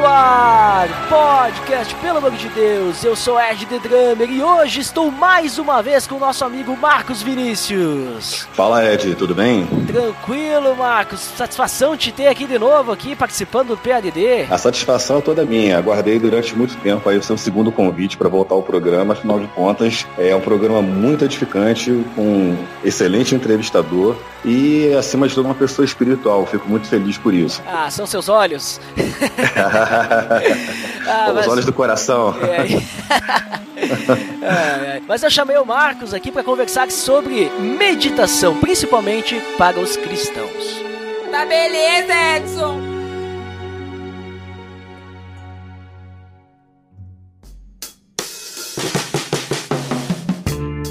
No ar, podcast Pelo Amor de Deus, eu sou Ed The Drummer e hoje estou mais uma vez com o nosso amigo Marcos Vinícius. Fala Ed, tudo bem? Tranquilo, Marcos, satisfação te ter aqui de novo, aqui participando do PADD. A satisfação é toda minha, aguardei durante muito tempo aí o seu segundo convite para voltar ao programa, afinal de contas é um programa muito edificante, com um excelente entrevistador e acima de tudo uma pessoa espiritual, fico muito feliz por isso. Ah, são seus olhos? ah, mas... Os olhos do coração. É. mas eu chamei o Marcos aqui para conversar sobre meditação, principalmente para os cristãos. Tá beleza, Edson.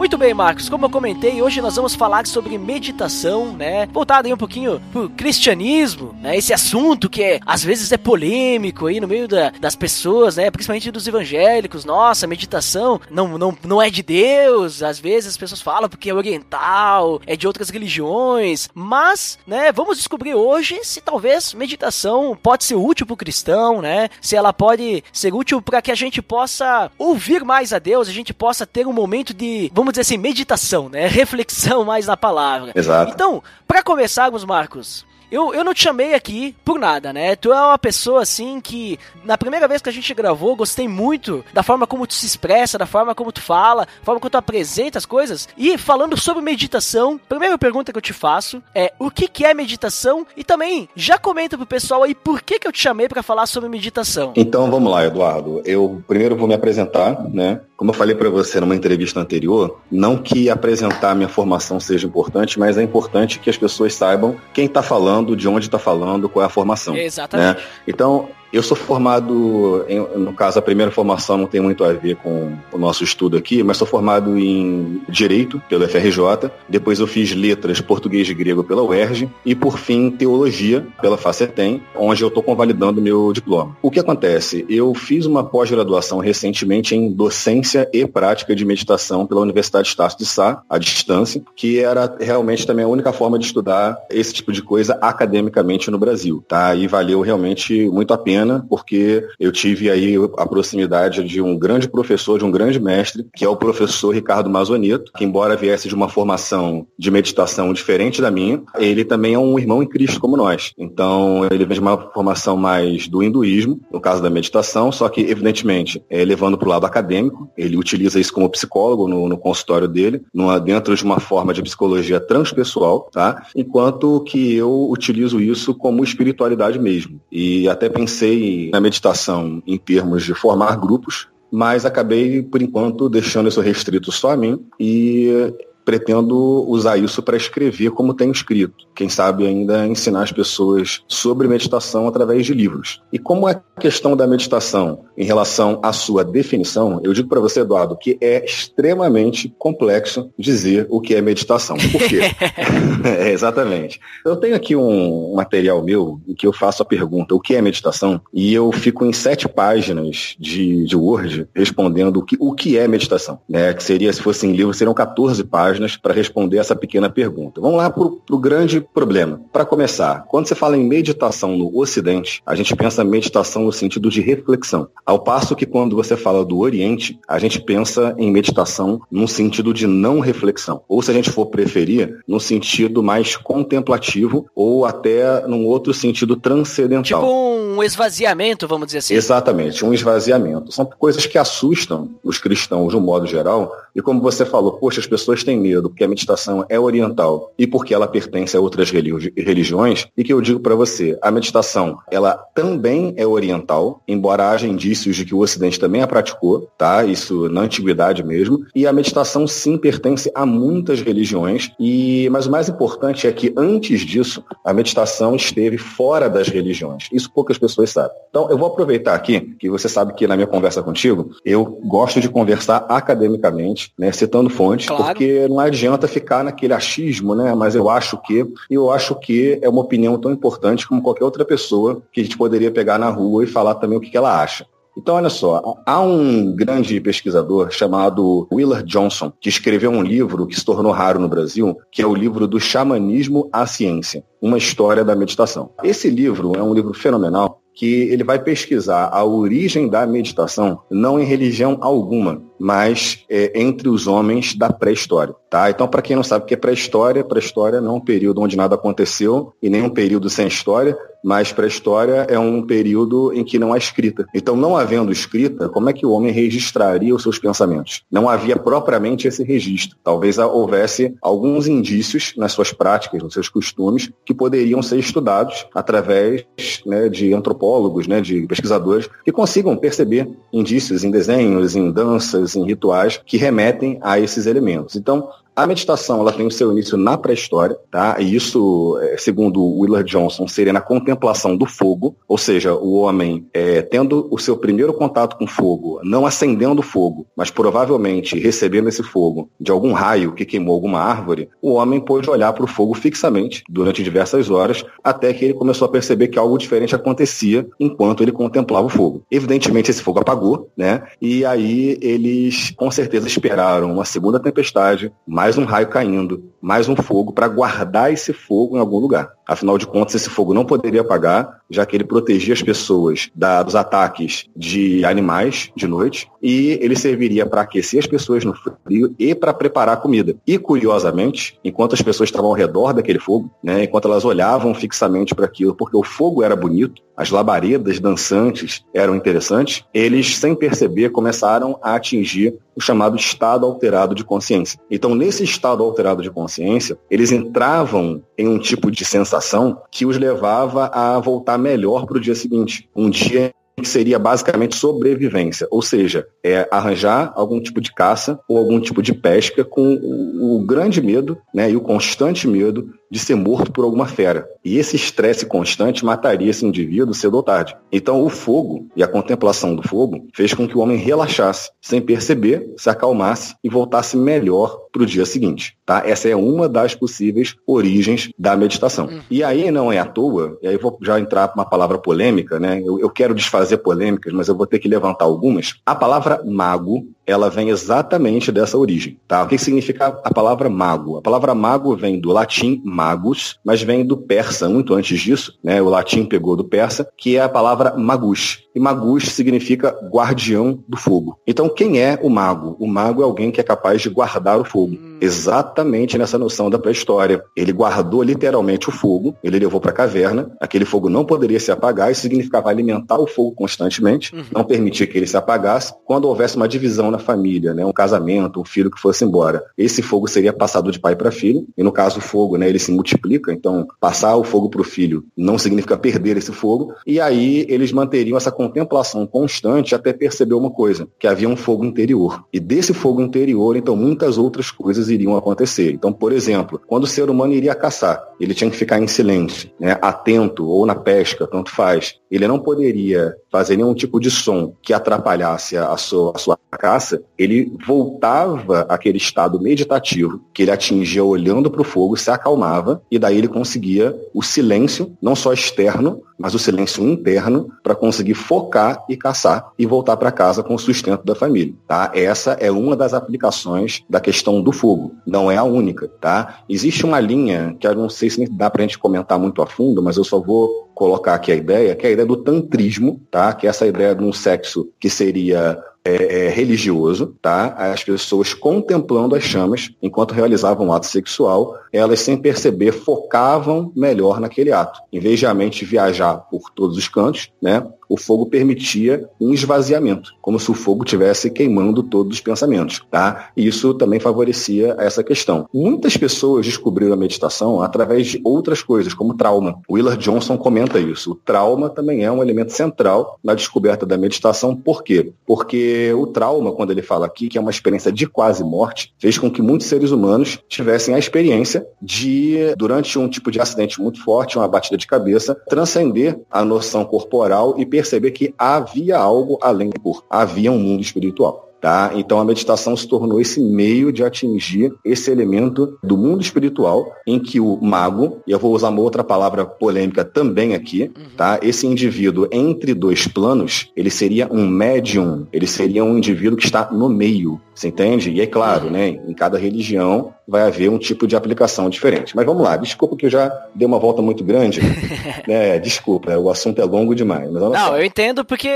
Muito bem, Marcos, como eu comentei, hoje nós vamos falar sobre meditação, né? Voltado aí um pouquinho pro cristianismo, né? Esse assunto que é, às vezes é polêmico aí no meio da, das pessoas, né? Principalmente dos evangélicos. Nossa, meditação não, não, não é de Deus. Às vezes as pessoas falam porque é oriental, é de outras religiões. Mas, né, vamos descobrir hoje se talvez meditação pode ser útil pro cristão, né? Se ela pode ser útil para que a gente possa ouvir mais a Deus, a gente possa ter um momento de, vamos dizer assim, meditação, né? Reflexão mais na palavra. Exato. Então, para começarmos, Marcos, eu, eu não te chamei aqui por nada, né? Tu é uma pessoa assim que, na primeira vez que a gente gravou, gostei muito da forma como tu se expressa, da forma como tu fala, da forma como tu apresenta as coisas. E falando sobre meditação, primeira pergunta que eu te faço é: o que, que é meditação? E também, já comenta pro pessoal aí por que, que eu te chamei para falar sobre meditação. Então vamos lá, Eduardo. Eu primeiro vou me apresentar, né? Como eu falei para você numa entrevista anterior, não que apresentar minha formação seja importante, mas é importante que as pessoas saibam quem está falando, de onde está falando, qual é a formação. Exatamente. Né? Então, eu sou formado, em, no caso, a primeira formação não tem muito a ver com o nosso estudo aqui, mas sou formado em Direito pelo FRJ, depois eu fiz Letras, Português e Grego pela UERJ e, por fim, Teologia pela FACETEM, onde eu estou convalidando meu diploma. O que acontece? Eu fiz uma pós-graduação recentemente em Docência e Prática de Meditação pela Universidade Estácio de Sá, à distância, que era realmente também a única forma de estudar esse tipo de coisa academicamente no Brasil, tá? E valeu realmente muito a pena pena, porque eu tive aí a proximidade de um grande professor, de um grande mestre, que é o professor Ricardo Mazoneto, que embora viesse de uma formação de meditação diferente da minha, ele também é um irmão em Cristo como nós. Então, ele vem de uma formação mais do hinduísmo, no caso da meditação, só que, evidentemente, é, levando para o lado acadêmico, ele utiliza isso como psicólogo no, no consultório dele, numa, dentro de uma forma de psicologia transpessoal, tá? Enquanto que eu utilizo isso como espiritualidade mesmo. E até pensei pensei na meditação em termos de formar grupos, mas acabei, por enquanto, deixando isso restrito só a mim. E pretendo usar isso para escrever como tenho escrito. Quem sabe ainda ensinar as pessoas sobre meditação através de livros. E como é a questão da meditação em relação à sua definição, eu digo para você, Eduardo, que é extremamente complexo dizer o que é meditação. Por quê? é, exatamente. Eu tenho aqui um material meu em que eu faço a pergunta, o que é meditação? E eu fico em sete páginas de, de Word respondendo o que, o que é meditação. Né? Que seria, se fosse em livro, seriam 14 páginas páginas para responder essa pequena pergunta. Vamos lá para o grande problema. Para começar, quando você fala em meditação no Ocidente, a gente pensa meditação no sentido de reflexão. Ao passo que quando você fala do Oriente, a gente pensa em meditação no sentido de não reflexão. Ou se a gente for preferir, no sentido mais contemplativo ou até num outro sentido transcendental. Tipo um um esvaziamento, vamos dizer assim. Exatamente, um esvaziamento. São coisas que assustam os cristãos de um modo geral. E como você falou, poxa, as pessoas têm medo porque a meditação é oriental e porque ela pertence a outras religiões. E que eu digo para você, a meditação, ela também é oriental, embora haja indícios de que o Ocidente também a praticou, tá? Isso na antiguidade mesmo. E a meditação sim pertence a muitas religiões. E mas o mais importante é que antes disso, a meditação esteve fora das religiões. Isso poucas pessoas sabem. Então, eu vou aproveitar aqui, que você sabe que na minha conversa contigo, eu gosto de conversar academicamente, né, citando fontes, claro. porque não adianta ficar naquele achismo, né, mas eu acho que, eu acho que é uma opinião tão importante como qualquer outra pessoa que a gente poderia pegar na rua e falar também o que, que ela acha. Então, olha só, há um grande pesquisador chamado Willard Johnson, que escreveu um livro que se tornou raro no Brasil, que é o livro do Xamanismo à Ciência, uma história da meditação. Esse livro é um livro fenomenal que ele vai pesquisar a origem da meditação, não em religião alguma, mas é, entre os homens da pré-história. Tá? Então, para quem não sabe o que é pré-história, pré-história não é um período onde nada aconteceu e nem um período sem história, mas pré-história é um período em que não há escrita. Então, não havendo escrita, como é que o homem registraria os seus pensamentos? Não havia propriamente esse registro. Talvez houvesse alguns indícios nas suas práticas, nos seus costumes, que poderiam ser estudados através né, de antropólogos, né, de pesquisadores, que consigam perceber indícios em desenhos, em danças, em rituais que remetem a esses elementos. Então, a meditação ela tem o seu início na pré-história, tá? E isso, é, segundo Willard Johnson, seria na contemplação do fogo, ou seja, o homem é, tendo o seu primeiro contato com fogo, não acendendo fogo, mas provavelmente recebendo esse fogo de algum raio que queimou alguma árvore, o homem pôde olhar para o fogo fixamente durante diversas horas, até que ele começou a perceber que algo diferente acontecia enquanto ele contemplava o fogo. Evidentemente, esse fogo apagou, né? E aí eles com certeza esperaram uma segunda tempestade, mais mais um raio caindo, mais um fogo para guardar esse fogo em algum lugar. Afinal de contas, esse fogo não poderia apagar, já que ele protegia as pessoas da, dos ataques de animais de noite, e ele serviria para aquecer as pessoas no frio e para preparar comida. E, curiosamente, enquanto as pessoas estavam ao redor daquele fogo, né, enquanto elas olhavam fixamente para aquilo, porque o fogo era bonito, as labaredas dançantes eram interessantes, eles, sem perceber, começaram a atingir o chamado estado alterado de consciência. Então, nesse estado alterado de consciência, eles entravam em um tipo de sensação que os levava a voltar melhor para o dia seguinte. Um dia que seria basicamente sobrevivência, ou seja, é arranjar algum tipo de caça ou algum tipo de pesca com o, o grande medo né, e o constante medo de ser morto por alguma fera. E esse estresse constante mataria esse indivíduo cedo ou tarde. Então o fogo e a contemplação do fogo fez com que o homem relaxasse, sem perceber, se acalmasse e voltasse melhor para o dia seguinte. Tá? Essa é uma das possíveis origens da meditação. Uhum. E aí não é à toa, e aí vou já entrar para uma palavra polêmica, né? Eu, eu quero desfazer polêmicas, mas eu vou ter que levantar algumas. A palavra mago ela vem exatamente dessa origem. Tá? O que significa a palavra mago? A palavra mago vem do latim magus, mas vem do persa, muito antes disso, né? o latim pegou do persa, que é a palavra magus. E magus significa guardião do fogo. Então, quem é o mago? O mago é alguém que é capaz de guardar o fogo. Hum. Exatamente nessa noção da pré-história. Ele guardou literalmente o fogo, ele levou para a caverna, aquele fogo não poderia se apagar, isso significava alimentar o fogo constantemente, uhum. não permitir que ele se apagasse. Quando houvesse uma divisão na família, né, um casamento, um filho que fosse embora, esse fogo seria passado de pai para filho, e no caso o fogo, né, ele se multiplica, então passar o fogo para o filho não significa perder esse fogo, e aí eles manteriam essa contemplação constante até perceber uma coisa, que havia um fogo interior. E desse fogo interior, então, muitas outras coisas iriam acontecer. Então, por exemplo, quando o ser humano iria caçar, ele tinha que ficar em silêncio, né, atento, ou na pesca, tanto faz. Ele não poderia fazer nenhum tipo de som que atrapalhasse a sua, a sua caça, ele voltava àquele estado meditativo que ele atingia olhando para o fogo, se acalmava, e daí ele conseguia o silêncio, não só externo, mas o silêncio interno, para conseguir focar e caçar e voltar para casa com o sustento da família. Tá? Essa é uma das aplicações da questão do fogo. Não é a única. Tá? Existe uma linha que eu não sei se dá para a gente comentar muito a fundo, mas eu só vou colocar aqui a ideia, que é a ideia do tantrismo, tá? que é essa ideia de um sexo que seria é, é, religioso, tá? As pessoas contemplando as chamas enquanto realizavam o ato sexual, elas sem perceber focavam melhor naquele ato. Em vez de a mente viajar por todos os cantos, né? O fogo permitia um esvaziamento, como se o fogo estivesse queimando todos os pensamentos, tá? E isso também favorecia essa questão. Muitas pessoas descobriram a meditação através de outras coisas, como trauma. O Willard Johnson comenta isso. O trauma também é um elemento central na descoberta da meditação. Por quê? Porque o trauma, quando ele fala aqui, que é uma experiência de quase morte, fez com que muitos seres humanos tivessem a experiência de, durante um tipo de acidente muito forte, uma batida de cabeça, transcender a noção corporal e que havia algo além do corpo, havia um mundo espiritual. Tá? Então a meditação se tornou esse meio de atingir esse elemento do mundo espiritual em que o mago, e eu vou usar uma outra palavra polêmica também aqui, uhum. tá? Esse indivíduo entre dois planos, ele seria um médium, ele seria um indivíduo que está no meio, você entende? E é claro, uhum. né, em cada religião vai haver um tipo de aplicação diferente. Mas vamos lá, desculpa que eu já dei uma volta muito grande. né? Desculpa, o assunto é longo demais. Não, só. eu entendo porque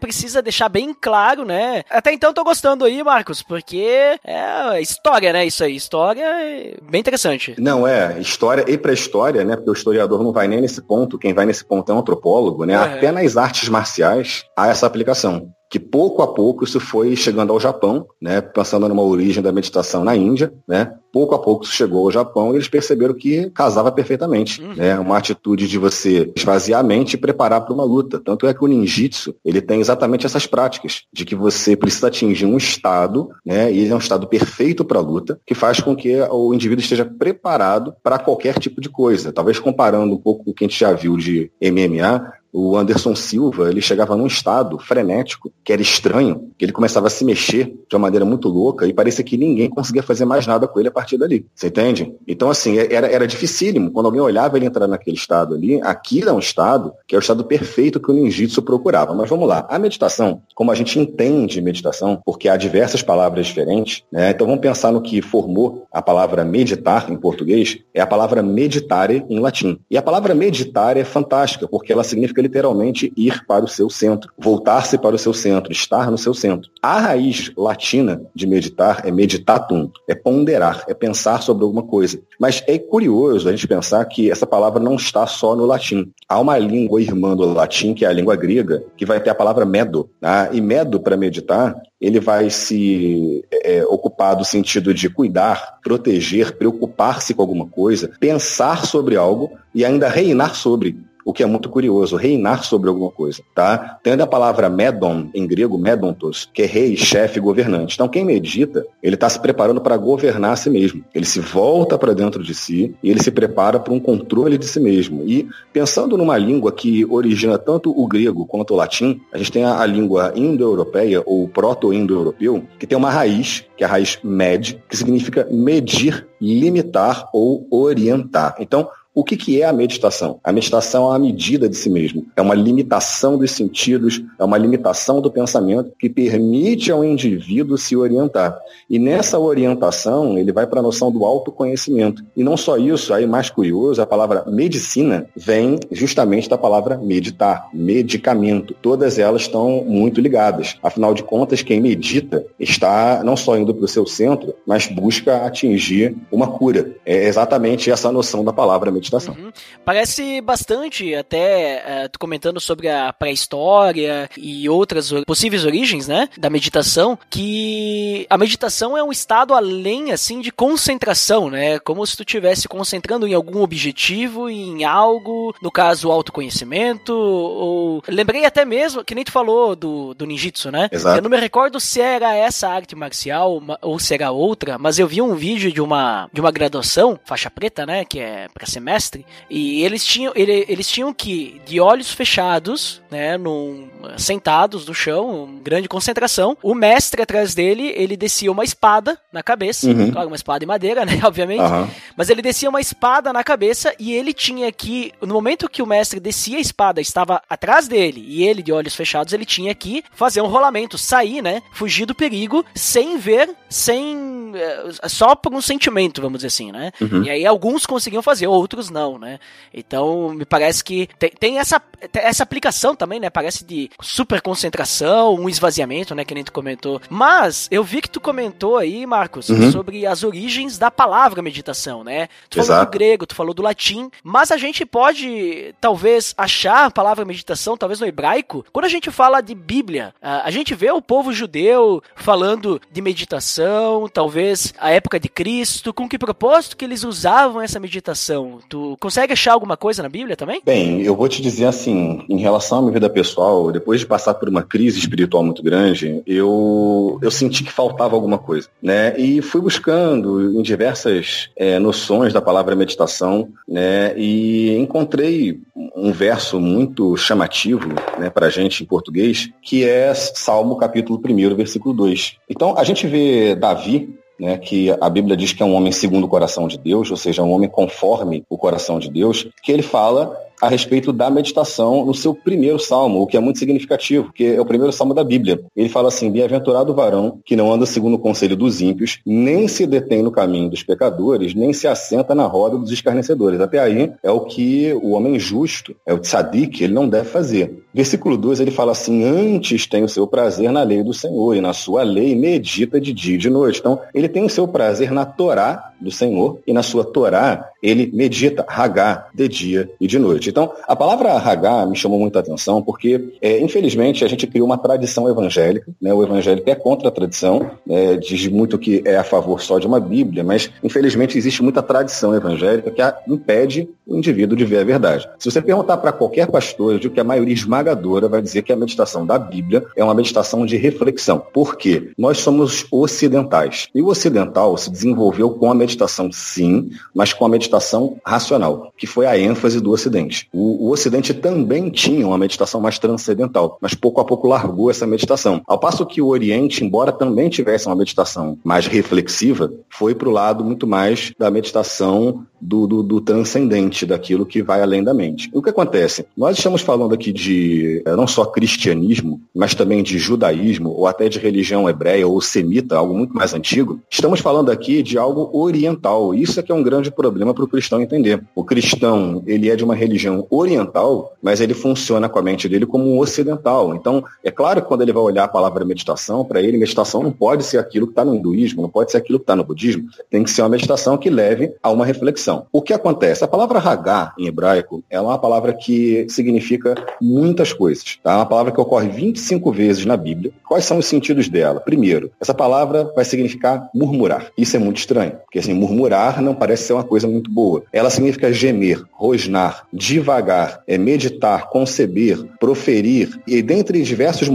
precisa deixar bem claro, né? Até então tô gostando aí, Marcos, porque é história, né? Isso aí, história é bem interessante. Não, é, história e pré-história, né? Porque o historiador não vai nem nesse ponto, quem vai nesse ponto é um antropólogo, né? É. Até nas artes marciais há essa aplicação que pouco a pouco isso foi chegando ao Japão, né, pensando numa origem da meditação na Índia, né, pouco a pouco isso chegou ao Japão e eles perceberam que casava perfeitamente, uhum. né, uma atitude de você esvaziar a mente e preparar para uma luta. Tanto é que o ninjitsu, ele tem exatamente essas práticas, de que você precisa atingir um estado, né, e ele é um estado perfeito para a luta, que faz com que o indivíduo esteja preparado para qualquer tipo de coisa. Talvez comparando um pouco com o que a gente já viu de MMA, o Anderson Silva, ele chegava num estado frenético, que era estranho, que ele começava a se mexer de uma maneira muito louca e parecia que ninguém conseguia fazer mais nada com ele a partir dali. Você entende? Então, assim, é, era, era dificílimo. Quando alguém olhava ele entrar naquele estado ali, aquilo é um estado que é o estado perfeito que o ninjitsu procurava. Mas vamos lá. A meditação, como a gente entende meditação, porque há diversas palavras diferentes, né? Então vamos pensar no que formou a palavra meditar em português, é a palavra meditare em latim. E a palavra meditar é fantástica, porque ela significa literalmente ir para o seu centro, voltar-se para o seu centro, estar no seu centro. A raiz latina de meditar é meditatum, é ponderar, é pensar sobre alguma coisa. Mas é curioso a gente pensar que essa palavra não está só no latim. Há uma língua irmã do latim, que é a língua grega, que vai ter a palavra medo. Tá? E medo, para meditar, ele vai se é, ocupar do sentido de cuidar, proteger, preocupar-se com alguma coisa, pensar sobre algo e ainda reinar sobre o que é muito curioso, reinar sobre alguma coisa, tá? Tendo a palavra medon, em grego, medontos, que é rei, chefe, governante. Então, quem medita, ele está se preparando para governar a si mesmo. Ele se volta para dentro de si e ele se prepara para um controle de si mesmo. E pensando numa língua que origina tanto o grego quanto o latim, a gente tem a, a língua indo-europeia ou proto-indo-europeu, que tem uma raiz, que é a raiz med, que significa medir, limitar ou orientar. Então, o que, que é a meditação? A meditação é a medida de si mesmo, é uma limitação dos sentidos, é uma limitação do pensamento que permite ao indivíduo se orientar. E nessa orientação, ele vai para a noção do autoconhecimento. E não só isso, aí mais curioso, a palavra medicina vem justamente da palavra meditar, medicamento. Todas elas estão muito ligadas. Afinal de contas, quem medita está não só indo para o seu centro, mas busca atingir uma cura. É exatamente essa noção da palavra meditação meditação. Uhum. Parece bastante, até uh, comentando sobre a pré-história e outras possíveis origens, né, da meditação, que a meditação é um estado além, assim, de concentração, né, como se tu estivesse concentrando em algum objetivo, em algo, no caso, autoconhecimento, ou... Lembrei até mesmo, que nem tu falou do, do ninjitsu, né? Exato. Eu não me recordo se era essa arte marcial ou se era outra, mas eu vi um vídeo de uma, de uma graduação, faixa preta, né, que é pra ser mestre, e eles tinham, ele, eles tinham que, de olhos fechados, né, num, sentados no chão, grande concentração, o mestre atrás dele, ele descia uma espada na cabeça, uhum. claro, uma espada em madeira, né, obviamente, uhum. mas ele descia uma espada na cabeça e ele tinha que, no momento que o mestre descia a espada, estava atrás dele, e ele, de olhos fechados, ele tinha que fazer um rolamento, sair, né, fugir do perigo, sem ver, sem, eh, só por um sentimento, vamos dizer assim, né, uhum. e aí alguns conseguiam fazer, outros outras não, né? Então, me parece que tem, tem essa, essa aplicação também, né? Parece de super concentração, um esvaziamento, né? Que nem tu comentou. Mas, eu vi que tu comentou aí, Marcos, uhum. sobre as origens da palavra meditação, né? Tu Exato. falou do grego, tu falou do latim, mas a gente pode, talvez, achar a palavra meditação, talvez no hebraico, quando a gente fala de Bíblia, a gente vê o povo judeu falando de meditação, talvez a época de Cristo, com que propósito que eles usavam essa meditação? Tu consegue achar alguma coisa na Bíblia também? Bem, eu vou te dizer assim, em relação à minha vida pessoal, depois de passar por uma crise espiritual muito grande, eu, eu senti que faltava alguma coisa, né? E fui buscando em diversas é, noções da palavra meditação, né? E encontrei um verso muito chamativo, né, pra gente em português, que é Salmo capítulo 1, versículo 2. Então, a gente vê Davi, né, que a Bíblia diz que é um homem segundo o coração de Deus, ou seja, um homem conforme o coração de Deus, que ele fala a respeito da meditação no seu primeiro salmo, o que é muito significativo, porque é o primeiro salmo da Bíblia. Ele fala assim: Bem-aventurado o varão que não anda segundo o conselho dos ímpios, nem se detém no caminho dos pecadores, nem se assenta na roda dos escarnecedores. Até aí é o que o homem justo, é o tzadik, ele não deve fazer. Versículo 2 ele fala assim: Antes tem o seu prazer na lei do Senhor, e na sua lei medita de dia e de noite. Então, ele tem o seu prazer na Torá do Senhor, e na sua Torá ele medita, Hagá, de dia e de noite. Então, a palavra Hagá me chamou muita atenção porque, é, infelizmente, a gente criou uma tradição evangélica. Né? O evangélico é contra a tradição, é, diz muito que é a favor só de uma Bíblia, mas, infelizmente, existe muita tradição evangélica que impede o indivíduo de ver a verdade. Se você perguntar para qualquer pastor, eu digo que a maioria esmagadora vai dizer que a meditação da Bíblia é uma meditação de reflexão. Por quê? Nós somos ocidentais. E o ocidental se desenvolveu com a meditação, sim, mas com a meditação racional, que foi a ênfase do Ocidente. O, o, Ocidente também tinha uma meditação mais transcendental, mas pouco a pouco largou essa meditação. Ao passo que o Oriente, embora também tivesse uma meditação mais reflexiva, foi para o lado muito mais da meditação do, do, do, transcendente, daquilo que vai além da mente. E o que acontece? Nós estamos falando aqui de eh, não só cristianismo, mas também de judaísmo, ou até de religião hebreia ou semita, algo muito mais antigo. Estamos falando aqui de algo oriental. Isso é que é um grande problema para o cristão entender. O cristão, ele é de uma religião oriental, mas ele funciona com a mente dele como um ocidental. Então, é claro que quando ele vai olhar a palavra meditação, para ele, meditação não pode ser aquilo que está no hinduísmo, não pode ser aquilo que está no budismo. Tem que ser uma meditação que leve a uma reflexão o que acontece? A palavra Hagá, em hebraico, é uma palavra que significa muitas coisas. Tá? É uma palavra que ocorre 25 vezes na Bíblia. Quais são os sentidos dela? Primeiro, essa palavra vai significar murmurar. Isso é muito estranho, porque assim, murmurar não parece ser uma coisa muito boa. Ela significa gemer, rosnar, devagar, é, meditar, conceber, proferir, e dentre diversos,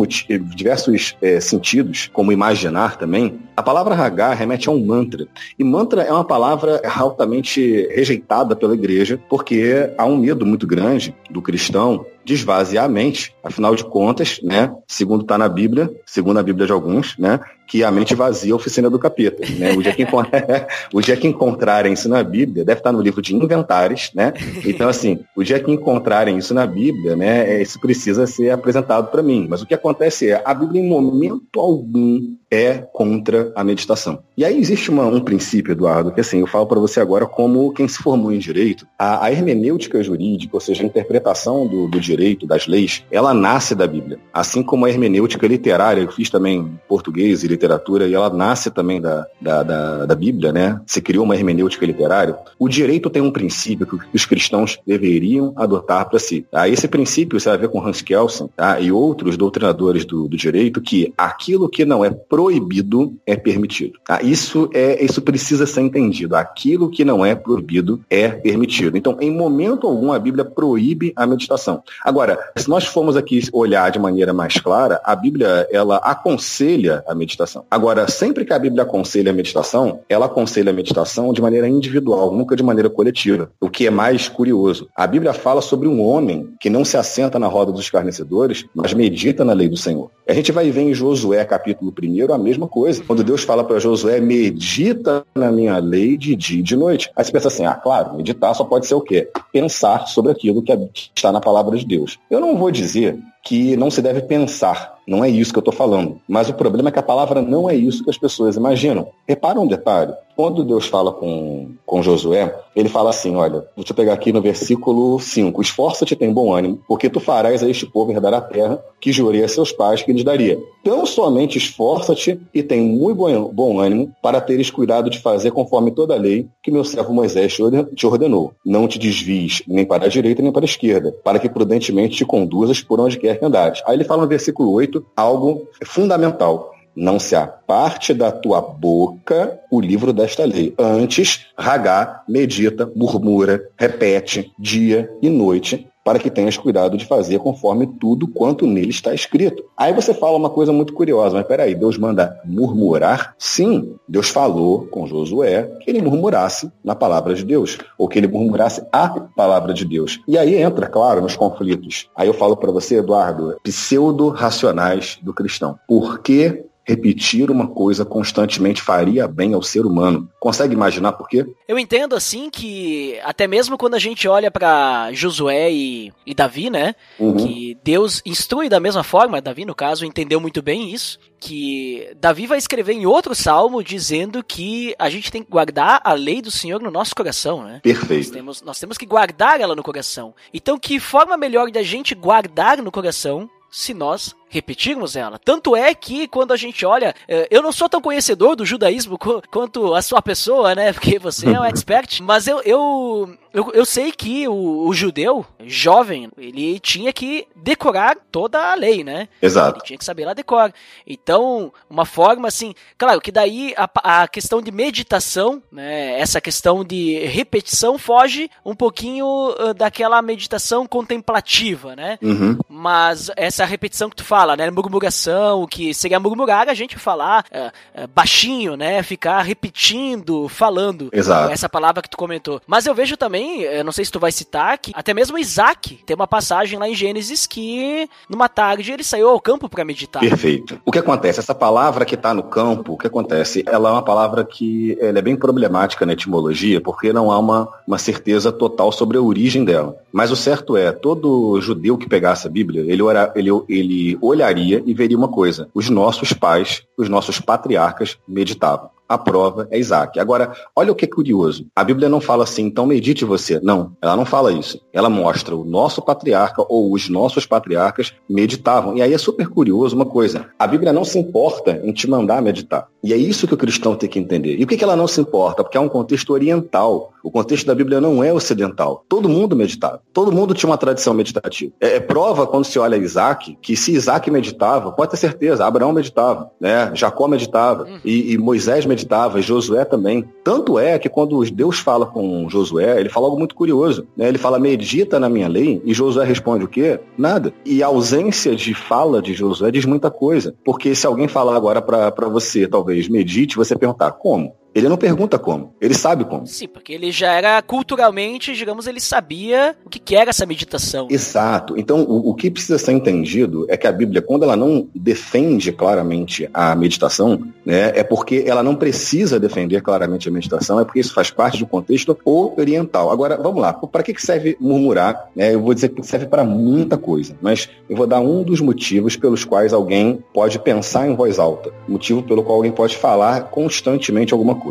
diversos é, sentidos, como imaginar também, a palavra Hagá remete a um mantra. E mantra é uma palavra altamente rejeitada pela igreja, porque há um medo muito grande do cristão de esvaziar a mente. Afinal de contas, né, segundo está na Bíblia, segundo a Bíblia de alguns, né, que a mente vazia é a oficina do capeta. Né? O, dia que o dia que encontrarem isso na Bíblia, deve estar no livro de inventares, né? Então, assim, o dia que encontrarem isso na Bíblia, né, é, isso precisa ser apresentado para mim. Mas o que acontece é, a Bíblia, em momento algum, é contra a meditação. E aí existe uma, um princípio, Eduardo, que assim, eu falo para você agora como quem se formou em direito, a, a hermenêutica jurídica, ou seja, a interpretação do, do direito, das leis, ela nasce da Bíblia. Assim como a hermenêutica literária, eu fiz também português e literatura, e ela nasce também da, da, da, da Bíblia, né? Se criou uma hermenêutica literária. O direito tem um princípio que os cristãos deveriam adotar para si. Tá? Esse princípio você vai ver com Hans Kelsen tá? e outros doutrinadores do, do direito que aquilo que não é proibido é permitido. Tá? Isso, é, isso precisa ser entendido. Aquilo que não é proibido é permitido. Então, em momento algum, a Bíblia proíbe a meditação. Agora, se nós formos aqui olhar de maneira mais clara, a Bíblia ela aconselha a meditação. Agora, sempre que a Bíblia aconselha a meditação, ela aconselha a meditação de maneira individual, nunca de maneira coletiva. O que é mais curioso. A Bíblia fala sobre um homem que não se assenta na roda dos escarnecedores, mas medita na lei do Senhor. A gente vai ver em Josué, capítulo 1, a mesma coisa. Quando Deus fala para Josué, medita na minha lei de dia e de noite. Aí você pensa assim, ah, claro, meditar só pode ser o quê? Pensar sobre aquilo que está na palavra de Deus. Eu não vou dizer que não se deve pensar. Não é isso que eu estou falando. Mas o problema é que a palavra não é isso que as pessoas imaginam. Repara um detalhe. Quando Deus fala com, com Josué, ele fala assim: olha, deixa eu pegar aqui no versículo 5: Esforça-te, tem bom ânimo, porque tu farás a este povo herdar a terra que jurei a seus pais que lhes daria. Tão somente esforça-te e tem muito bom, bom ânimo para teres cuidado de fazer conforme toda a lei que meu servo Moisés te ordenou. Não te desvies nem para a direita nem para a esquerda, para que prudentemente te conduzas por onde quer andares. Aí ele fala no versículo 8 algo fundamental não se aparte da tua boca o livro desta lei. Antes, ragá, medita, murmura, repete dia e noite, para que tenhas cuidado de fazer conforme tudo quanto nele está escrito. Aí você fala uma coisa muito curiosa, mas peraí, Deus manda murmurar? Sim, Deus falou com Josué que ele murmurasse na palavra de Deus, ou que ele murmurasse a palavra de Deus. E aí entra, claro, nos conflitos. Aí eu falo para você, Eduardo, pseudo-racionais do cristão. Por que repetir uma coisa constantemente faria bem ao ser humano. Consegue imaginar por quê? Eu entendo assim que até mesmo quando a gente olha para Josué e, e, Davi, né, uhum. que Deus instrui da mesma forma, Davi no caso entendeu muito bem isso, que Davi vai escrever em outro salmo dizendo que a gente tem que guardar a lei do Senhor no nosso coração, né? Perfeito. Nós temos, nós temos que guardar ela no coração. Então, que forma melhor de a gente guardar no coração se nós repetirmos ela. Tanto é que quando a gente olha, eh, eu não sou tão conhecedor do judaísmo quanto a sua pessoa, né? Porque você é um expert, mas eu, eu, eu, eu sei que o, o, judeu, jovem, ele tinha que decorar toda a lei, né? Exato. Ele tinha que saber lá decorar. Então, uma forma assim, claro que daí a, a questão de meditação, né? Essa questão de repetição foge um pouquinho uh, daquela meditação contemplativa, né? Uhum. Mas essa repetição que tu fala, fala, né? Murmuração, que seria murmurar a gente falar é, é, baixinho, né? Ficar repetindo, falando. Exato. Essa palavra que tu comentou. Mas eu vejo também, eu não sei se tu vai citar, que até mesmo Isaac tem uma passagem lá em Gênesis que numa tarde ele saiu ao campo para meditar. Perfeito. O que acontece? Essa palavra que está no campo, o que acontece? Ela é uma palavra que é bem problemática na etimologia, porque não há uma, uma certeza total sobre a origem dela. Mas o certo é, todo judeu que pegasse a Bíblia, ele, ora, ele, ele olharia e veria uma coisa: os nossos pais, os nossos patriarcas meditavam a prova é Isaac. Agora, olha o que é curioso. A Bíblia não fala assim, então medite você. Não, ela não fala isso. Ela mostra o nosso patriarca ou os nossos patriarcas meditavam. E aí é super curioso uma coisa. A Bíblia não se importa em te mandar meditar. E é isso que o cristão tem que entender. E por que ela não se importa? Porque é um contexto oriental. O contexto da Bíblia não é ocidental. Todo mundo meditava. Todo mundo tinha uma tradição meditativa. É, é prova quando se olha Isaac, que se Isaac meditava, pode ter certeza, Abraão meditava, né? Jacó meditava uhum. e, e Moisés meditava meditava, Josué também. Tanto é que quando Deus fala com Josué, ele fala algo muito curioso. Né? Ele fala, medita na minha lei, e Josué responde o quê? Nada. E a ausência de fala de Josué diz muita coisa. Porque se alguém falar agora para você, talvez, medite, você perguntar, como? Ele não pergunta como, ele sabe como. Sim, porque ele já era culturalmente, digamos, ele sabia o que era essa meditação. Exato. Então, o, o, que precisa ser entendido é que a Bíblia, quando ela não defende claramente a meditação, né, é porque ela não precisa defender claramente a meditação, é porque isso faz parte do contexto oriental. Agora, vamos lá, para que serve murmurar? É, eu vou dizer que serve para muita coisa, mas eu vou dar um dos motivos pelos quais alguém pode pensar em voz alta, motivo pelo qual alguém pode falar constantemente alguma coisa.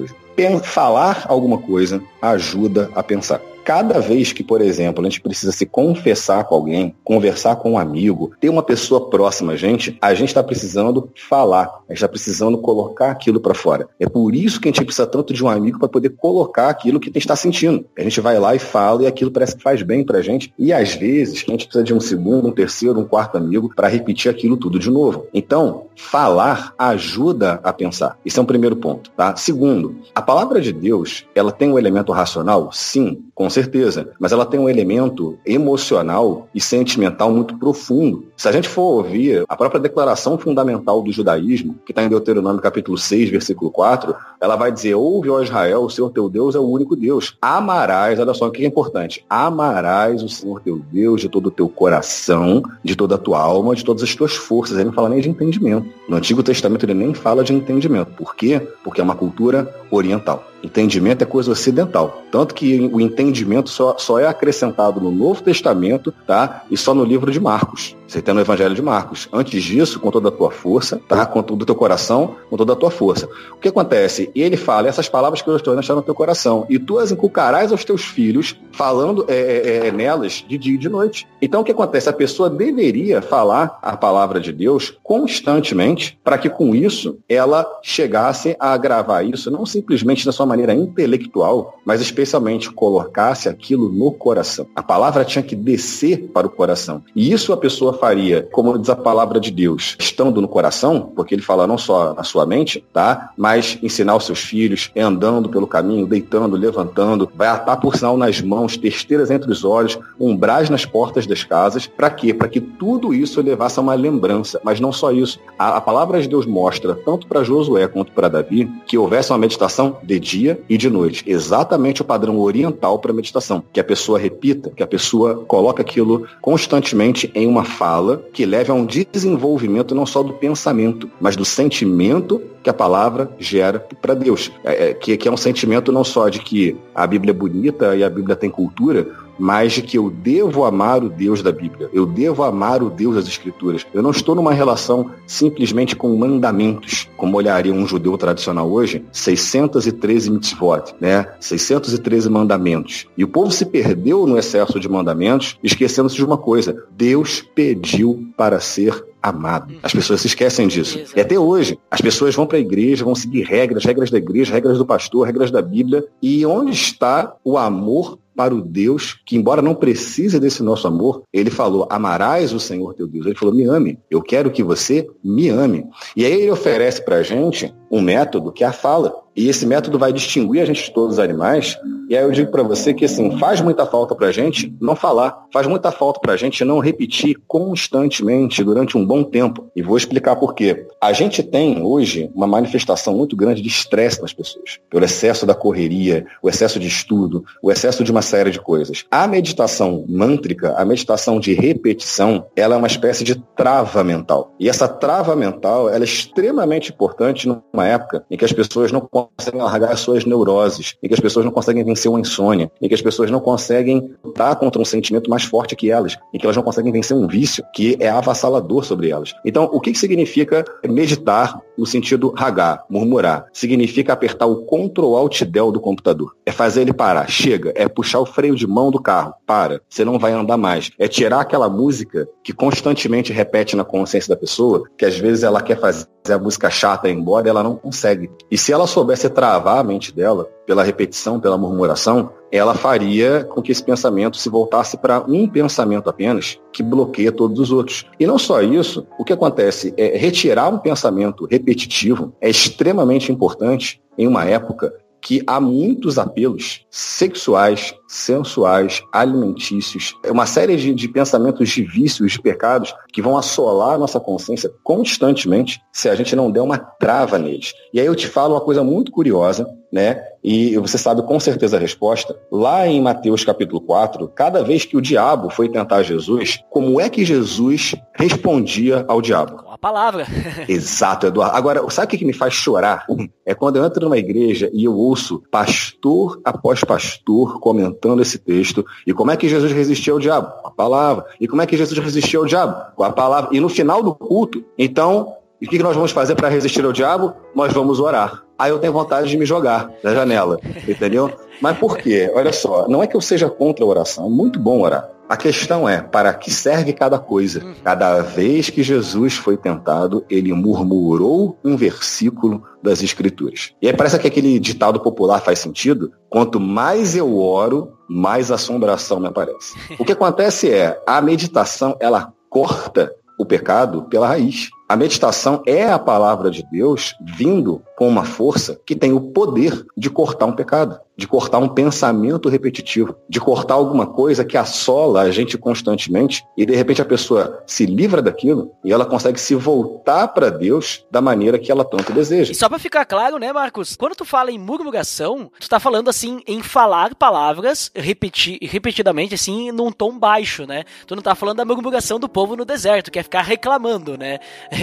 Falar alguma coisa ajuda a pensar. Cada vez que, por exemplo, a gente precisa se confessar com alguém, conversar com um amigo, ter uma pessoa próxima a gente, a gente está precisando falar, a gente está precisando colocar aquilo para fora. É por isso que a gente precisa tanto de um amigo para poder colocar aquilo que a gente está sentindo. A gente vai lá e fala e aquilo parece que faz bem para a gente. E às vezes a gente precisa de um segundo, um terceiro, um quarto amigo para repetir aquilo tudo de novo. Então, falar ajuda a pensar. Isso é um primeiro ponto. Tá? Segundo, a palavra de Deus, ela tem um elemento racional? Sim, com certeza. Mas ela tem um elemento emocional e sentimental muito profundo. Se a gente for ouvir a própria declaração fundamental do judaísmo, que está em Deuteronômio capítulo 6, versículo 4, ela vai dizer, ouve, ó Israel, o Senhor teu Deus é o único Deus. Amarás, olha só o que é importante, amarás o Senhor teu Deus de todo o teu coração, de toda a tua alma, de todas as tuas forças. Ele não fala nem de entendimento. No Antigo Testamento ele nem fala de entendimento. Por quê? Porque é uma cultura oriental. Entendimento é coisa ocidental. Tanto que o entendimento só, só é acrescentado no Novo Testamento, tá? E só no livro de Marcos. Você tem no Evangelho de Marcos. Antes disso, com toda a tua força, tá? Com todo o teu coração, com toda a tua força. O que acontece? Ele fala, essas palavras que eu estou deixando no teu coração, e tu as inculcarás aos teus filhos, falando é, é, é, nelas de dia e de noite. Então o que acontece? A pessoa deveria falar a palavra de Deus constantemente, para que com isso ela chegasse a gravar isso, não simplesmente da sua maneira intelectual, mas especialmente colocasse aquilo no coração. A palavra tinha que descer para o coração. E isso a pessoa faria, como diz a palavra de Deus, estando no coração, porque ele fala não só na sua mente, tá? Mas ensinar os seus filhos, é andando pelo caminho, deitando, levantando, vai atar por sinal nas mãos, testeiras entre os olhos, umbrais nas portas das casas. Para quê? Para que tudo isso levasse a uma lembrança. Mas não só isso. A, a palavra de Deus mostra, tanto para Josué quanto para Davi, que houvesse uma meditação de dia e de noite. Exatamente o padrão oriental para meditação. Que a pessoa repita, que a pessoa coloque aquilo constantemente em uma fala que leve a um desenvolvimento não só do pensamento, mas do sentimento que a palavra gera para Deus. É, é, que, que é um sentimento não só de que a Bíblia é bonita e a Bíblia tem cultura, mas de que eu devo amar o Deus da Bíblia, eu devo amar o Deus das Escrituras. Eu não estou numa relação simplesmente com mandamentos, como olharia um judeu tradicional hoje, 613 mitzvot, né? 613 mandamentos. E o povo se perdeu no excesso de mandamentos, esquecendo-se de uma coisa: Deus pediu para ser amado. As pessoas se esquecem disso. E até hoje, as pessoas vão para a igreja, vão seguir regras, regras da igreja, regras do pastor, regras da Bíblia. E onde está o amor para o Deus que, embora não precise desse nosso amor, ele falou: amarás o Senhor teu Deus. Ele falou: me ame. Eu quero que você me ame. E aí ele oferece para a gente um método que é a fala. E esse método vai distinguir a gente de todos os animais. E aí eu digo para você que assim, faz muita falta para a gente não falar. Faz muita falta para a gente não repetir constantemente durante um bom tempo. E vou explicar por quê. A gente tem hoje uma manifestação muito grande de estresse nas pessoas. Pelo excesso da correria, o excesso de estudo, o excesso de uma série de coisas. A meditação mântrica, a meditação de repetição, ela é uma espécie de trava mental. E essa trava mental, ela é extremamente importante numa época em que as pessoas não conseguem largar as suas neuroses, em que as pessoas não conseguem vencer uma insônia, em que as pessoas não conseguem lutar contra um sentimento mais forte que elas, em que elas não conseguem vencer um vício que é avassalador sobre elas. Então, o que significa meditar no sentido ragar, murmurar? Significa apertar o Ctrl Alt Del do computador. É fazer ele parar. Chega. É puxar o freio de mão do carro. Para. Você não vai andar mais. É tirar aquela música que constantemente repete na consciência da pessoa, que às vezes ela quer fazer a música chata embora, ela não consegue. E se ela soubesse travar a mente dela pela repetição, pela murmuração, ela faria com que esse pensamento se voltasse para um pensamento apenas, que bloqueia todos os outros. E não só isso, o que acontece é retirar um pensamento repetitivo é extremamente importante em uma época que há muitos apelos sexuais, sensuais, alimentícios, uma série de, de, pensamentos de vícios, de pecados, que vão assolar a nossa consciência constantemente se a gente não der uma trava neles. E aí eu te falo uma coisa muito curiosa, né? E você sabe com certeza a resposta. Lá em Mateus capítulo 4, cada vez que o diabo foi tentar Jesus, como é que Jesus respondia ao diabo? Palavra. Exato, Eduardo. Agora, sabe o que me faz chorar? É quando eu entro numa igreja e eu ouço pastor após pastor comentando esse texto. E como é que Jesus resistiu ao diabo? Com a palavra. E como é que Jesus resistiu ao diabo? Com a palavra. E no final do culto, então, o que nós vamos fazer para resistir ao diabo? Nós vamos orar aí eu tenho vontade de me jogar da janela, entendeu? Mas por quê? Olha só, não é que eu seja contra a oração, é muito bom orar. A questão é, para que serve cada coisa? Cada vez que Jesus foi tentado, ele murmurou um versículo das Escrituras. E aí parece que aquele ditado popular faz sentido. Quanto mais eu oro, mais assombração me aparece. O que acontece é, a meditação, ela corta o pecado pela raiz. A meditação é a palavra de Deus vindo com uma força que tem o poder de cortar um pecado, de cortar um pensamento repetitivo, de cortar alguma coisa que assola a gente constantemente e de repente a pessoa se livra daquilo e ela consegue se voltar para Deus da maneira que ela tanto deseja. E só para ficar claro, né, Marcos? Quando tu fala em murmuração, tu tá falando assim em falar palavras repeti repetidamente assim num tom baixo, né? Tu não tá falando da murmuração do povo no deserto, que é ficar reclamando, né?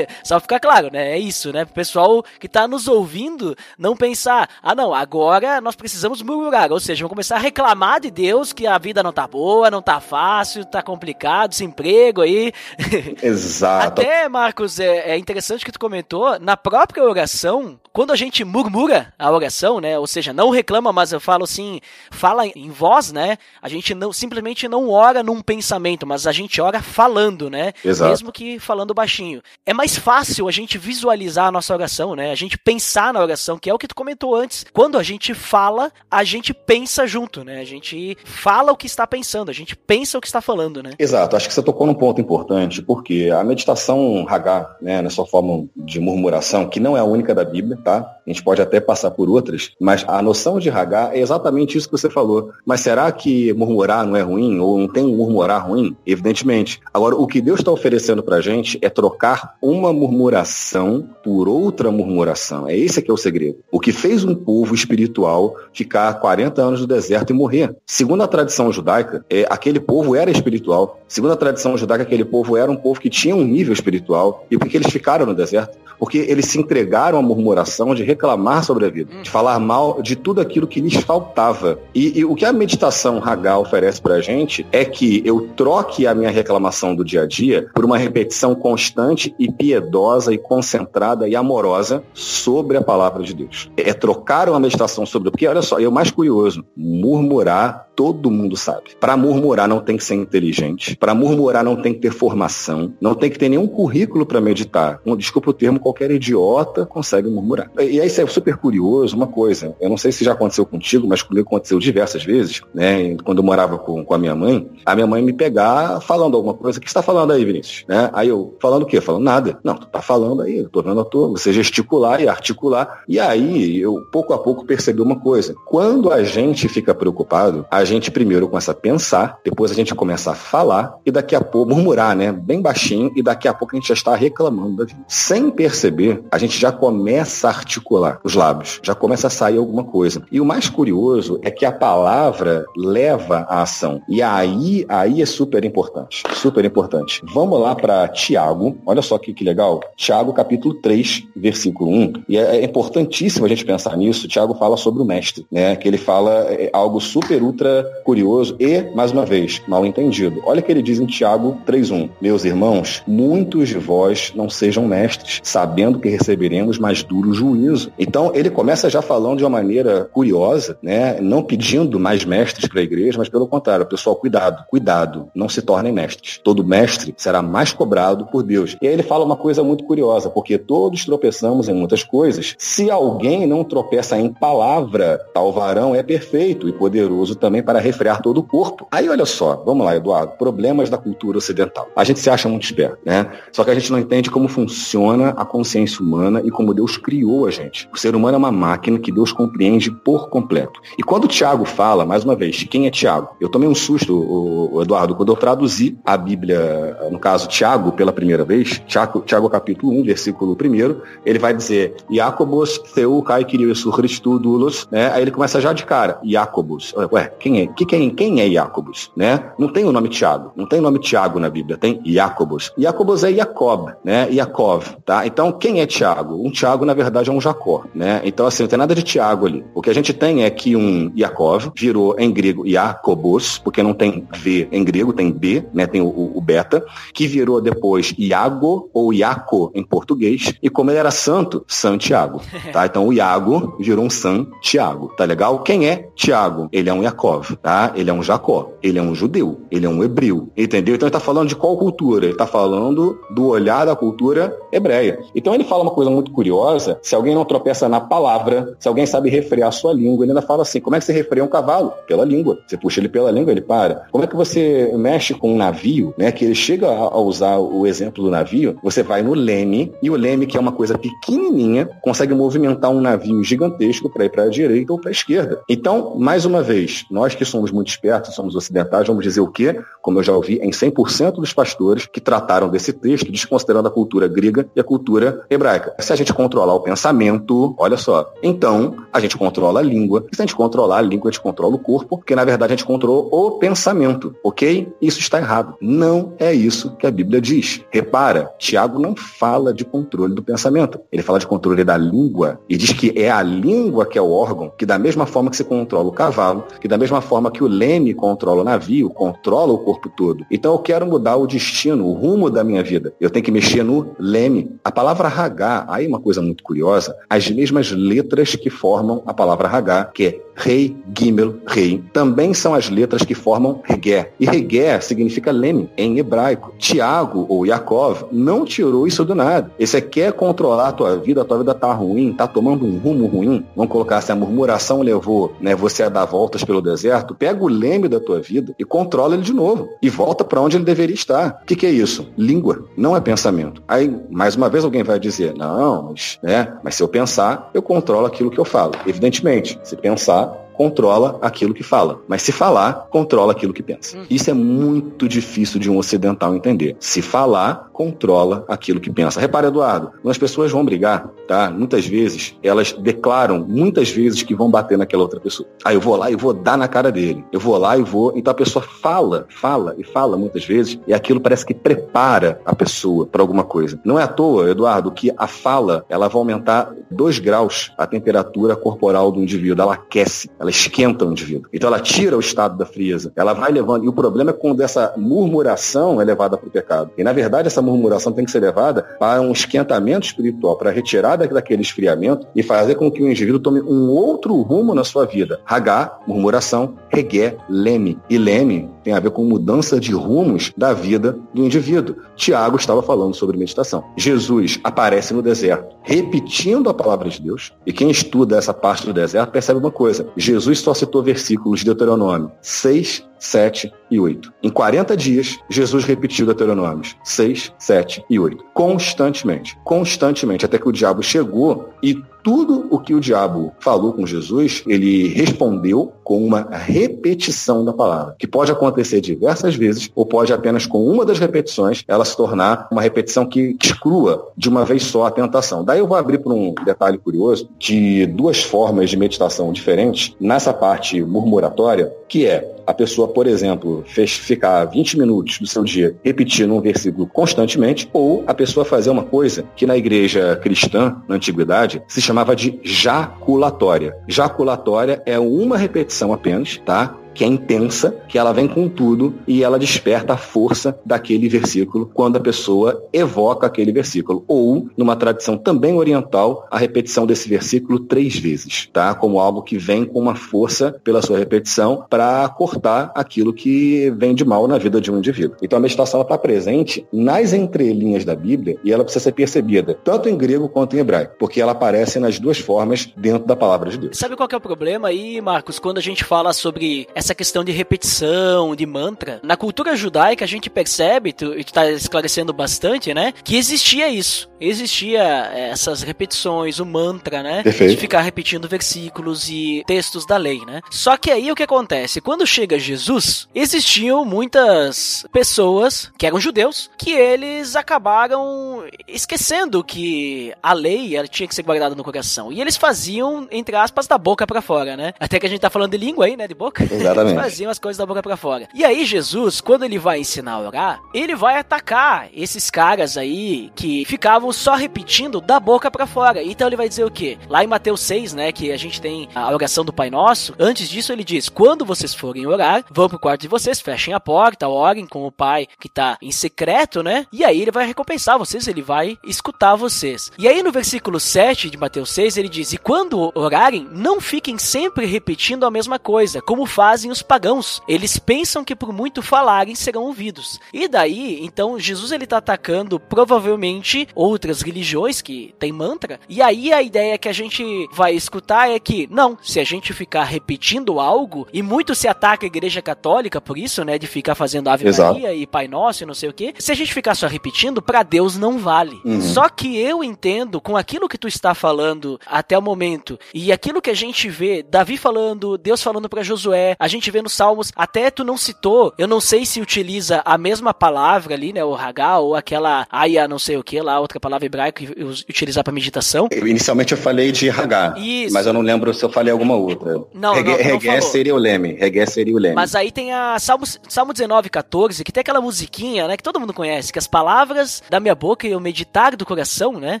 Só ficar claro, né? É isso, né? O pessoal que tá nos ouvindo não pensar, ah, não, agora nós precisamos murmurar. Ou seja, vão começar a reclamar de Deus que a vida não tá boa, não tá fácil, tá complicado, desemprego aí. Exato. Até, Marcos, é, é interessante que tu comentou, na própria oração, quando a gente murmura a oração, né? Ou seja, não reclama, mas eu falo assim, fala em voz, né? A gente não simplesmente não ora num pensamento, mas a gente ora falando, né? Exato. Mesmo que falando baixinho. É mais fácil a gente visualizar a nossa oração, né? A gente pensar na oração, que é o que tu comentou antes. Quando a gente fala, a gente pensa junto, né? A gente fala o que está pensando, a gente pensa o que está falando, né? Exato, acho que você tocou num ponto importante, porque a meditação Hagá, né, na sua forma de murmuração, que não é a única da Bíblia, tá? A gente pode até passar por outras, mas a noção de Hagá é exatamente isso que você falou. Mas será que murmurar não é ruim? Ou não tem um murmurar ruim? Evidentemente. Agora, o que Deus está oferecendo pra gente é trocar uma murmuração por outra murmuração. É esse que é o segredo. O que fez um povo espiritual ficar 40 anos no deserto e morrer. Segundo a tradição judaica, é, aquele povo era espiritual. Segundo a tradição judaica, aquele povo era um povo que tinha um nível espiritual. E por que eles ficaram no deserto? Porque eles se entregaram à murmuração de reclamar sobre a vida, de falar mal de tudo aquilo que lhes faltava. E, e o que a meditação Hagá oferece pra gente é que eu troque a minha reclamação do dia a dia por uma repetição constante e piedosa e concentrada e amorosa sobre a palavra de Deus. É trocar uma meditação sobre. Porque olha só, o mais curioso: murmurar todo mundo sabe. Para murmurar não tem que ser inteligente. Para murmurar não tem que ter formação. Não tem que ter nenhum currículo para meditar. Um, desculpa o termo, qualquer idiota consegue murmurar. E aí é super curioso, uma coisa. Eu não sei se já aconteceu contigo, mas comigo aconteceu diversas vezes, né? Quando eu morava com, com a minha mãe, a minha mãe me pegar falando alguma coisa. O que está falando aí, Vinícius? Né? Aí eu, falando o quê? Falando nada. Não, tu tá falando aí, eu tô vendo a tua, você gesticular e articular. E aí eu, pouco a pouco, percebi uma coisa. Quando a gente fica preocupado, a gente primeiro começa a pensar, depois a gente começa a falar e daqui a pouco, murmurar, né? Bem baixinho e daqui a pouco a gente já está reclamando da vida. Sem perceber, a gente já começa a articular os lábios, já começa a sair alguma coisa. E o mais curioso é que a palavra leva à ação. E aí, aí é super importante, super importante. Vamos lá para Tiago, olha só que, que legal. Tiago capítulo 3, versículo 1. E é, é importantíssimo a gente pensar nisso. Tiago fala sobre o mestre, né? Que ele fala é, algo super ultra curioso e, mais uma vez, mal entendido. Olha o que ele diz em Tiago 3.1. Meus irmãos, muitos de vós não sejam mestres, sabendo que receberemos mais duro juízo. Então, ele começa já falando de uma maneira curiosa, né? Não pedindo mais mestres para a igreja, mas pelo contrário, pessoal, cuidado, cuidado, não se tornem mestres. Todo mestre será mais cobrado por Deus. E aí ele fala uma coisa muito curiosa, porque todos tropeçamos em muitas coisas. Se alguém não tropeça em palavra, tal varão é perfeito e poderoso também para refrear todo o corpo. Aí olha só, vamos lá, Eduardo, problemas da cultura ocidental. A gente se acha muito esperto, né? Só que a gente não entende como funciona a consciência humana e como Deus criou a gente. O ser humano é uma máquina que Deus compreende por completo. E quando o Tiago fala, mais uma vez, quem é Tiago? Eu tomei um susto, o, Eduardo, quando eu traduzi a Bíblia, no caso Tiago, pela primeira vez, Tiago, Tiago capítulo 1, versículo 1, ele vai dizer, Jacobos Theu Kai Kyrios Christu Dulos, né? Aí ele começa já de cara, Jacobos. Ué, quem é? Que, quem, quem é Jacobos? Né? Não tem o nome Tiago, não tem o nome Tiago na Bíblia, tem Jacobos. Jacobos é Jacob, né? Jacob, tá? Então, quem é Tiago? Um Tiago, na verdade, é um Jacó, né? Então, assim, não tem nada de Tiago ali. O que a gente tem é que um Jacob virou em grego Jacobos, porque não tem V em grego, tem B, né? Tem o, o, beta, que virou depois Iago ou Iaco em português, e como ele era santo, Santiago, tá? Então, o Iago virou um Santiago, tá legal? Quem é Tiago? Ele é um Jacob, tá? Ele é um Jacó, ele é um judeu, ele é um hebreu, entendeu? Então ele está falando de qual cultura? Ele está falando do olhar da cultura hebreia. Então ele fala uma coisa muito curiosa, se alguém não tropeça na palavra, se alguém sabe refrear a sua língua, ele ainda fala assim, como é que você refreia um cavalo? Pela língua. Você puxa ele pela língua, ele para. Como é que você mexe com um navio, né? Que ele chega a usar o exemplo do navio, você vai no leme, e o leme, que é uma coisa pequenininha, consegue movimentar um navio gigantesco para ir para a direita ou para a esquerda. Então, mais uma vez, nós nós que somos muito espertos, somos ocidentais, vamos dizer o quê? Como eu já ouvi em 100% dos pastores que trataram desse texto, desconsiderando a cultura grega e a cultura hebraica. Se a gente controlar o pensamento, olha só, então a gente controla a língua. E se a gente controlar a língua, a gente controla o corpo, porque na verdade a gente controla o pensamento, ok? Isso está errado. Não é isso que a Bíblia diz. Repara, Tiago não fala de controle do pensamento. Ele fala de controle da língua e diz que é a língua que é o órgão que da mesma forma que se controla o cavalo, que da mesma forma que o leme controla o navio, controla o corpo todo. Então eu quero mudar o destino, o rumo da minha vida. Eu tenho que mexer no leme. A palavra Hagá, aí uma coisa muito curiosa, as mesmas letras que formam a palavra Hagá, que é rei, gimel, rei, também são as letras que formam Regé. E Regé significa leme em hebraico. Tiago ou Yaakov não tirou isso do nada. Esse quer controlar a tua vida, a tua vida tá ruim, tá tomando um rumo ruim. Vamos colocar se a murmuração levou né, você a dar voltas pelo deserto, pega o leme da tua vida e controla ele de novo. E volta para onde ele deveria estar. O que, que é isso? Língua, não é pensamento. Aí, mais uma vez, alguém vai dizer, não, mas, né, mas se eu pensar, eu controlo aquilo que eu falo. Evidentemente, se pensar, controla aquilo que fala. Mas se falar, controla aquilo que pensa. Uhum. Isso é muito difícil de um ocidental entender. Se falar, controla aquilo que pensa. Repara, Eduardo, quando as pessoas vão brigar, tá? Muitas vezes, elas declaram, muitas vezes, que vão bater naquela outra pessoa. Aí eu vou lá e vou dar na cara dele. Eu vou lá e vou. Então a pessoa fala, fala e fala muitas vezes, e aquilo parece que prepara a pessoa para alguma coisa. Não é à toa, Eduardo, que a fala ela vai aumentar 2 graus a temperatura corporal do indivíduo. Ela aquece, ela ela esquenta o indivíduo. Então ela tira o estado da frieza. Ela vai levando. E o problema é quando essa murmuração é levada para o pecado. E na verdade essa murmuração tem que ser levada para um esquentamento espiritual, para retirar daquele esfriamento e fazer com que o indivíduo tome um outro rumo na sua vida. Hagá, murmuração, regué, leme. E leme tem a ver com mudança de rumos da vida do indivíduo. Tiago estava falando sobre meditação. Jesus aparece no deserto, repetindo a palavra de Deus. E quem estuda essa parte do deserto percebe uma coisa: Jesus só citou versículos de Deuteronômio 6, 7 e 8. Em 40 dias, Jesus repetiu Deuteronômios 6, 7 e 8. Constantemente. Constantemente. Até que o diabo chegou e tudo o que o diabo falou com Jesus, ele respondeu com uma repetição da palavra, que pode acontecer diversas vezes ou pode apenas com uma das repetições ela se tornar uma repetição que exclua de uma vez só a tentação. Daí eu vou abrir para um detalhe curioso de duas formas de meditação diferentes nessa parte murmuratória, que é a pessoa, por exemplo, ficar 20 minutos do seu dia repetindo um versículo constantemente, ou a pessoa fazer uma coisa que na igreja cristã, na antiguidade, se chamava de jaculatória. Jaculatória é uma repetição apenas, tá? Que é intensa, que ela vem com tudo e ela desperta a força daquele versículo quando a pessoa evoca aquele versículo. Ou, numa tradição também oriental, a repetição desse versículo três vezes, tá? Como algo que vem com uma força pela sua repetição para cortar aquilo que vem de mal na vida de um indivíduo. Então a meditação está presente nas entrelinhas da Bíblia e ela precisa ser percebida tanto em grego quanto em hebraico, porque ela aparece nas duas formas dentro da palavra de Deus. Sabe qual é o problema aí, Marcos, quando a gente fala sobre essa essa questão de repetição, de mantra. Na cultura judaica a gente percebe, tu, tu tá esclarecendo bastante, né? Que existia isso. Existia eh, essas repetições, o mantra, né? Perfeito. De ficar repetindo versículos e textos da lei, né? Só que aí o que acontece? Quando chega Jesus, existiam muitas pessoas que eram judeus que eles acabaram esquecendo que a lei ela tinha que ser guardada no coração. E eles faziam, entre aspas, da boca para fora, né? Até que a gente tá falando de língua aí, né? De boca. Exatamente. Exatamente. faziam as coisas da boca para fora. E aí Jesus, quando ele vai ensinar a orar, ele vai atacar esses caras aí que ficavam só repetindo da boca para fora. Então ele vai dizer o quê? Lá em Mateus 6, né, que a gente tem a oração do Pai Nosso, antes disso ele diz: "Quando vocês forem orar, vão pro quarto de vocês, fechem a porta, orem com o Pai que tá em secreto, né? E aí ele vai recompensar vocês, ele vai escutar vocês". E aí no versículo 7 de Mateus 6, ele diz: "E quando orarem, não fiquem sempre repetindo a mesma coisa, como fazem os pagãos. Eles pensam que por muito falarem serão ouvidos. E daí, então, Jesus ele tá atacando provavelmente outras religiões que tem mantra. E aí a ideia que a gente vai escutar é que, não, se a gente ficar repetindo algo, e muito se ataca a igreja católica por isso, né, de ficar fazendo Ave Exato. Maria e Pai Nosso e não sei o que, se a gente ficar só repetindo, para Deus não vale. Uhum. Só que eu entendo com aquilo que tu está falando até o momento, e aquilo que a gente vê, Davi falando, Deus falando para Josué, a a gente vê nos Salmos, até tu não citou, eu não sei se utiliza a mesma palavra ali, né, o Hagá, ou aquela Aya não sei o que lá, outra palavra hebraica que utilizar para meditação. Eu, inicialmente eu falei de Hagá, Isso. mas eu não lembro se eu falei alguma outra. Não, Regue, não, não seria o leme, seria o leme. Mas aí tem a Salmo, Salmo 19, 14, que tem aquela musiquinha, né, que todo mundo conhece, que as palavras da minha boca e o meditar do coração, né,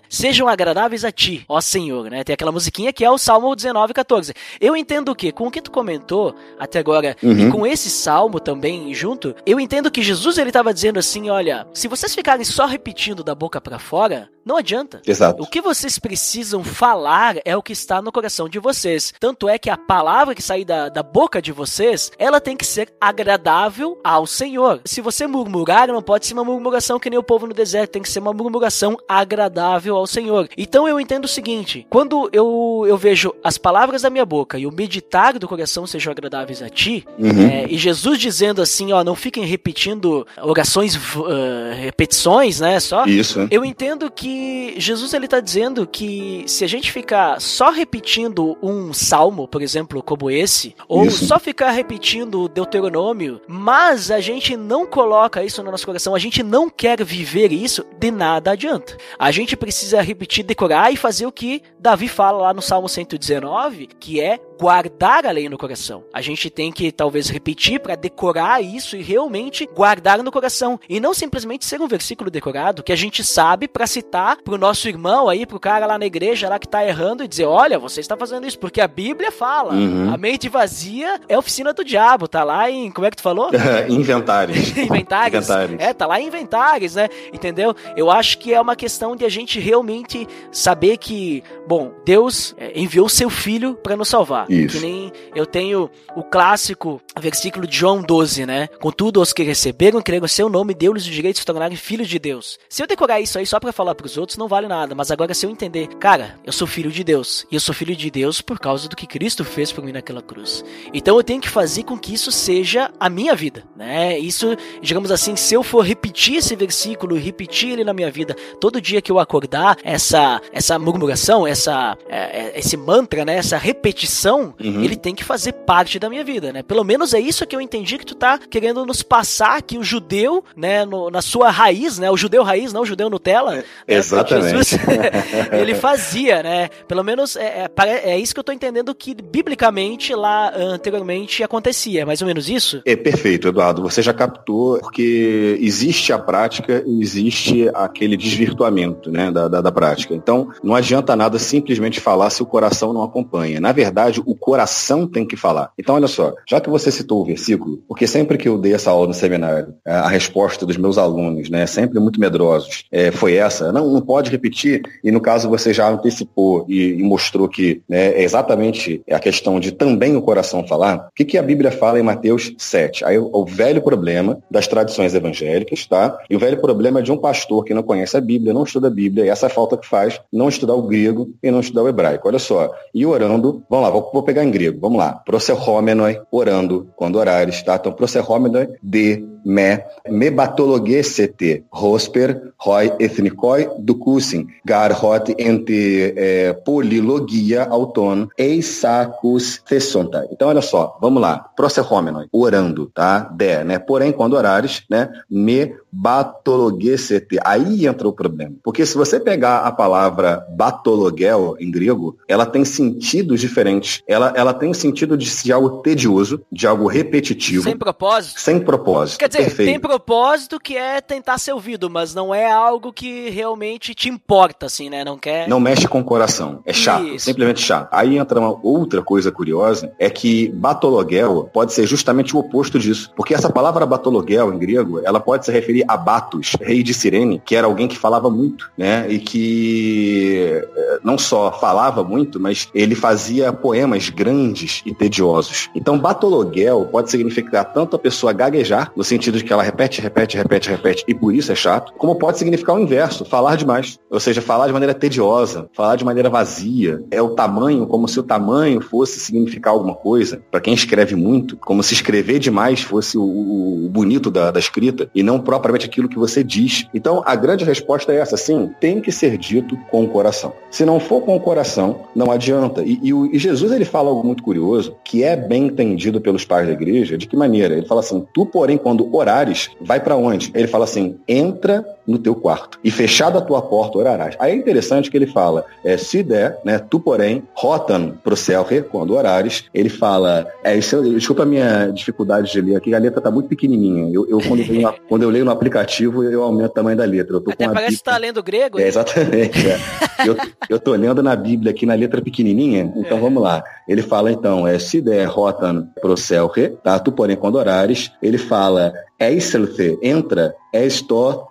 sejam agradáveis a ti, ó Senhor, né, tem aquela musiquinha que é o Salmo 19, 14. Eu entendo o que, com o que tu comentou até agora, uhum. e com esse Salmo também junto, eu entendo que Jesus ele estava dizendo assim, olha, se vocês ficarem só repetindo da boca para fora, não adianta. Exato. O que vocês precisam falar é o que está no coração de vocês. Tanto é que a palavra que sair da, da boca de vocês, ela tem que ser agradável ao Senhor. Se você murmurar, não pode ser uma murmuração que nem o povo no deserto, tem que ser uma murmuração agradável ao Senhor. Então eu entendo o seguinte: quando eu, eu vejo as palavras da minha boca e o meditar do coração sejam agradáveis a ti, uhum. é, e Jesus dizendo assim, ó, não fiquem repetindo orações, uh, repetições, né? Só. Isso. Eu entendo que Jesus ele está dizendo que se a gente ficar só repetindo um salmo, por exemplo, como esse, ou isso. só ficar repetindo o Deuteronômio, mas a gente não coloca isso no nosso coração, a gente não quer viver isso, de nada adianta. A gente precisa repetir, decorar e fazer o que Davi fala lá no Salmo 119, que é guardar a lei no coração. A gente tem que talvez repetir para decorar isso e realmente guardar no coração e não simplesmente ser um versículo decorado que a gente sabe para citar pro nosso irmão aí, pro cara lá na igreja lá que tá errando e dizer, olha, você está fazendo isso porque a Bíblia fala. Uhum. A mente vazia é oficina do diabo, tá lá em, como é que tu falou? inventários. inventários. inventários. É, tá lá em inventários, né? Entendeu? Eu acho que é uma questão de a gente realmente saber que, bom, Deus é, enviou seu filho para nos salvar. Isso. Que nem eu tenho o clássico versículo de João 12, né? Contudo, os que receberam, creram seu nome, deu-lhes o direito de se tornarem filhos de Deus. Se eu decorar isso aí só para falar pros outros, não vale nada. Mas agora, se eu entender, cara, eu sou filho de Deus. E eu sou filho de Deus por causa do que Cristo fez por mim naquela cruz. Então eu tenho que fazer com que isso seja a minha vida, né? Isso, digamos assim, se eu for repetir esse versículo, repetir ele na minha vida, todo dia que eu acordar, essa, essa murmuração, essa, é, é esse mantra, né? Essa repetição uhum. ele tem que fazer parte da minha vida, né? Pelo menos é isso que eu entendi que tu tá querendo nos passar que o judeu, né, no, na sua raiz, né? O judeu raiz, não o judeu Nutella. É, né, exatamente. Jesus, ele fazia, né? Pelo menos é, é, é, isso que eu tô entendendo que biblicamente lá anteriormente acontecia. É mais ou menos isso? É perfeito, Eduardo. Você já captou porque existe a prática e existe aquele desvirtuamento, né, da, da, da prática. Então, não adianta nada simplesmente falar se o coração não acompanha. Na verdade, o coração tem que falar. Então, olha só, já que você citou o versículo, porque sempre que eu dei essa aula no seminário, a resposta dos meus alunos, né, sempre muito medrosos, é, foi essa, não, não pode repetir, e no caso você já antecipou e, e mostrou que né, é exatamente a questão de também o coração falar, o que, que a Bíblia fala em Mateus 7? Aí o, o velho problema das tradições evangélicas, tá? E o velho problema de um pastor que não conhece a Bíblia, não estuda a Bíblia, e essa é falta que faz não estudar o grego e não estudar o hebraico. Olha só, e orando, vamos lá, vou vou pegar em grego, vamos lá. Proserhomenoi, orando, quando orares, tá? Então, proserhomenoi, de, me, mebatologesete, rosper, roi, ethnikoi, ducusin, gar, hot, ente, é, polilogia, auton, eisacus, thesonta. Então, olha só, vamos lá. Proserhomenoi, orando, tá? De, né? Porém, quando orares, né? Me batologesete. Aí entra o problema. Porque se você pegar a palavra batologel em grego, ela tem sentidos diferentes. Ela, ela tem o sentido de ser algo tedioso, de algo repetitivo. Sem propósito. Sem propósito. Quer dizer, Perfeito. tem propósito que é tentar ser ouvido, mas não é algo que realmente te importa, assim, né? Não quer. Não mexe com o coração. É chato. Isso. Simplesmente chato. Aí entra uma outra coisa curiosa, é que batologel pode ser justamente o oposto disso. Porque essa palavra batologel em grego, ela pode se referir a Batos, rei de Cirene, que era alguém que falava muito, né? E que eh, não só falava muito, mas ele fazia poemas grandes e tediosos. Então, batologuel pode significar tanto a pessoa gaguejar, no sentido sentido de que ela repete, repete, repete, repete, e por isso é chato, como pode significar o inverso, falar demais. Ou seja, falar de maneira tediosa, falar de maneira vazia. É o tamanho, como se o tamanho fosse significar alguma coisa. Para quem escreve muito, como se escrever demais fosse o, o bonito da, da escrita, e não propriamente aquilo que você diz. Então, a grande resposta é essa, sim, tem que ser dito com o coração. Se não for com o coração, não adianta. E, e, e Jesus, ele fala algo muito curioso, que é bem entendido pelos pais da igreja. De que maneira? Ele fala assim, tu, porém, quando orares, vai para onde? Ele fala assim, entra no teu quarto e fechada a tua porta orarás. Aí é interessante que ele fala, é, se der, né, tu porém, rotan pro céu, quando orares, ele fala, é, isso, desculpa a minha dificuldade de ler aqui, a letra tá muito pequenininha. Eu, eu quando, eu leio, quando eu leio no aplicativo, eu aumento o tamanho da letra. Eu tô Até com parece que tá lendo grego. É, exatamente. É. eu, eu tô lendo na Bíblia aqui na letra pequenininha, então é. vamos lá. Ele fala então, é, se der, rotan pro céu, tá? Tu porém, quando orares, ele fala, Eiselfe, entra, Esto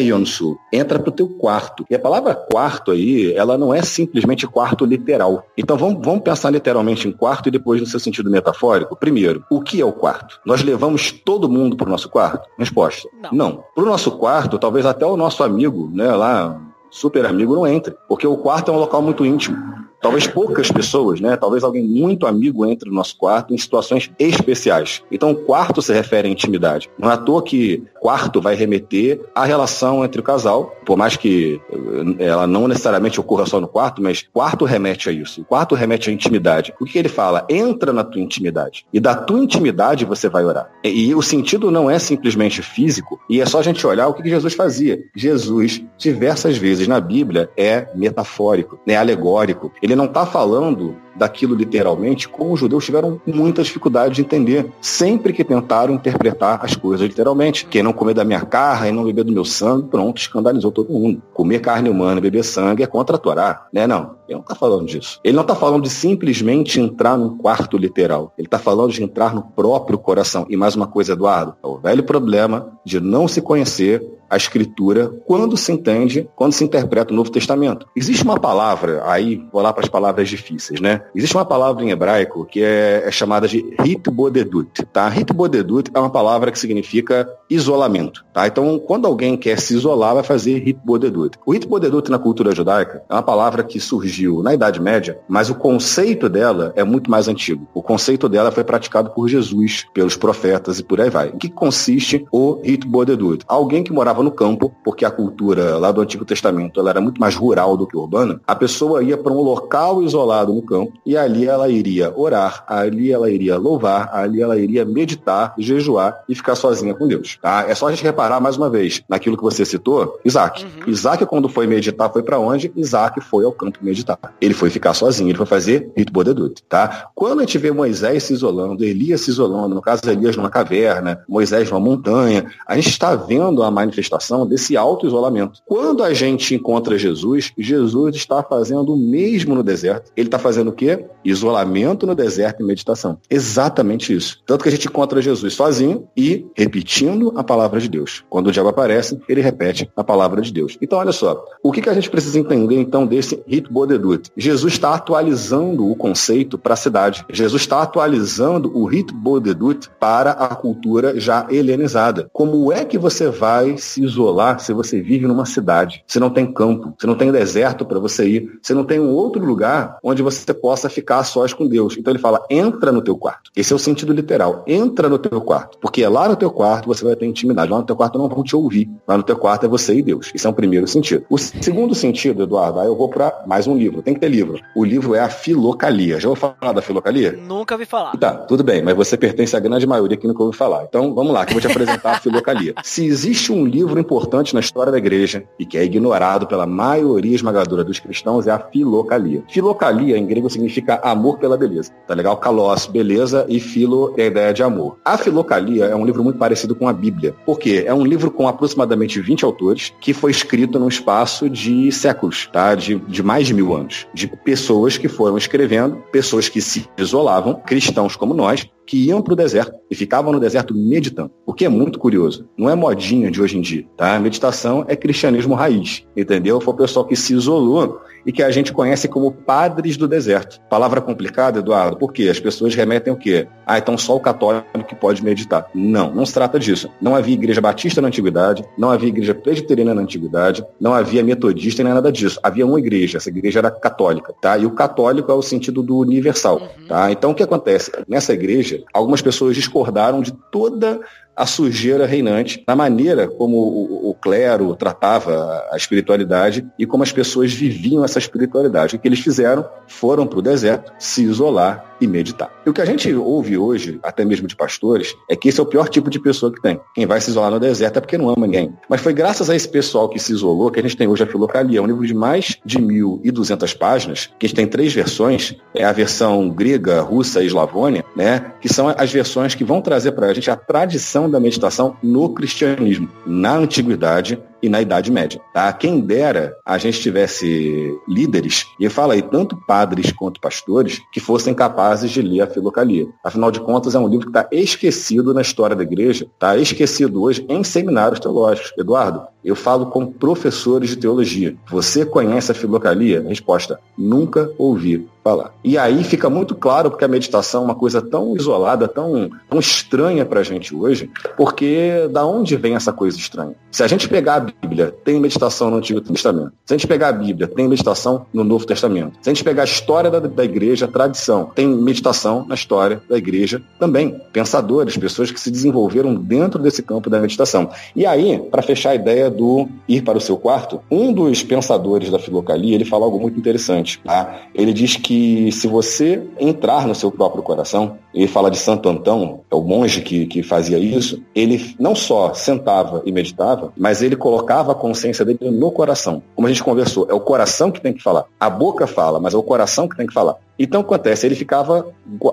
Tameyonsu, entra para o teu quarto. E a palavra quarto aí, ela não é simplesmente quarto literal. Então vamos, vamos pensar literalmente em quarto e depois no seu sentido metafórico. Primeiro, o que é o quarto? Nós levamos todo mundo para o nosso quarto? Resposta: não. não. Para o nosso quarto, talvez até o nosso amigo, né, lá, super amigo, não entre. Porque o quarto é um local muito íntimo. Talvez poucas pessoas, né? Talvez alguém muito amigo entre no nosso quarto em situações especiais. Então, quarto se refere à intimidade. Não é à toa que quarto vai remeter à relação entre o casal, por mais que eh, ela não necessariamente ocorra só no quarto, mas quarto remete a isso. quarto remete à intimidade. O que ele fala? Entra na tua intimidade. E da tua intimidade você vai orar. E, o sentido não é simplesmente físico, e é só a gente olhar o que Jesus fazia. Jesus, diversas vezes na Bíblia, é metafórico, é alegórico. Ele ele não está falando daquilo literalmente, como os judeus tiveram muita dificuldade de entender, sempre que tentaram interpretar as coisas literalmente. Quem não comer da minha carne e não beber do meu sangue, pronto, escandalizou todo mundo. Comer carne humana e beber sangue é contra a Torá, né? Não, ele não está falando disso. Ele não está falando de simplesmente entrar num quarto literal. Ele está falando de entrar no próprio coração. E mais uma coisa, Eduardo, é o velho problema de não se conhecer a escritura quando se entende, quando se interpreta o Novo Testamento. Existe uma palavra, aí vou lá para as palavras difíceis, né? Existe uma palavra em hebraico que é, é chamada de hitbodedut, tá? Hitbodedut é uma palavra que significa isolamento, tá? Então, quando alguém quer se isolar, vai fazer hitbodedut. O hitbodedut na cultura judaica é uma palavra que surgiu na Idade Média, mas o conceito dela é muito mais antigo. O conceito dela foi praticado por Jesus, pelos profetas e por aí vai. Em que consiste o hitbodedut? Alguém que morava no campo, porque a cultura lá do Antigo Testamento ela era muito mais rural do que urbana, a pessoa ia para um local isolado no campo e ali ela iria orar, ali ela iria louvar, ali ela iria meditar, jejuar e ficar sozinha com Deus. Tá? É só a gente reparar mais uma vez naquilo que você citou, Isaac. Uhum. Isaac, quando foi meditar, foi para onde? Isaac foi ao campo meditar. Ele foi ficar sozinho, ele foi fazer rito bodedut, tá? Quando a gente vê Moisés se isolando, Elias se isolando, no caso Elias numa caverna, Moisés numa montanha, a gente está vendo a manifestação desse auto-isolamento. Quando a gente encontra Jesus, Jesus está fazendo o mesmo no deserto. Ele está fazendo o quê? Isolamento no deserto e meditação. Exatamente isso. Tanto que a gente encontra Jesus sozinho e repetindo a palavra de Deus. Quando o diabo aparece, ele repete a palavra de Deus. Então, olha só. O que, que a gente precisa entender, então, desse rito bodedut? Jesus está atualizando o conceito para a cidade. Jesus está atualizando o rito bodedut para a cultura já helenizada. Como é que você vai se isolar se você vive numa cidade? Se não tem campo, se não tem deserto para você ir, se não tem um outro lugar onde você possa ficar sós com Deus. Então ele fala, entra no teu quarto. Esse é o sentido literal. Entra no teu quarto. Porque lá no teu quarto você vai ter intimidade. Lá no teu quarto não vão te ouvir. Lá no teu quarto é você e Deus. Esse é o primeiro sentido. O segundo sentido, Eduardo, aí eu vou para mais um livro. Tem que ter livro. O livro é a Filocalia. Já vou falar da Filocalia? Nunca vi falar. Tá, tudo bem, mas você pertence à grande maioria que nunca ouviu falar. Então vamos lá, que eu vou te apresentar a Filocalia. Se existe um livro importante na história da igreja e que é ignorado pela maioria esmagadora dos cristãos, é a Filocalia. Filocalia em grego significa amor pela beleza. Tá legal? Kalos, beleza, e filo é a ideia de amor. A Filocalia é um livro muito parecido com a Bíblia. Por quê? É um livro com aproximadamente 20 autores que foi escrito num espaço de séculos, tá? De, de mais de mil anos. De pessoas que foram escrevendo, pessoas que se isolavam, cristãos como nós, que iam para o deserto e ficavam no deserto meditando. O que é muito curioso. Não é modinha de hoje em dia, tá? A meditação é cristianismo raiz, entendeu? Foi o pessoal que se isolou e que a gente conhece como padres do deserto. Palavra complicada, Eduardo, porque as pessoas remetem o quê? Ah, então só o católico que pode meditar. Não, não se trata disso. Não havia igreja batista na antiguidade, não havia igreja presbiteriana na antiguidade, não havia metodista nem nada disso. Havia uma igreja, essa igreja era católica, tá? E o católico é o sentido do universal, uhum. tá? Então o que acontece? Nessa igreja, algumas pessoas discordaram de toda a sujeira reinante na maneira como o, o, clero tratava a espiritualidade e como as pessoas viviam essa espiritualidade. O que eles fizeram? Foram para o deserto se isolar e meditar. E o que a gente ouve hoje, até mesmo de pastores, é que esse é o pior tipo de pessoa que tem. Quem vai se isolar no deserto é porque não ama ninguém. Mas foi graças a esse pessoal que se isolou que a gente tem hoje a Filocalia, um livro de mais de 1.200 páginas, que a gente tem três versões, é a versão grega, russa e eslavônia, né, que são as versões que vão trazer para a gente a tradição da meditação no cristianismo, na antiguidade e na Idade Média. Tá? Quem dera a gente tivesse líderes, e eu falo aí, tanto padres quanto pastores, que fossem capazes de ler a Filocalia. Afinal de contas, é um livro que está esquecido na história da igreja, está esquecido hoje em seminários teológicos. Eduardo, eu falo com professores de teologia. Você conhece a Filocalia? Resposta: nunca ouvi falar. E aí fica muito claro porque a meditação é uma coisa tão isolada, tão, tão estranha para a gente hoje, porque da onde vem essa coisa estranha? Se a gente pegar a Bíblia, tem meditação no Antigo Testamento. Se a gente pegar a Bíblia, tem meditação no Novo Testamento. Se a gente pegar a história da, da igreja, a tradição, tem meditação na história da igreja também. Pensadores, pessoas que se desenvolveram dentro desse campo da meditação. E aí, para fechar a ideia do ir para o seu quarto, um dos pensadores da Filocalia, ele fala algo muito interessante. Tá? Ele diz que se você entrar no seu próprio coração, ele fala de Santo Antão, é o monge que, que fazia isso, ele não só sentava e meditava, mas ele colocava a consciência dele no coração. Como a gente conversou, é o coração que tem que falar. A boca fala, mas é o coração que tem que falar. Então, acontece, ele ficava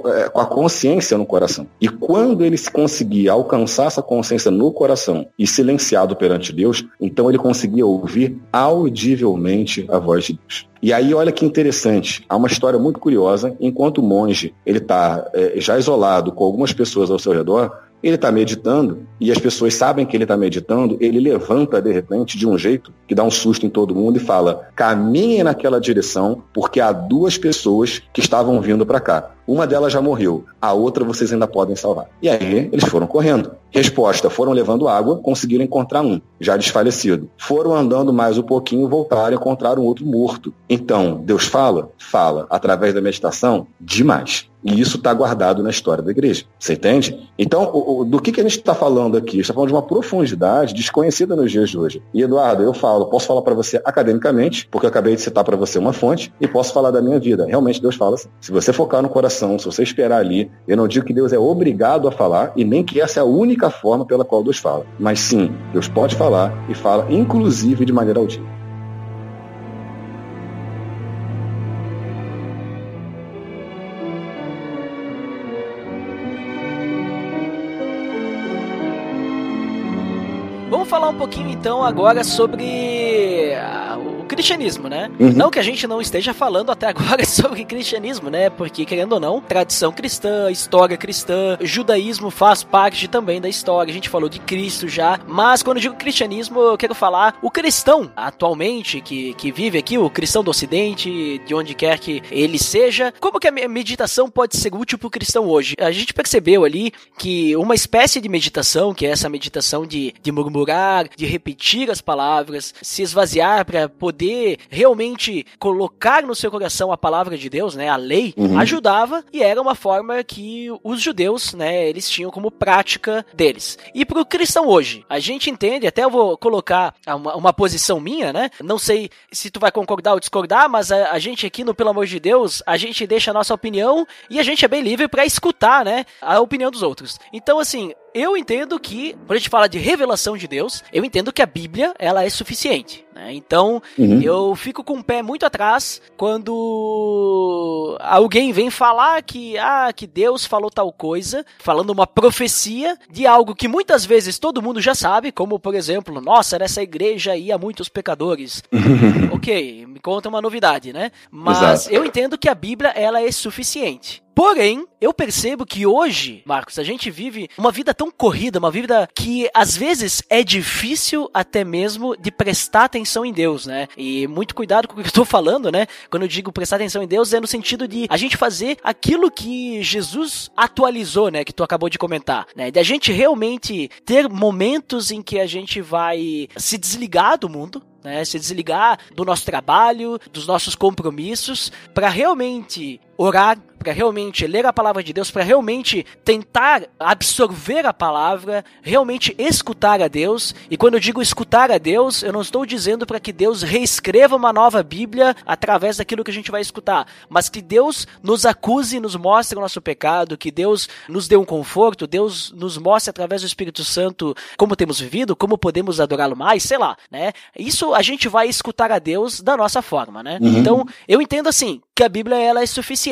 é, com a consciência no coração. E quando ele conseguia alcançar essa consciência no coração e silenciado perante Deus, então ele conseguia ouvir audivelmente a voz de Deus. E aí, olha que interessante, há uma história muito curiosa. Enquanto o monge ele está é, já isolado com algumas pessoas ao seu redor, ele está meditando e as pessoas sabem que ele está meditando, ele levanta de repente de um jeito que dá um susto em todo mundo e fala: caminhem naquela direção, porque há duas pessoas que estavam vindo para cá. Uma delas já morreu, a outra vocês ainda podem salvar. E aí eles foram correndo. Resposta: foram levando água, conseguiram encontrar um, já desfalecido. Foram andando mais um pouquinho, voltaram e encontraram outro morto. Então, Deus fala? Fala. Através da meditação? Demais. E isso está guardado na história da igreja. Você entende? Então, o, o, do que, que a gente está falando aqui? Está falando de uma profundidade desconhecida nos dias de hoje. E, Eduardo, eu falo, posso falar para você academicamente, porque eu acabei de citar para você uma fonte, e posso falar da minha vida. Realmente, Deus fala assim. Se você focar no coração, se você esperar ali, eu não digo que Deus é obrigado a falar e nem que essa é a única forma pela qual Deus fala. Mas sim, Deus pode falar e fala, inclusive de maneira audível. Vamos falar um pouquinho então agora sobre cristianismo, né? Uhum. Não que a gente não esteja falando até agora sobre cristianismo, né? Porque, querendo ou não, tradição cristã, história cristã, judaísmo faz parte também da história. A gente falou de Cristo já. Mas quando eu digo cristianismo, eu quero falar o cristão atualmente que, que vive aqui, o cristão do ocidente, de onde quer que ele seja. Como que a meditação pode ser útil para o cristão hoje? A gente percebeu ali que uma espécie de meditação, que é essa meditação de, de murmurar, de repetir as palavras, se esvaziar para poder poder realmente colocar no seu coração a palavra de Deus, né, a lei, uhum. ajudava e era uma forma que os judeus, né, eles tinham como prática deles. E para o cristão hoje, a gente entende, até eu vou colocar uma, uma, posição minha, né, não sei se tu vai concordar ou discordar, mas a, a gente aqui no Pelo Amor de Deus, a gente deixa a nossa opinião e a gente é bem livre para escutar, né, a opinião dos outros. Então, assim, eu entendo que, quando a gente fala de revelação de Deus, eu entendo que a Bíblia ela é suficiente. Né? Então, uhum. eu fico com o pé muito atrás quando alguém vem falar que, ah, que Deus falou tal coisa, falando uma profecia de algo que muitas vezes todo mundo já sabe, como por exemplo, nossa, nessa igreja ia muitos pecadores. ok, me conta uma novidade, né? Mas Exato. eu entendo que a Bíblia ela é suficiente. Porém, eu percebo que hoje, Marcos, a gente vive uma vida tão corrida, uma vida que às vezes é difícil até mesmo de prestar atenção em Deus, né? E muito cuidado com o que eu tô falando, né? Quando eu digo prestar atenção em Deus, é no sentido de a gente fazer aquilo que Jesus atualizou, né? Que tu acabou de comentar, né? De a gente realmente ter momentos em que a gente vai se desligar do mundo, né? Se desligar do nosso trabalho, dos nossos compromissos, para realmente orar, para realmente ler a palavra de Deus, para realmente tentar absorver a palavra, realmente escutar a Deus. E quando eu digo escutar a Deus, eu não estou dizendo para que Deus reescreva uma nova Bíblia através daquilo que a gente vai escutar, mas que Deus nos acuse e nos mostre o nosso pecado, que Deus nos dê um conforto, Deus nos mostre através do Espírito Santo como temos vivido, como podemos adorá-lo mais, sei lá, né? Isso a gente vai escutar a Deus da nossa forma, né? Uhum. Então, eu entendo assim, que a Bíblia ela é suficiente.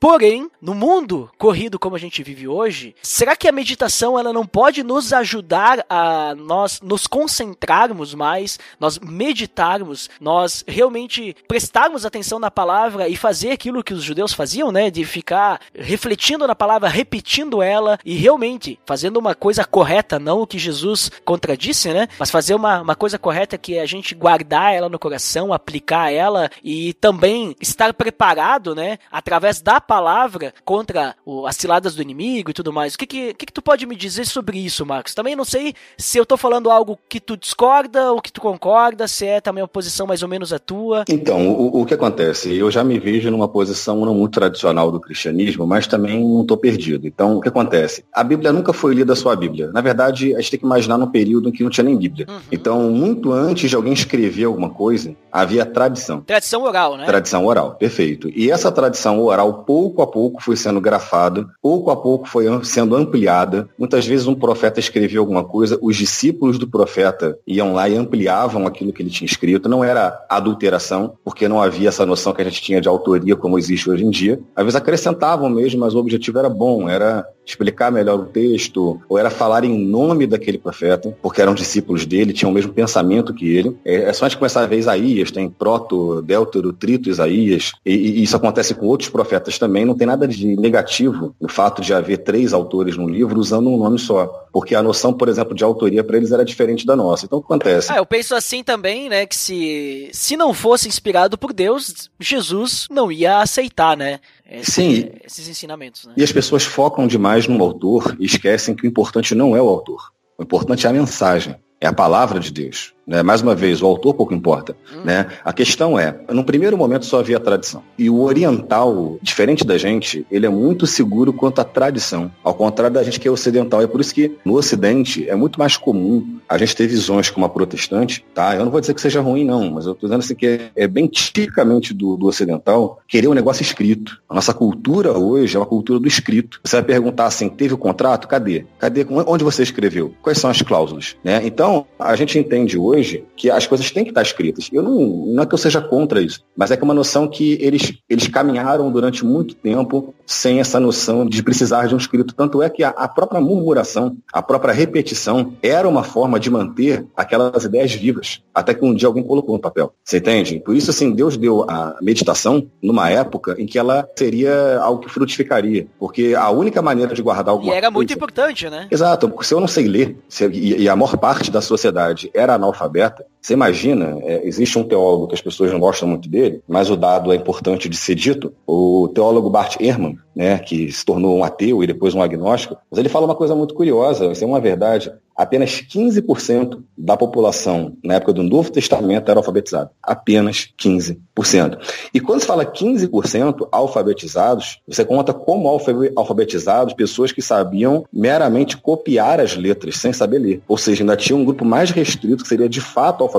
Porém, no mundo corrido como a gente vive hoje, será que a meditação ela não pode nos ajudar a nós nos concentrarmos mais, nós meditarmos, nós realmente prestarmos atenção na palavra e fazer aquilo que os judeus faziam, né, de ficar refletindo na palavra, repetindo ela e realmente fazendo uma coisa correta, não o que Jesus contradisse, né, mas fazer uma, uma coisa correta que é a gente guardar ela no coração, aplicar ela e também estar preparado preparado, né, através da palavra contra o, as ciladas do inimigo e tudo mais. O que que, que que tu pode me dizer sobre isso, Marcos? Também não sei se eu tô falando algo que tu discorda ou que tu concorda, se é também uma posição mais ou menos a tua. Então, o, o que acontece? Eu já me vejo numa posição não muito tradicional do cristianismo, mas também não tô perdido. Então, o que acontece? A Bíblia nunca foi lida só a Bíblia. Na verdade, a gente tem que imaginar num período em que não tinha nem Bíblia. Uhum. Então, muito antes de alguém escrever alguma coisa, havia tradição. Tradição oral, né? Tradição oral, perfeito. E essa tradição oral, pouco a pouco, foi sendo grafada, pouco a pouco foi sendo ampliada. Muitas vezes um profeta escrevia alguma coisa, os discípulos do profeta iam lá e ampliavam aquilo que ele tinha escrito. Não era adulteração, porque não havia essa noção que a gente tinha de autoria como existe hoje em dia. Às vezes acrescentavam mesmo, mas o objetivo era bom, era explicar melhor o texto, ou era falar em nome daquele profeta, porque eram discípulos dele, tinham o mesmo pensamento que ele. É, é só a gente começar a ver Isaías, tem proto, deltero, trito Isaías, e, e, isso acontece com outros profetas também, não tem nada de negativo no fato de haver três autores no livro usando um nome só, porque a noção, por exemplo, de autoria para eles era diferente da nossa. Então, o que acontece? Ah, eu penso assim também, né, que se, se não fosse inspirado por Deus, Jesus não ia aceitar, né? Esse, Sim. esses ensinamentos. Né? E as pessoas focam demais no autor e esquecem que o importante não é o autor. O importante é a mensagem, é a palavra de Deus. Né? Mais uma vez, o autor pouco importa. Hum. Né? A questão é, no primeiro momento só havia tradição. E o oriental, diferente da gente, ele é muito seguro quanto à tradição. Ao contrário da gente que é ocidental. É por isso que no ocidente é muito mais comum a gente ter visões como a protestante. Tá? Eu não vou dizer que seja ruim, não, mas eu estou dizendo assim que é, bem tipicamente do, do, ocidental querer um negócio escrito. A nossa cultura hoje é uma cultura do escrito. Você vai perguntar assim, teve o contrato? Cadê? Cadê? Onde você escreveu? Quais são as cláusulas? Né? Então, a gente entende hoje hoje que as coisas têm que estar escritas. Eu não, não é que eu seja contra isso, mas é que é uma noção que eles, eles caminharam durante muito tempo sem essa noção de precisar de um escrito. Tanto é que a, a própria murmuração, a própria repetição, era uma forma de manter aquelas ideias vivas, até que um dia alguém colocou no papel. Você entende? Por isso, assim, Deus deu a meditação numa época em que ela seria algo que frutificaria. Porque a única maneira de guardar alguma coisa... E era muito importante, né? Exato. Porque se eu não sei ler, se, e, e a maior parte da sociedade era analfabeta, analfabeta, você imagina, é, existe um teólogo que as pessoas não gostam muito dele, mas o dado é importante de ser dito, o teólogo Bart Ehrman, né, que se tornou um ateu e depois um agnóstico, mas ele fala uma coisa muito curiosa, isso é uma verdade apenas 15% da população na época do Novo Testamento era alfabetizada. Apenas 15%. E quando se fala 15% alfabetizados, você conta como alfabetizados pessoas que sabiam meramente copiar as letras sem saber ler. Ou seja, ainda tinha um grupo mais restrito que seria de fato alfabetizado,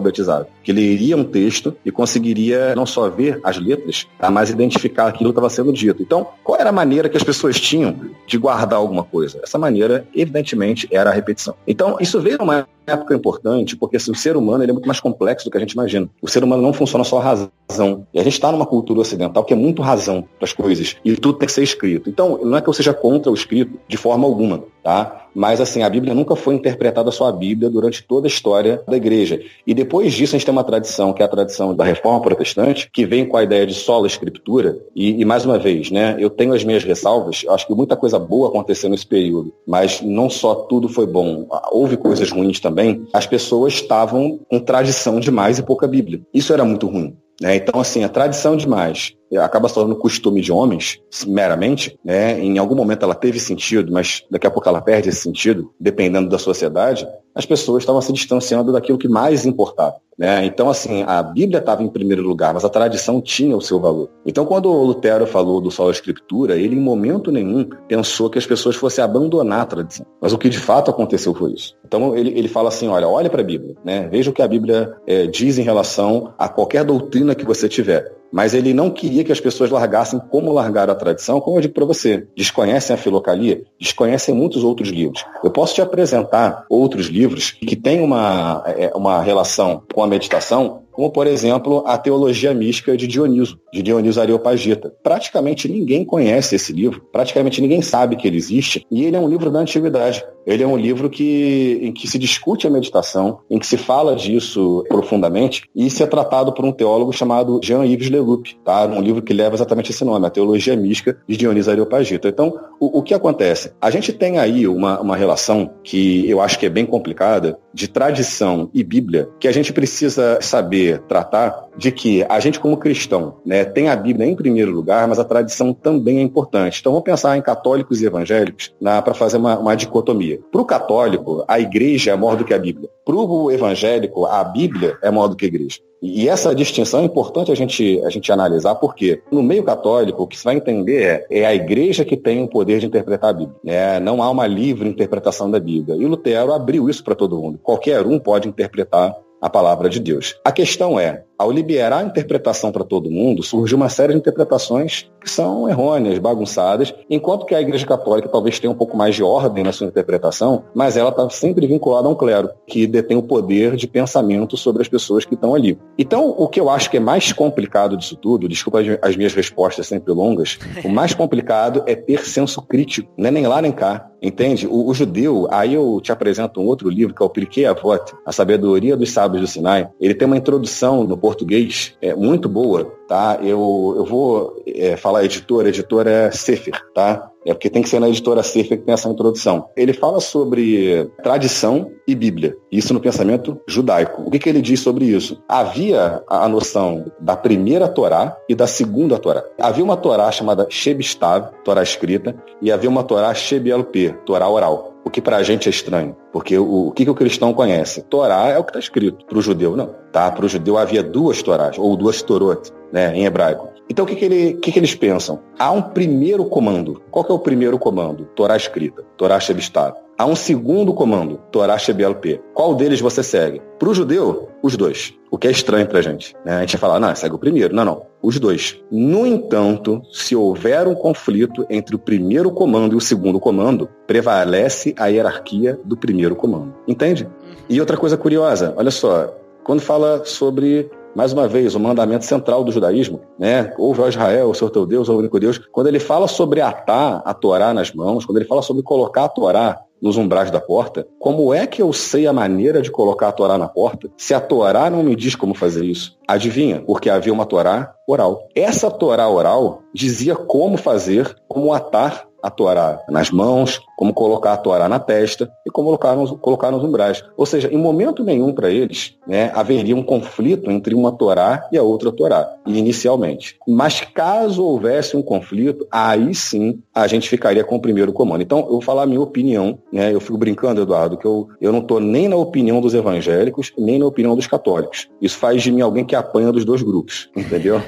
que leria um texto e conseguiria não só ver as letras, tá, mas identificar aquilo que estava sendo dito. Então, qual era a maneira que as pessoas tinham de guardar alguma coisa? Essa maneira, evidentemente, era a repetição. Então, isso veio numa época importante, porque assim, o ser humano ele é muito mais complexo do que a gente imagina. O ser humano não funciona só a razão. E a gente está numa cultura ocidental que é muito razão para as coisas. E tudo tem que ser escrito. Então, não é que eu seja contra o escrito de forma alguma, tá? Mas assim, a Bíblia nunca foi interpretada só a Bíblia durante toda a história da igreja. E depois disso a gente tem uma tradição, que é a tradição da reforma protestante, que vem com a ideia de sola escritura. E, e mais uma vez, né, eu tenho as minhas ressalvas, acho que muita coisa boa aconteceu nesse período, mas não só tudo foi bom, houve coisas ruins também. As pessoas estavam com tradição demais e pouca Bíblia. Isso era muito ruim. Né? Então, assim, a tradição demais acaba se tornando costume de homens, meramente, né? Em algum momento ela teve sentido, mas daqui a pouco ela perde esse sentido, dependendo da sociedade. As pessoas estavam se distanciando daquilo que mais importava. Né? Então, assim, a Bíblia estava em primeiro lugar, mas a tradição tinha o seu valor. Então, quando o Lutero falou do Sol Escritura, ele em momento nenhum pensou que as pessoas fossem abandonar a tradição. Mas o que de fato aconteceu foi isso. Então, ele, ele fala assim: olha, olha para a Bíblia, né? veja o que a Bíblia é, diz em relação a qualquer doutrina que você tiver. Mas ele não queria que as pessoas largassem como largar a tradição, como eu digo para você. Desconhecem a filocalia, desconhecem muitos outros livros. Eu posso te apresentar outros livros que têm uma, é, uma relação com a meditação como por exemplo a Teologia Mística de Dioniso, de Dioniso Areopagita. Praticamente ninguém conhece esse livro, praticamente ninguém sabe que ele existe, e ele é um livro da antiguidade. Ele é um livro que, em que se discute a meditação, em que se fala disso profundamente, e isso é tratado por um teólogo chamado Jean-Yves Leloup, tá? um livro que leva exatamente esse nome, a Teologia Mística de Dioniso Areopagita. Então, o, o que acontece? A gente tem aí uma, uma relação que eu acho que é bem complicada, de tradição e Bíblia, que a gente precisa saber tratar de que a gente, como cristão, né, tem a Bíblia em primeiro lugar, mas a tradição também é importante. Então vamos pensar em católicos e evangélicos para fazer uma, uma dicotomia. Para o católico, a igreja é maior do que a Bíblia. Para o evangélico, a Bíblia é maior do que a igreja. E essa distinção é importante a gente, a gente analisar, porque no meio católico, o que se vai entender é, é a igreja que tem o poder de interpretar a Bíblia. Né? Não há uma livre interpretação da Bíblia. E Lutero abriu isso para todo mundo. Qualquer um pode interpretar a palavra de Deus. A questão é, ao liberar a interpretação para todo mundo, surgiu uma série de interpretações que são errôneas, bagunçadas, enquanto que a Igreja Católica talvez tenha um pouco mais de ordem na sua interpretação, mas ela está sempre vinculada a um clero, que detém o poder de pensamento sobre as pessoas que estão ali. Então, o que eu acho que é mais complicado disso tudo, desculpa as minhas respostas sempre longas, o mais complicado é ter senso crítico, não é nem lá nem cá. Entende? O, o, judeu, aí eu te apresento um outro livro, que é o Pirkei Avot, A Sabedoria dos Sábios do Sinai. Ele tem uma introdução no português é, muito boa, tá? Eu, eu vou é, falar editora, editora é Sefer, tá? É porque tem que ser na editora Sefer que tem essa introdução. Ele fala sobre tradição e Bíblia, isso no pensamento judaico. O que, que ele diz sobre isso? Havia a noção da primeira Torá e da segunda Torá. Havia uma Torá chamada Shebstav, Torá escrita, e havia uma Torá Shebielp, Torá oral. O que para a gente é estranho, porque o, o que, que, o cristão conhece? Torá é o que está escrito. Para o judeu, não. Tá? Para o judeu havia duas Torás, ou duas Torot, né, em hebraico. Então o que, que, ele, que, que eles pensam? Há um primeiro comando. Qual é o primeiro comando? Torá escrita, Torá Shebstav. Há um segundo comando, Torá Shebialp. Qual deles você segue? Para o judeu, os dois. O que é estranho para a gente. Né? A gente vai falar, não, segue o primeiro. Não, não. Os dois. No entanto, se houver um conflito entre o primeiro comando e o segundo comando, prevalece a hierarquia do primeiro comando. Entende? E outra coisa curiosa, olha só, quando fala sobre mais uma vez, o mandamento central do judaísmo, né? Ouve ao Israel, o Senhor teu Deus, o único Deus. Quando ele fala sobre atar a Torá nas mãos, quando ele fala sobre colocar a Torá nos umbrais da porta, como é que eu sei a maneira de colocar a Torá na porta se a Torá não me diz como fazer isso? Adivinha? Porque havia uma Torá oral. Essa Torá oral dizia como fazer, como atar a Torá nas mãos, como colocar a Torá na testa e como colocar nos, colocar nos umbrais. Ou seja, em momento nenhum para eles né, haveria um conflito entre uma Torá e a outra Torá, inicialmente. Mas caso houvesse um conflito, aí sim a gente ficaria com o primeiro comando. Então, eu vou falar a minha opinião, né? eu fico brincando, Eduardo, que eu, eu não estou nem na opinião dos evangélicos, nem na opinião dos católicos. Isso faz de mim alguém que apanha dos dois grupos, entendeu?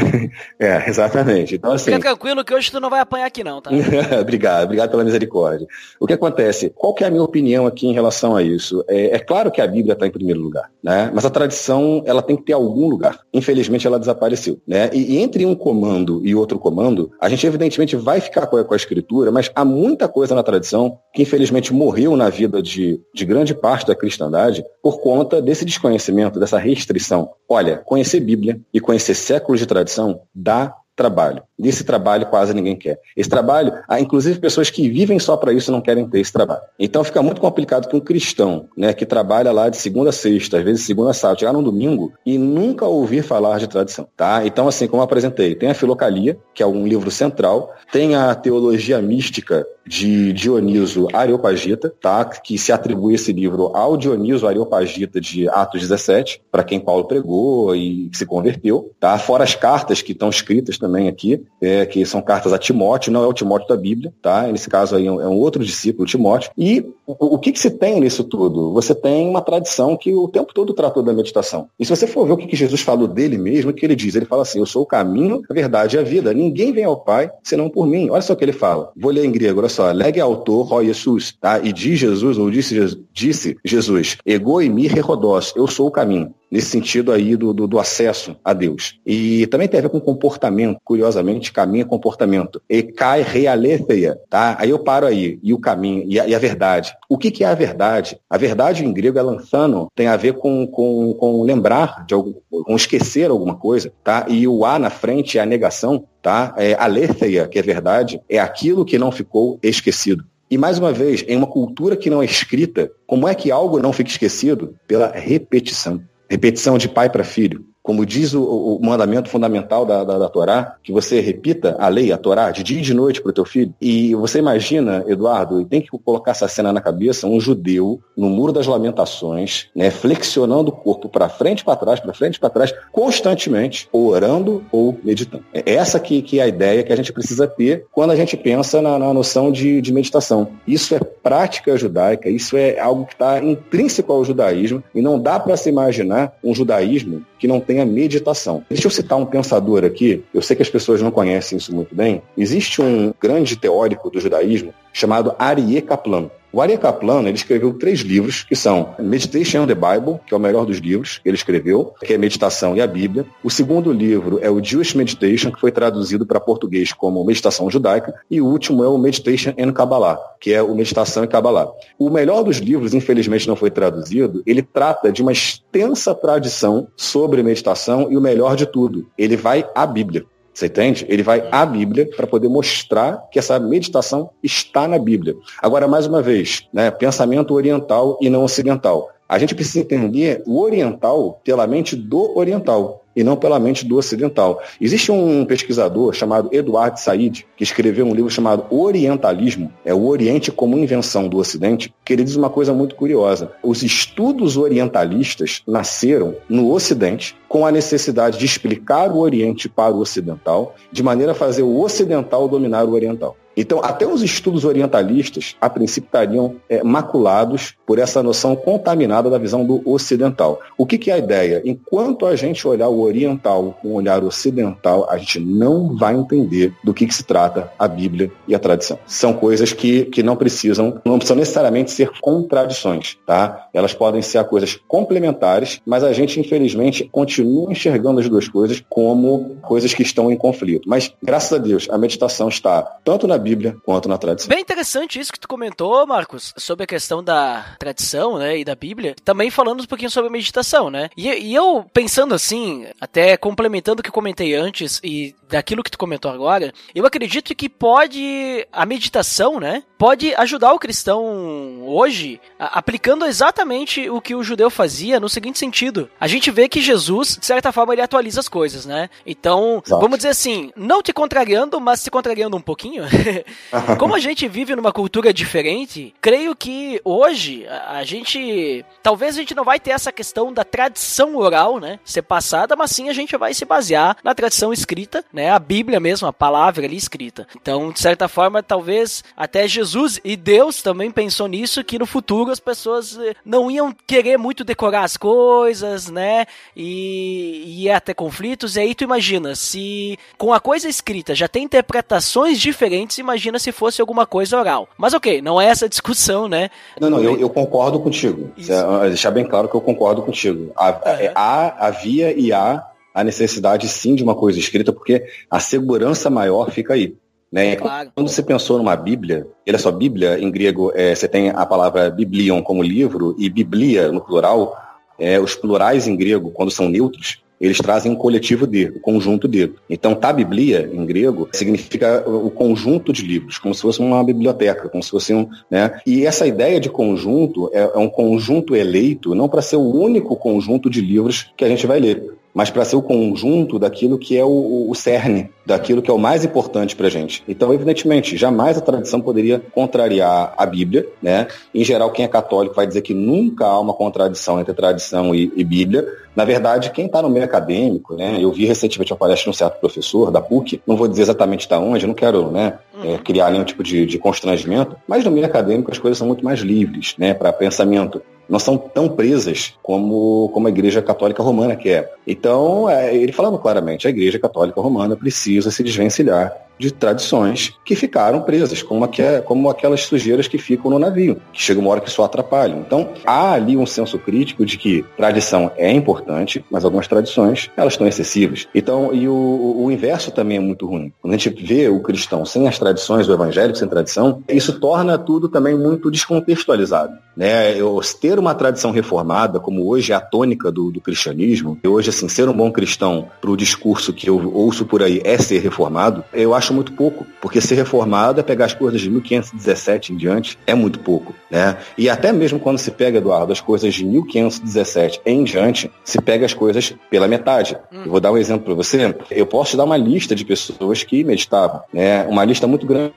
é, exatamente. Então, assim... Fica tranquilo que hoje tu não vai apanhar aqui não, tá? obrigado, obrigado pela misericórdia. O que acontece? Qual que é a minha opinião aqui em relação a isso? É, é claro que a Bíblia está em primeiro lugar, né? Mas a tradição, ela tem que ter algum lugar. Infelizmente, ela desapareceu, né? E, e entre um comando e outro comando, a gente evidentemente vai ficar com a, com a escritura, mas há muita coisa na tradição que infelizmente morreu na vida de, de grande parte da cristandade por conta desse desconhecimento, dessa restrição. Olha, conhecer Bíblia e conhecer séculos de tradição dá trabalho. Esse trabalho quase ninguém quer. Esse trabalho, há inclusive pessoas que vivem só para isso não querem ter esse trabalho. Então fica muito complicado que um cristão, né, que trabalha lá de segunda a sexta, às vezes segunda a sábado, chegar num domingo e nunca ouvir falar de tradição, tá? Então assim, como apresentei, tem a Filocalia, que é um livro central, tem a teologia mística de Dioniso Areopagita, tá? que se atribui esse livro ao Dioniso Areopagita de Atos 17, para quem Paulo pregou e se converteu. Tá? Fora as cartas que estão escritas também aqui, é, que são cartas a Timóteo, não é o Timóteo da Bíblia, tá? nesse caso aí é um outro discípulo, Timóteo. E o, o que, que se tem nisso tudo? Você tem uma tradição que o tempo todo tratou da meditação. E se você for ver o que, que Jesus falou dele mesmo, o que ele diz? Ele fala assim, eu sou o caminho, a verdade e a vida. Ninguém vem ao Pai senão por mim. Olha só o que ele fala. Vou ler em grego, olha só, leg autor ho Jesus, tá? E diz Jesus, ou disse, disse Jesus, ego e mi rerodós, eu sou o caminho nesse sentido aí do, do, do, acesso a Deus. E também tem a ver com comportamento, curiosamente, caminho é comportamento. E cai realetheia, tá? Aí eu paro aí, e o caminho, e a, e a verdade. O que, que, é a verdade? A verdade em grego é lançano, tem a ver com, com, com lembrar de algum, com esquecer alguma coisa, tá? E o A na frente é a negação, tá? É aletheia, que é verdade, é aquilo que não ficou esquecido. E mais uma vez, em uma cultura que não é escrita, como é que algo não fica esquecido? Pela repetição. Repetição de pai para filho. Como diz o, o mandamento fundamental da, da, da, Torá, que você repita a lei, a Torá, de dia e de noite para o teu filho. E você imagina, Eduardo, e tem que colocar essa cena na cabeça, um judeu no Muro das Lamentações, né, flexionando o corpo para frente para trás, para frente para trás, constantemente, orando ou meditando. É essa que, que é a ideia que a gente precisa ter quando a gente pensa na, na noção de, de meditação. Isso é prática judaica, isso é algo que está intrínseco ao judaísmo e não dá para se imaginar um judaísmo que não tenha meditação. Deixa eu citar um pensador aqui, eu sei que as pessoas não conhecem isso muito bem. Existe um grande teórico do judaísmo chamado Aryeh Kaplan. O Aryeh Kaplan ele escreveu três livros que são Meditation on the Bible, que é o melhor dos livros que ele escreveu, que é Meditação e a Bíblia. O segundo livro é o Jewish Meditation, que foi traduzido para português como Meditação Judaica. E o último é o Meditation and Kabbalah, que é o Meditação e Kabbalah. O melhor dos livros, infelizmente não foi traduzido, ele trata de uma extensa tradição sobre meditação e o melhor de tudo, ele vai à Bíblia. Você entende? Ele vai à Bíblia para poder mostrar que essa meditação está na Bíblia. Agora, mais uma vez, né, pensamento oriental e não ocidental. A gente precisa entender o oriental pela mente do oriental e não pela mente do ocidental. Existe um pesquisador chamado Eduard Said, que escreveu um livro chamado Orientalismo, é o Oriente como invenção do Ocidente, que ele diz uma coisa muito curiosa. Os estudos orientalistas nasceram no Ocidente com a necessidade de explicar o Oriente para o ocidental, de maneira a fazer o ocidental dominar o oriental. Então, até os estudos orientalistas, a princípio, estariam é, maculados por essa noção contaminada da visão do ocidental. O que, que é a ideia? Enquanto a gente olhar o oriental com o olhar ocidental, a gente não vai entender do que, que se trata a Bíblia e a tradição. São coisas que, que não precisam, não precisam necessariamente ser contradições, tá? Elas podem ser coisas complementares, mas a gente, infelizmente, continua enxergando as duas coisas como coisas que estão em conflito. Mas, graças a Deus, a meditação está tanto na Bíblia quanto na tradição. Bem interessante isso que tu comentou, Marcos, sobre a questão da tradição, né, e da Bíblia. Também falando um pouquinho sobre a meditação, né? E, e eu pensando assim, até complementando o que eu comentei antes e daquilo que tu comentou agora, eu acredito que pode a meditação, né, pode ajudar o cristão hoje a, aplicando exatamente o que o judeu fazia no seguinte sentido. A gente vê que Jesus, de certa forma, ele atualiza as coisas, né? Então, Exato. vamos dizer assim, não te contrariando, mas se contrariando um pouquinho. Como a gente vive numa cultura diferente, creio que hoje a, gente talvez a gente não vai ter essa questão da tradição oral, né, ser passada, mas sim a gente vai se basear na tradição escrita, né, a Bíblia mesmo, a palavra ali escrita. Então, de certa forma, talvez até Jesus e Deus também pensou nisso que no futuro as pessoas eh, não iam querer muito decorar as coisas, né, e ia ter conflitos. E aí tu imagina se com a coisa escrita já tem interpretações diferentes imagina se fosse alguma coisa oral. Mas ok, não é essa discussão, né? Não, não, eu, eu concordo contigo. É, deixar bem claro que eu concordo contigo. Há, uhum. há, havia e há a necessidade sim de uma coisa escrita, porque a segurança maior fica aí. Né? Claro. Quando você pensou numa Bíblia, olha só, Bíblia em grego, é, você tem a palavra biblion como livro e biblia no plural. É, os plurais em grego, quando são neutros, eles trazem um coletivo de, o conjunto de. Então, tá Biblia, em grego, significa o conjunto de livros, como se fosse uma biblioteca, como se fosse um. Né? E essa ideia de conjunto é, é um conjunto eleito não para ser o único conjunto de livros que a gente vai ler, mas para ser o conjunto daquilo que é o, o cerne, daquilo que é o mais importante para a gente. Então, evidentemente, jamais a tradição poderia contrariar a Bíblia, né? Em geral, quem é católico vai dizer que nunca há uma contradição entre tradição e, e Bíblia. Na verdade, quem está no meio acadêmico, né? Eu vi recentemente uma palestra de um certo professor da PUC, não vou dizer exatamente da onde, não quero, né? É, criar nenhum tipo de, de constrangimento, mas no meio acadêmico as coisas são muito mais livres, né? Para pensamento não são tão presas como, como a Igreja Católica Romana que é. Então, é, ele falando claramente, a Igreja Católica Romana precisa se desvencilhar de tradições que ficaram presas, como, aqu como aquelas sujeiras que ficam no navio, que chega uma hora que só atrapalham. Então, há ali um senso crítico de que tradição é importante, mas algumas tradições, elas estão excessivas. Então, e o, o inverso também é muito ruim. Quando a gente vê o cristão sem as tradições, o evangélico sem tradição, isso torna tudo também muito descontextualizado. Né? Eu, ter uma tradição reformada, como hoje é a tônica do, do cristianismo, e hoje, assim, ser um bom cristão para o discurso que eu ouço por aí é ser reformado, eu acho acho muito pouco, porque ser reformado é pegar as coisas de 1517 em diante, é muito pouco, né? E até mesmo quando se pega, Eduardo, as coisas de 1517 em diante, se pega as coisas pela metade. Eu vou dar um exemplo para você. Eu posso te dar uma lista de pessoas que meditavam, né? Uma lista muito grande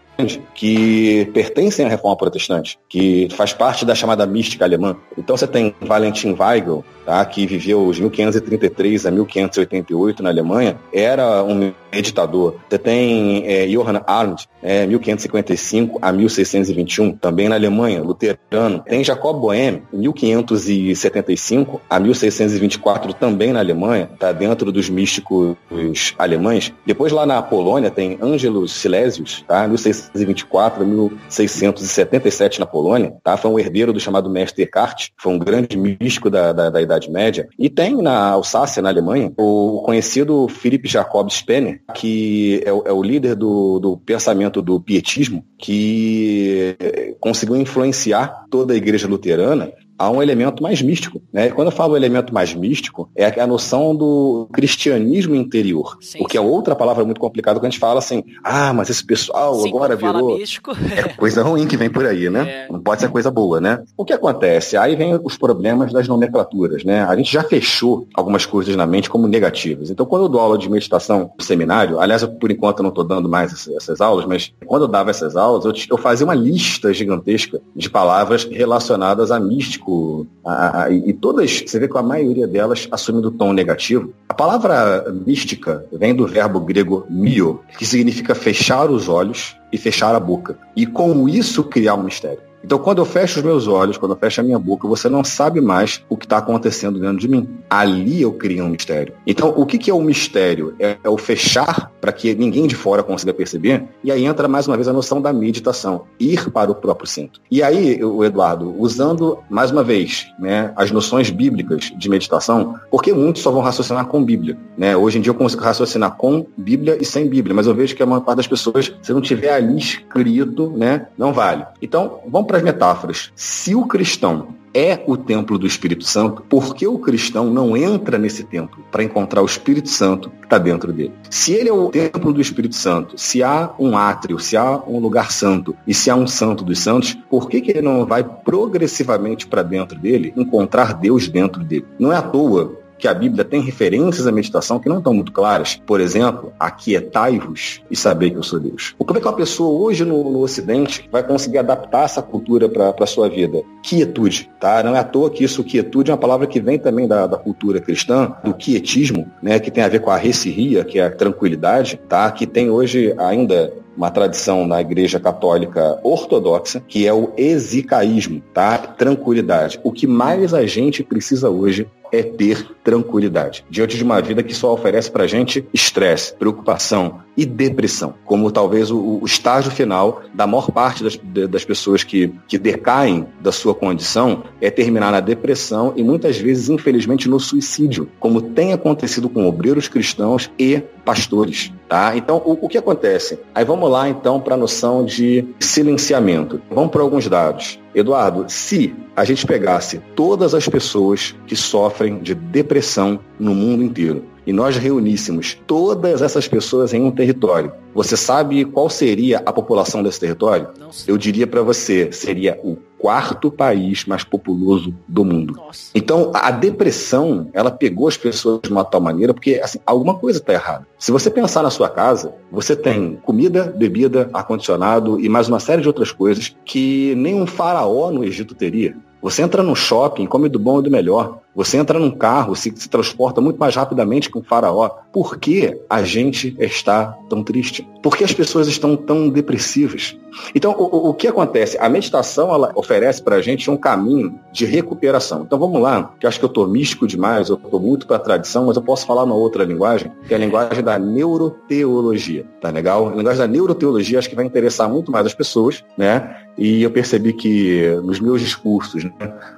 que pertencem à reforma protestante, que faz parte da chamada mística alemã. Então você tem Valentin Weigel, tá, que viveu de 1533 a 1588 na Alemanha, era um meditador. Você tem é, Johann Arndt, é, 1555 a 1621, também na Alemanha, luterano. Tem Jacob Boehme, 1575 a 1624, também na Alemanha, está dentro dos místicos alemães. Depois lá na Polônia tem Ângelos Silesius, tá, 1624 a 1677 na Polônia, tá, foi um herdeiro do chamado Mestre Eckhart, foi um grande místico da, da, da Idade Média. E tem na Alsácia, na Alemanha, o conhecido Philipp Jacob Spener, que é, é o líder do, do pensamento do pietismo, que conseguiu influenciar toda a igreja luterana há um elemento mais místico. Né? Quando eu falo elemento mais místico, é a noção do cristianismo interior. Sim, porque é outra palavra muito complicada quando a gente fala assim, ah, mas esse pessoal sim, agora virou. Místico. É coisa ruim que vem por aí, né? É. Não pode ser coisa boa, né? O que acontece? Aí vem os problemas das nomenclaturas, né? A gente já fechou algumas coisas na mente como negativas. Então, quando eu dou aula de meditação no seminário, aliás, eu, por enquanto eu não estou dando mais essas aulas, mas quando eu dava essas aulas, eu, eu fazia uma lista gigantesca de palavras relacionadas a místico a, a, e todas, você vê que a maioria delas assumindo tom negativo. A palavra mística vem do verbo grego mio, que significa fechar os olhos e fechar a boca. E com isso criar um mistério. Então, quando eu fecho os meus olhos, quando eu fecho a minha boca, você não sabe mais o que está acontecendo dentro de mim. Ali eu crio um mistério. Então, o que, que é o mistério? É, é o fechar para que ninguém de fora consiga perceber. E aí entra mais uma vez a noção da meditação, ir para o próprio centro. E aí, o Eduardo, usando mais uma vez né, as noções bíblicas de meditação, porque muitos só vão raciocinar com Bíblia. Né? Hoje em dia eu consigo raciocinar com Bíblia e sem Bíblia, mas eu vejo que a maior parte das pessoas, se não tiver ali escrito, né, não vale. Então, vamos para as metáforas. Se o cristão é o templo do Espírito Santo, por que o cristão não entra nesse templo para encontrar o Espírito Santo que está dentro dele? Se ele é o templo do Espírito Santo, se há um átrio, se há um lugar santo e se há um santo dos santos, por que, que ele não vai progressivamente para dentro dele encontrar Deus dentro dele? Não é à toa que a Bíblia tem referências à meditação que não estão muito claras. Por exemplo, aquietai-vos e saber que eu sou Deus. Como é que uma pessoa hoje no, no Ocidente vai conseguir adaptar essa cultura para a sua vida? Quietude, tá? Não é à toa que isso, quietude, é uma palavra que vem também da, da cultura cristã, do quietismo, né? Que tem a ver com a recirria, que é a tranquilidade, tá? Que tem hoje ainda uma tradição na Igreja Católica Ortodoxa, que é o exicaísmo, tá? Tranquilidade. O que mais a gente precisa hoje é ter tranquilidade. Diante de uma vida que só oferece pra gente estresse, preocupação e depressão, como talvez o, o estágio final da maior parte das, das pessoas que, que decaem da sua condição é terminar na depressão e muitas vezes, infelizmente, no suicídio, como tem acontecido com obreiros cristãos e pastores. Tá? Então, o, o que acontece? Aí vamos lá então para a noção de silenciamento. Vamos para alguns dados. Eduardo, se a gente pegasse todas as pessoas que sofrem de depressão no mundo inteiro e nós reuníssemos todas essas pessoas em um território, você sabe qual seria a população desse território? Eu diria para você, seria o quarto país mais populoso do mundo. Nossa. Então, a depressão, ela pegou as pessoas de uma tal maneira porque assim, alguma coisa está errada. Se você pensar na sua casa, você tem comida, bebida, ar-condicionado e mais uma série de outras coisas que nenhum faraó no Egito teria. Você entra no shopping, come do bom e do melhor. Você entra num carro, se, se transporta muito mais rapidamente que um faraó. Por que a gente está tão triste? Por que as pessoas estão tão depressivas? Então, o, o que acontece? A meditação ela oferece para a gente um caminho de recuperação. Então, vamos lá, que eu acho que eu estou místico demais, eu estou muito para a tradição, mas eu posso falar uma outra linguagem, que é a linguagem da neuroteologia. Tá legal? A linguagem da neuroteologia acho que vai interessar muito mais as pessoas, né? E eu percebi que nos meus discursos, né,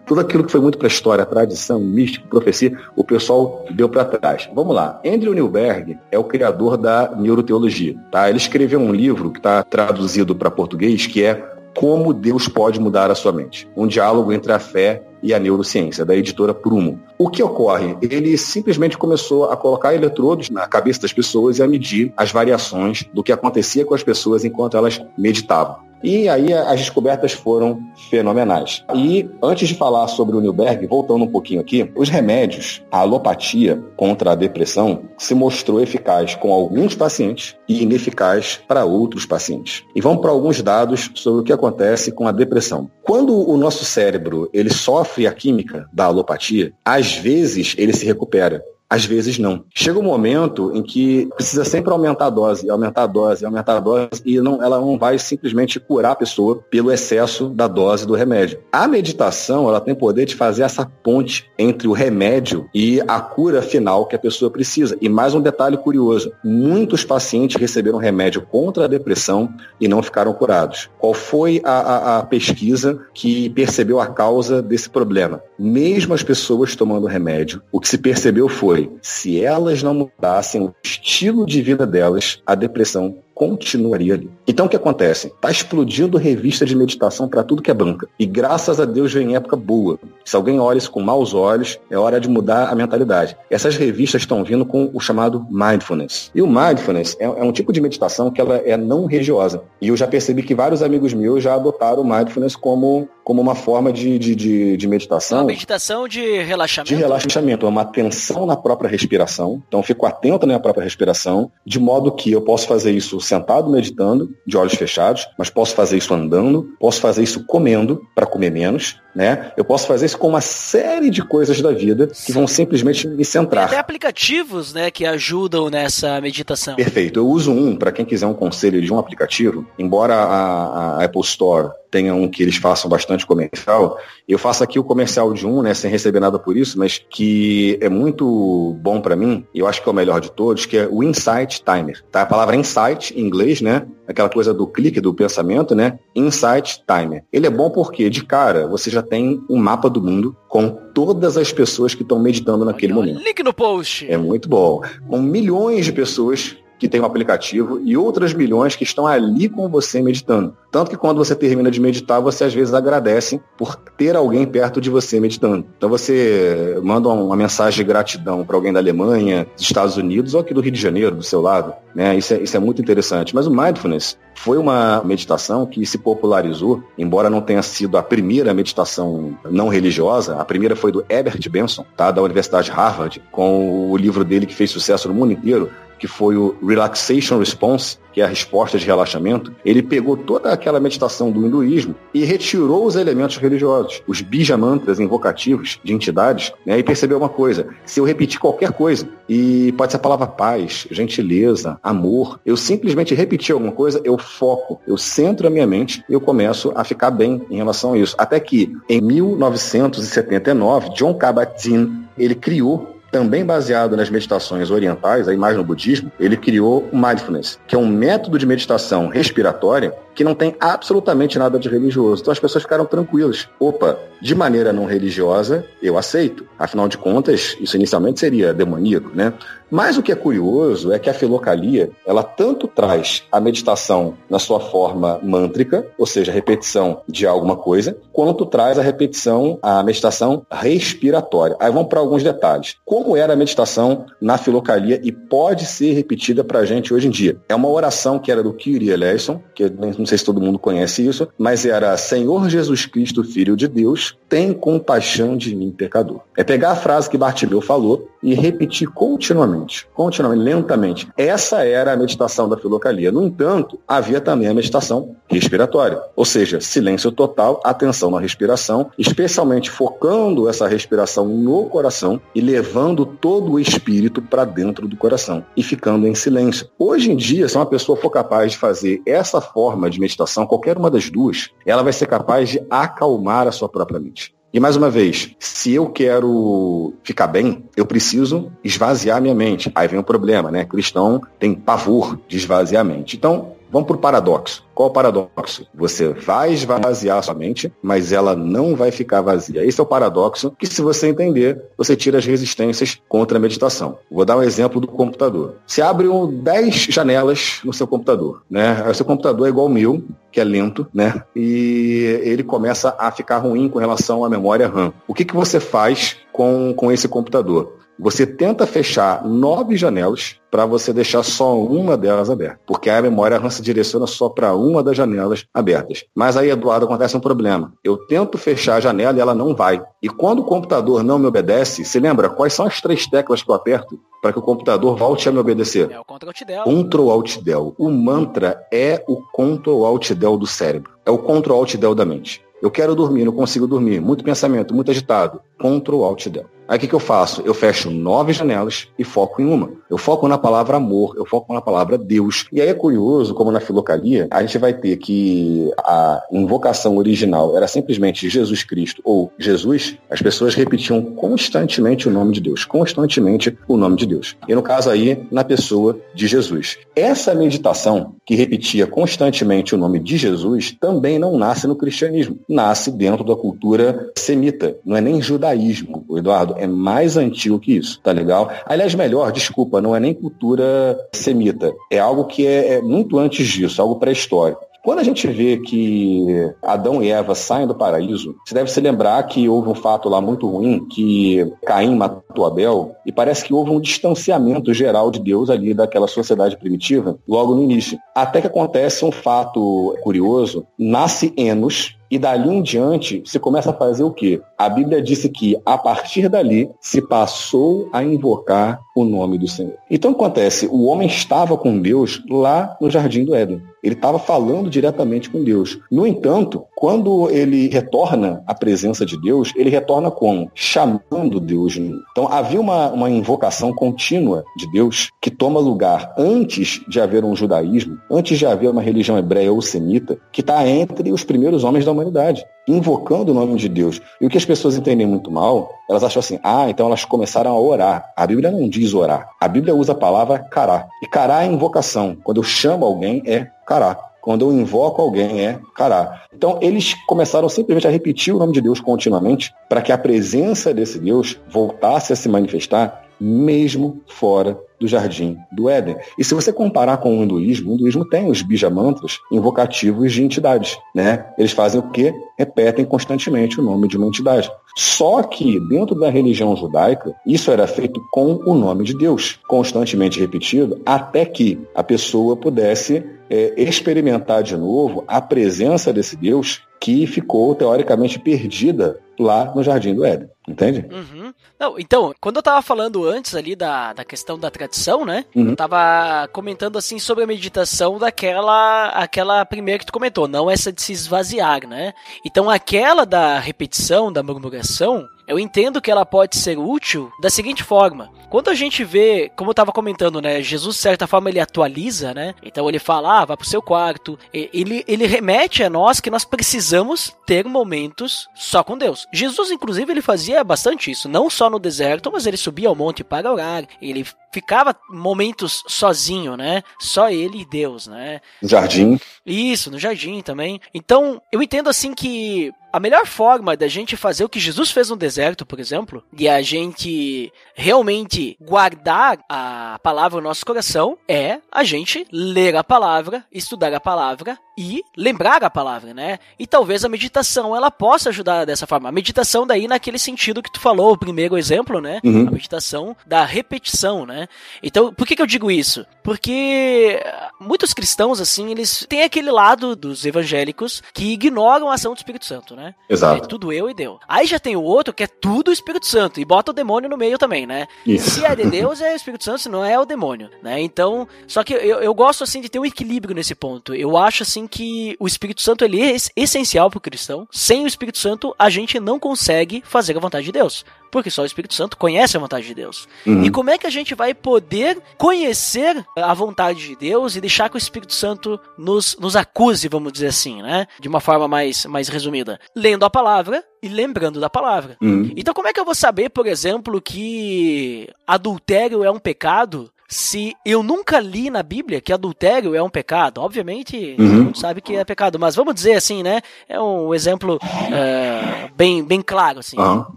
tudo aquilo que foi muito para a história, tradição, místico, profecia, o pessoal deu para trás. Vamos lá. Andrew Newberg é o criador da neuroteologia. Tá? Ele escreveu um livro que está traduzido para português que é Como Deus Pode Mudar a Sua Mente. Um diálogo entre a fé e a neurociência, da editora Prumo. O que ocorre? Ele simplesmente começou a colocar eletrodos na cabeça das pessoas e a medir as variações do que acontecia com as pessoas enquanto elas meditavam. E aí as descobertas foram fenomenais. E antes de falar sobre o Newberg, voltando um pouquinho aqui, os remédios, a alopatia contra a depressão se mostrou eficaz com alguns pacientes e ineficaz para outros pacientes. E vamos para alguns dados sobre o que acontece com a depressão. Quando o nosso cérebro ele sofre a química da alopatia, às vezes ele se recupera. Às vezes não. Chega um momento em que precisa sempre aumentar a dose, aumentar a dose, aumentar a dose, e não, ela não vai simplesmente curar a pessoa pelo excesso da dose do remédio. A meditação, ela tem poder de fazer essa ponte entre o remédio e a cura final que a pessoa precisa. E mais um detalhe curioso: muitos pacientes receberam remédio contra a depressão e não ficaram curados. Qual foi a, a, a pesquisa que percebeu a causa desse problema? Mesmo as pessoas tomando remédio, o que se percebeu foi foi: se elas não mudassem o estilo de vida delas, a depressão continuaria ali. Então o que acontece? Está explodindo revista de meditação para tudo que é banca. E graças a Deus vem época boa. Se alguém olha isso com maus olhos, é hora de mudar a mentalidade. Essas revistas estão vindo com o chamado mindfulness. E o mindfulness é, é um tipo de meditação que ela é não religiosa. E eu já percebi que vários amigos meus já adotaram o mindfulness como, como uma forma de, de, de, de meditação. Uma meditação de relaxamento. De relaxamento, é uma atenção na própria respiração. Então eu fico atento na minha própria respiração, de modo que eu posso fazer isso sentado meditando, de olhos fechados, mas posso fazer isso andando, posso fazer isso comendo, para comer menos, né? Eu posso fazer isso com uma série de coisas da vida que vão simplesmente me centrar. Tem até aplicativos, né, que ajudam nessa meditação. Perfeito. Eu uso um, para quem quiser um conselho de um aplicativo, embora a, a Apple Store tenha um que eles façam bastante comercial. Eu faço aqui o comercial de um, né, sem receber nada por isso, mas que é muito bom para mim, e eu acho que é o melhor de todos, que é o Insight Timer. Tá? A palavra insight em inglês, né, aquela coisa do clique, do pensamento, né? Insight Timer. Ele é bom porque, de cara, você já tem um mapa do mundo com todas as pessoas que estão meditando naquele momento. Link no post. É muito bom. Com milhões de pessoas que tem um aplicativo e outras milhões que estão ali com você meditando. Tanto que quando você termina de meditar, você às vezes agradece por ter alguém perto de você meditando. Então você manda uma mensagem de gratidão para alguém da Alemanha, dos Estados Unidos ou aqui do Rio de Janeiro, do seu lado. Né? Isso, é, isso é muito interessante. Mas o mindfulness foi uma meditação que se popularizou, embora não tenha sido a primeira meditação não religiosa, a primeira foi do Herbert Benson, tá? da Universidade de Harvard, com o livro dele que fez sucesso no mundo inteiro, que foi o Relaxation Response, que é a resposta de relaxamento, ele pegou toda aquela meditação do hinduísmo e retirou os elementos religiosos, os bija mantras invocativos de entidades, né, e percebeu uma coisa: se eu repetir qualquer coisa, e pode ser a palavra paz, gentileza, amor, eu simplesmente repetir alguma coisa, eu foco, eu centro a minha mente e eu começo a ficar bem em relação a isso. Até que, em 1979, John Kabat-Zinn ele criou também baseado nas meditações orientais, aí mais no budismo, ele criou o mindfulness, que é um método de meditação respiratória que não tem absolutamente nada de religioso. Então as pessoas ficaram tranquilas. Opa, de maneira não religiosa, eu aceito. Afinal de contas, isso inicialmente seria demoníaco, né? Mas o que é curioso é que a filocalia, ela tanto traz a meditação na sua forma mântrica, ou seja, repetição de alguma coisa, quanto traz a repetição, a meditação respiratória. Aí vamos para alguns detalhes. Como era a meditação na filocalia e pode ser repetida para a gente hoje em dia? É uma oração que era do Kyrie Eleison, que não sei se todo mundo conhece isso, mas era Senhor Jesus Cristo, Filho de Deus, tem compaixão de mim, pecador. É pegar a frase que Bartimeu falou e repetir continuamente, continuamente, lentamente. Essa era a meditação da filocalia. No entanto, havia também a meditação respiratória, ou seja, silêncio total, atenção na respiração, especialmente focando essa respiração no coração e levando todo o espírito para dentro do coração e ficando em silêncio. Hoje em dia, se uma pessoa for capaz de fazer essa forma de meditação, qualquer uma das duas, ela vai ser capaz de acalmar a sua própria mente. E mais uma vez, se eu quero ficar bem, eu preciso esvaziar minha mente. Aí vem o problema, né? Cristão tem pavor de esvaziar a mente. Então, vamos para o paradoxo. Qual o paradoxo? Você vai esvaziar sua mente, mas ela não vai ficar vazia. Esse é o paradoxo que, se você entender, você tira as resistências contra a meditação. Vou dar um exemplo do computador. Você abre 10 janelas no seu computador, né? O seu computador é igual ao meu, que é lento, né? E ele começa a ficar ruim com relação à memória RAM. O que, que você faz com, com esse computador? Você tenta fechar nove janelas para você deixar só uma delas aberta, porque a memória RAM se direciona só para uma das janelas abertas. Mas aí, Eduardo, acontece um problema. Eu tento fechar a janela e ela não vai. E quando o computador não me obedece, se lembra quais são as três teclas que eu aperto para que o computador volte a me obedecer? É o Ctrl Alt Del. Ctrl Alt Del. O mantra é o Ctrl Alt Del do cérebro. É o Ctrl Alt Del da mente. Eu quero dormir, não consigo dormir. Muito pensamento, muito agitado. Ctrl Alt Del. Aí o que, que eu faço? Eu fecho nove janelas e foco em uma. Eu foco na palavra amor, eu foco na palavra Deus. E aí é curioso, como na filocalia, a gente vai ter que a invocação original era simplesmente Jesus Cristo ou Jesus, as pessoas repetiam constantemente o nome de Deus, constantemente o nome de Deus. E no caso aí, na pessoa de Jesus. Essa meditação que repetia constantemente o nome de Jesus também não nasce no cristianismo, nasce dentro da cultura semita, não é nem judaísmo, Eduardo, é mais antigo que isso, tá legal? Aliás, melhor, desculpa, não é nem cultura semita. É algo que é, é muito antes disso, algo pré-histórico. Quando a gente vê que Adão e Eva saem do paraíso, você deve se lembrar que houve um fato lá muito ruim, que Caim matou Abel, e parece que houve um distanciamento geral de Deus ali daquela sociedade primitiva, logo no início. Até que acontece um fato curioso, nasce Enos, e dali em diante, você começa a fazer o quê? A Bíblia disse que, a partir dali, se passou a invocar o nome do Senhor. Então, acontece, o homem estava com Deus lá no Jardim do Éden. Ele estava falando diretamente com Deus. No entanto, quando ele retorna à presença de Deus, ele retorna como? Chamando Deus. Então, havia uma, uma invocação contínua de Deus que toma lugar antes de haver um judaísmo, antes de haver uma religião hebreia ou semita, que está entre os primeiros homens da humanidade, invocando o nome de Deus. E o que as pessoas entendem muito mal, elas acham assim, ah, então elas começaram a orar. A Bíblia não diz orar. A Bíblia usa a palavra cará. E cará é invocação. Quando eu chamo alguém, é cará. Quando eu invoco alguém, é cará. Então, eles começaram simplesmente a repetir o nome de Deus continuamente para que a presença desse Deus voltasse a se manifestar mesmo fora do jardim do Éden. E se você comparar com o hinduísmo, o hinduísmo tem os bijamantras invocativos de entidades, né? Eles fazem o quê? Repetem constantemente o nome de uma entidade. Só que dentro da religião judaica, isso era feito com o nome de Deus, constantemente repetido, até que a pessoa pudesse é, experimentar de novo a presença desse Deus que ficou teoricamente perdida lá no Jardim do Éden. Entende? Uhum. Não, então, quando eu tava falando antes ali da, da questão da tradição, né? Uhum. Eu tava comentando assim sobre a meditação daquela aquela primeira que tu comentou, não essa de se esvaziar, né? Então aquela da repetição, da murmuração, eu entendo que ela pode ser útil da seguinte forma. Quando a gente vê, como eu tava comentando, né, Jesus de certa forma ele atualiza, né? Então ele fala, ah, vá pro seu quarto. Ele, ele remete a nós que nós precisamos ter momentos só com Deus. Jesus, inclusive, ele fazia fazia bastante isso, não só no deserto, mas ele subia ao monte para orar, ele ficava momentos sozinho, né? Só ele e Deus, né? No jardim. Isso, no jardim também. Então, eu entendo assim que a melhor forma da gente fazer o que Jesus fez no deserto, por exemplo, e a gente realmente guardar a palavra no nosso coração, é a gente ler a palavra, estudar a palavra e lembrar a palavra, né? E talvez a meditação ela possa ajudar dessa forma. A meditação daí naquele sentido que tu falou, o primeiro exemplo, né? Uhum. A meditação da repetição, né? Então, por que, que eu digo isso? Porque muitos cristãos, assim, eles têm aquele lado dos evangélicos que ignoram a ação do Espírito Santo, né? Exato. É tudo eu e Deus. Aí já tem o outro que é tudo o Espírito Santo e bota o demônio no meio também, né? Isso. Se é de Deus, é o Espírito Santo, se não é, é o demônio, né? Então, só que eu, eu gosto, assim, de ter um equilíbrio nesse ponto. Eu acho, assim, que o Espírito Santo, ele é es- essencial pro cristão. Sem o Espírito Santo, a gente não consegue fazer a vontade de Deus. Porque só o Espírito Santo conhece a vontade de Deus. Uhum. E como é que a gente vai poder conhecer a vontade de Deus e deixar que o Espírito Santo nos, nos acuse, vamos dizer assim, né? De uma forma mais, mais resumida. Lendo a palavra e lembrando da palavra. Uhum. Então, como é que eu vou saber, por exemplo, que adultério é um pecado se eu nunca li na Bíblia que adultério é um pecado? Obviamente, Uhum. sabe que é pecado, mas vamos dizer assim, né? É um exemplo é, bem, bem claro, assim. Aham.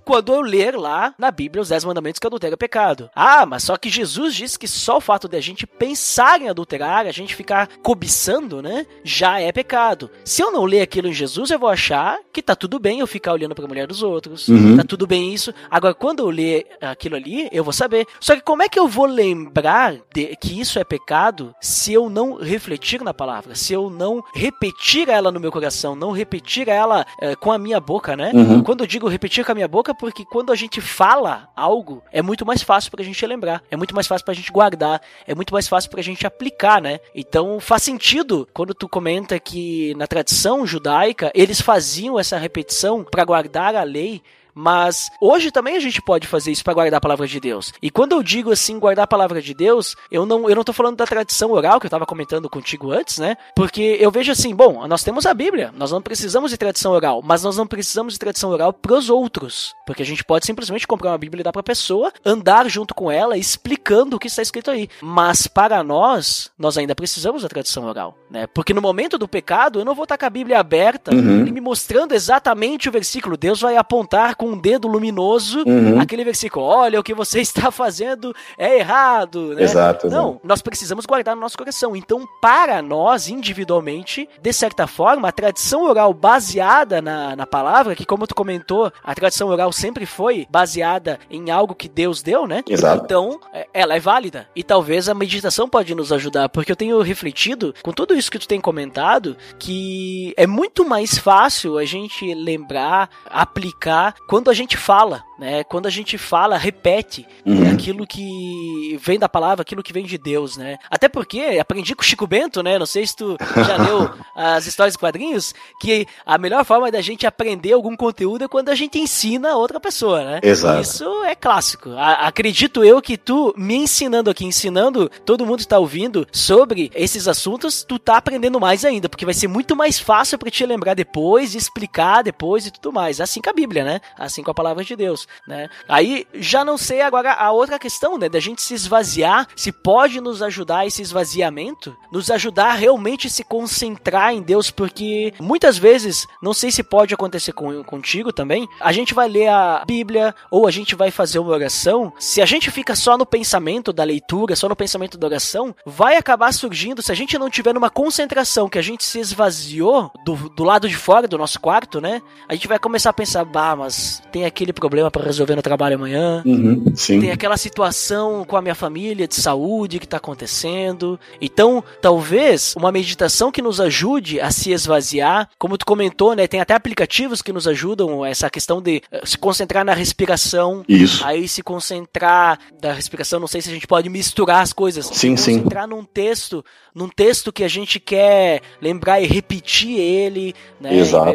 Quando eu ler lá na Bíblia os 10 mandamentos que adultério é pecado. Ah, mas só que Jesus disse que só o fato de a gente pensar em adulterar, a gente ficar cobiçando, né? Já é pecado. Se eu não ler aquilo em Jesus, eu vou achar que tá tudo bem eu ficar olhando pra mulher dos outros. Uhum. Tá tudo bem isso. Agora, quando eu ler aquilo ali, eu vou saber. Só que como é que eu vou lembrar de- que isso é pecado se eu não refletir na palavra? Se eu não repetir ela no meu coração, não repetir ela eh, com a minha boca, né? Uhum. Quando eu digo repetir com a minha boca, porque quando a gente fala algo, é muito mais fácil pra gente lembrar, é muito mais fácil pra gente guardar, é muito mais fácil pra gente aplicar, né? Então faz sentido quando tu comenta que na tradição judaica eles faziam essa repetição pra guardar a lei. Mas hoje também a gente pode fazer isso para guardar a palavra de Deus. E quando eu digo assim, guardar a palavra de Deus, eu não, eu não tô falando da tradição oral que eu tava comentando contigo antes, né? Porque eu vejo assim, bom, nós temos a Bíblia, nós não precisamos de tradição oral, mas nós não precisamos de tradição oral pros outros. Porque a gente pode simplesmente comprar uma Bíblia e dar pra pessoa, andar junto com ela, explicando o que está escrito aí. Mas para nós, nós ainda precisamos da tradição oral, né? Porque no momento do pecado, eu não vou estar com a Bíblia aberta, Uhum. ele me mostrando exatamente o versículo. Deus vai apontar com um dedo luminoso Uhum. aquele versículo. Olha, o que você está fazendo é errado, né? Exato, Não, nós precisamos guardar no nosso coração. Então, para nós, individualmente, de certa forma, a tradição oral baseada na, na palavra, que como tu comentou, a tradição oral sempre foi baseada em algo que Deus deu, né? Exato. Então, é- ela é válida. E talvez a meditação pode nos ajudar, porque eu tenho refletido, com tudo isso que tu tem comentado, que é muito mais fácil a gente lembrar, aplicar, quando a gente fala, né? Quando a gente fala, repete Uhum. aquilo que vem da palavra, aquilo que vem de Deus, né? Até porque aprendi com o Chico Bento, né? Não sei se tu já leu as histórias e quadrinhos, que a melhor forma da gente aprender algum conteúdo é quando a gente ensina a outra pessoa, né? Exato. Isso é clássico. A- acredito eu que tu me ensinando aqui, ensinando todo mundo que tá ouvindo sobre esses assuntos, tu tá aprendendo mais ainda, porque vai ser muito mais fácil pra te lembrar depois, explicar depois e tudo mais. Assim com a Bíblia, né? Assim com a palavra de Deus, né? Aí já não sei agora a outra questão, né? Da gente se esvaziar, se pode nos ajudar esse esvaziamento, nos ajudar realmente se concentrar em Deus, porque muitas vezes, não sei se pode acontecer com, contigo também, a gente vai ler a Bíblia ou a gente vai fazer uma oração, se a gente fica só no pensamento da leitura, só no pensamento da oração, vai acabar surgindo, se a gente não tiver numa concentração que a gente se esvaziou do, do lado de fora do nosso quarto, né? A gente vai começar a pensar, bah, mas tem aquele problema para resolver no trabalho amanhã, Uhum. Sim. tem aquela situação com a minha família de saúde que tá acontecendo. Então, talvez uma meditação que nos ajude a se esvaziar, como tu comentou, né, tem até aplicativos que nos ajudam essa questão de eh, se concentrar na respiração. Isso. Aí se concentrar da respiração, não sei se a gente pode misturar as coisas. Sim, se sim. concentrar num texto, num texto que a gente quer lembrar e repetir ele, né? Exato.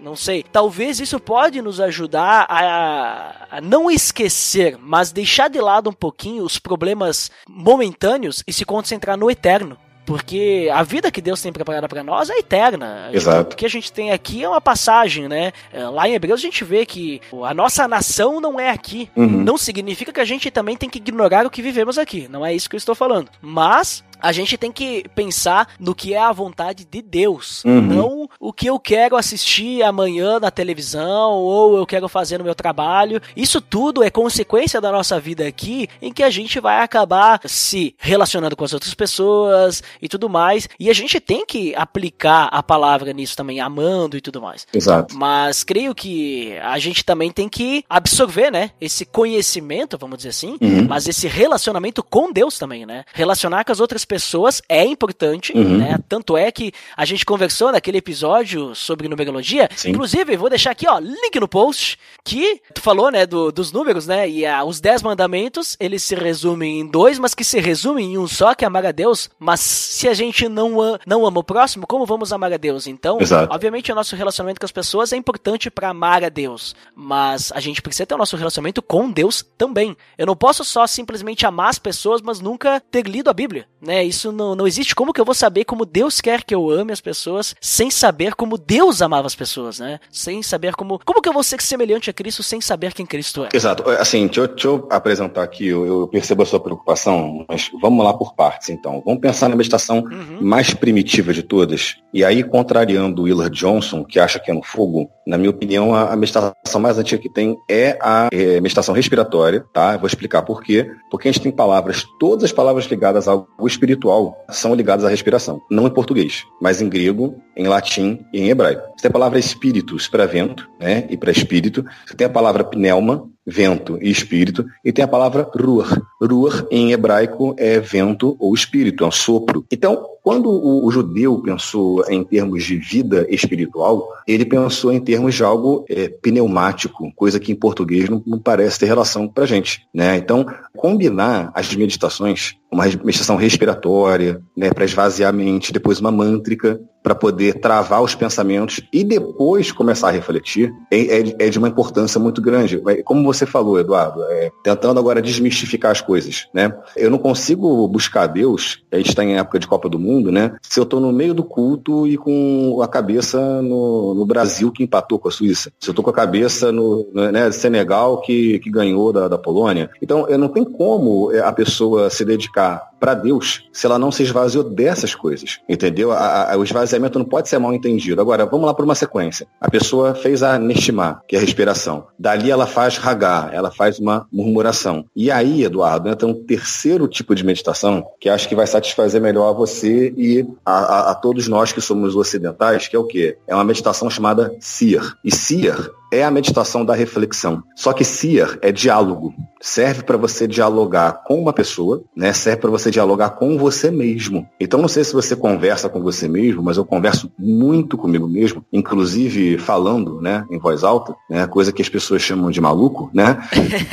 Não sei. Talvez isso pode nos ajudar a, a não esquecer, mas deixar de lado um pouquinho os problemas momentâneos e se concentrar no eterno. Porque a vida que Deus tem preparada para nós é eterna. Exato. O que a gente tem aqui é uma passagem, né? É, lá em Hebreus a gente vê que a nossa nação não é aqui. Uhum. Não significa que a gente também tem que ignorar o que vivemos aqui. Não é isso que eu estou falando. Mas a gente tem que pensar no que é a vontade de Deus, Uhum. não o que eu quero assistir amanhã na televisão ou eu quero fazer no meu trabalho. Isso tudo é consequência da nossa vida aqui, em que a gente vai acabar se relacionando com as outras pessoas e tudo mais. E a gente tem que aplicar a palavra nisso também, amando e tudo mais. Exato. Mas creio que a gente também tem que absorver, né? Esse conhecimento, vamos dizer assim, Uhum. mas esse relacionamento com Deus também, né? Relacionar com as outras pessoas é importante, Uhum. né? Tanto é que a gente conversou naquele episódio sobre numerologia. Sim. Inclusive, vou deixar aqui, ó, link no post, que tu falou, né, do- dos números, né? E ah, os 10 mandamentos, eles se resumem em dois, mas que se resumem em um só, que é amar a Deus. Mas se a gente não, a- não ama o próximo, como vamos amar a Deus? Então, Exato. obviamente, o nosso relacionamento com as pessoas é importante para amar a Deus. Mas a gente precisa ter o nosso relacionamento com Deus também. Eu não posso só simplesmente amar as pessoas, mas nunca ter lido a Bíblia, né? Isso não, não existe. Como que eu vou saber como Deus quer que eu ame as pessoas sem saber como Deus amava as pessoas, né? Sem saber como. Como que eu vou ser semelhante a Cristo sem saber quem Cristo é? Exato. Assim, deixa eu, deixa eu apresentar aqui, eu, eu percebo a sua preocupação, mas vamos lá por partes, então. Vamos pensar na meditação Uhum. mais primitiva de todas. E aí, contrariando o Willard Johnson, que acha que é no fogo, na minha opinião, a, a meditação mais antiga que tem é a é, meditação respiratória, tá? Eu vou explicar por quê. Porque a gente tem palavras, todas as palavras ligadas ao espiritual são ligadas à respiração. Não em português, mas em grego, em latim e em hebraico. Você tem a palavra espíritus para vento, né? E para espírito. Você tem a palavra pneuma, vento e espírito, e tem a palavra ruach. Ruach em hebraico é vento ou espírito, é um sopro. Então, quando o, o judeu pensou em termos de vida espiritual, ele pensou em termos de algo é, pneumático, coisa que em português não, não parece ter relação pra gente. Né? Então, combinar as meditações, uma meditação respiratória, né, para esvaziar a mente, depois uma mântrica, para poder travar os pensamentos e depois começar a refletir, é, é- é de uma importância muito grande. É, Como você falou, Eduardo, é, tentando agora desmistificar as coisas, né? Eu não consigo buscar Deus, a gente está em época de Copa do Mundo, né? Se eu estou no meio do culto e com a cabeça no, no Brasil que empatou com a Suíça. Se eu estou com a cabeça no né, Senegal que, que ganhou da, da Polônia. Então, eu não tem como é, a pessoa se dedicar para Deus se ela não se esvaziou dessas coisas, entendeu? A- a- o esvaziamento não pode ser mal entendido. Agora, vamos lá para uma sequência. A pessoa fez a Neshima, que é a respiração. Dali ela faz Hagá, ela faz uma murmuração. E aí, Eduardo, entra um terceiro tipo de meditação que acho que vai satisfazer melhor a você e a, a- a todos nós que somos ocidentais, que é o quê? É uma meditação chamada Sir. E Sir é a meditação da reflexão. Só que Sir é diálogo. Serve para você dialogar com uma pessoa, né? Serve para você dialogar com você mesmo. Então não sei se você conversa com você mesmo, mas eu converso muito comigo mesmo, inclusive falando, né, em voz alta, né? Coisa que as pessoas chamam de maluco, né?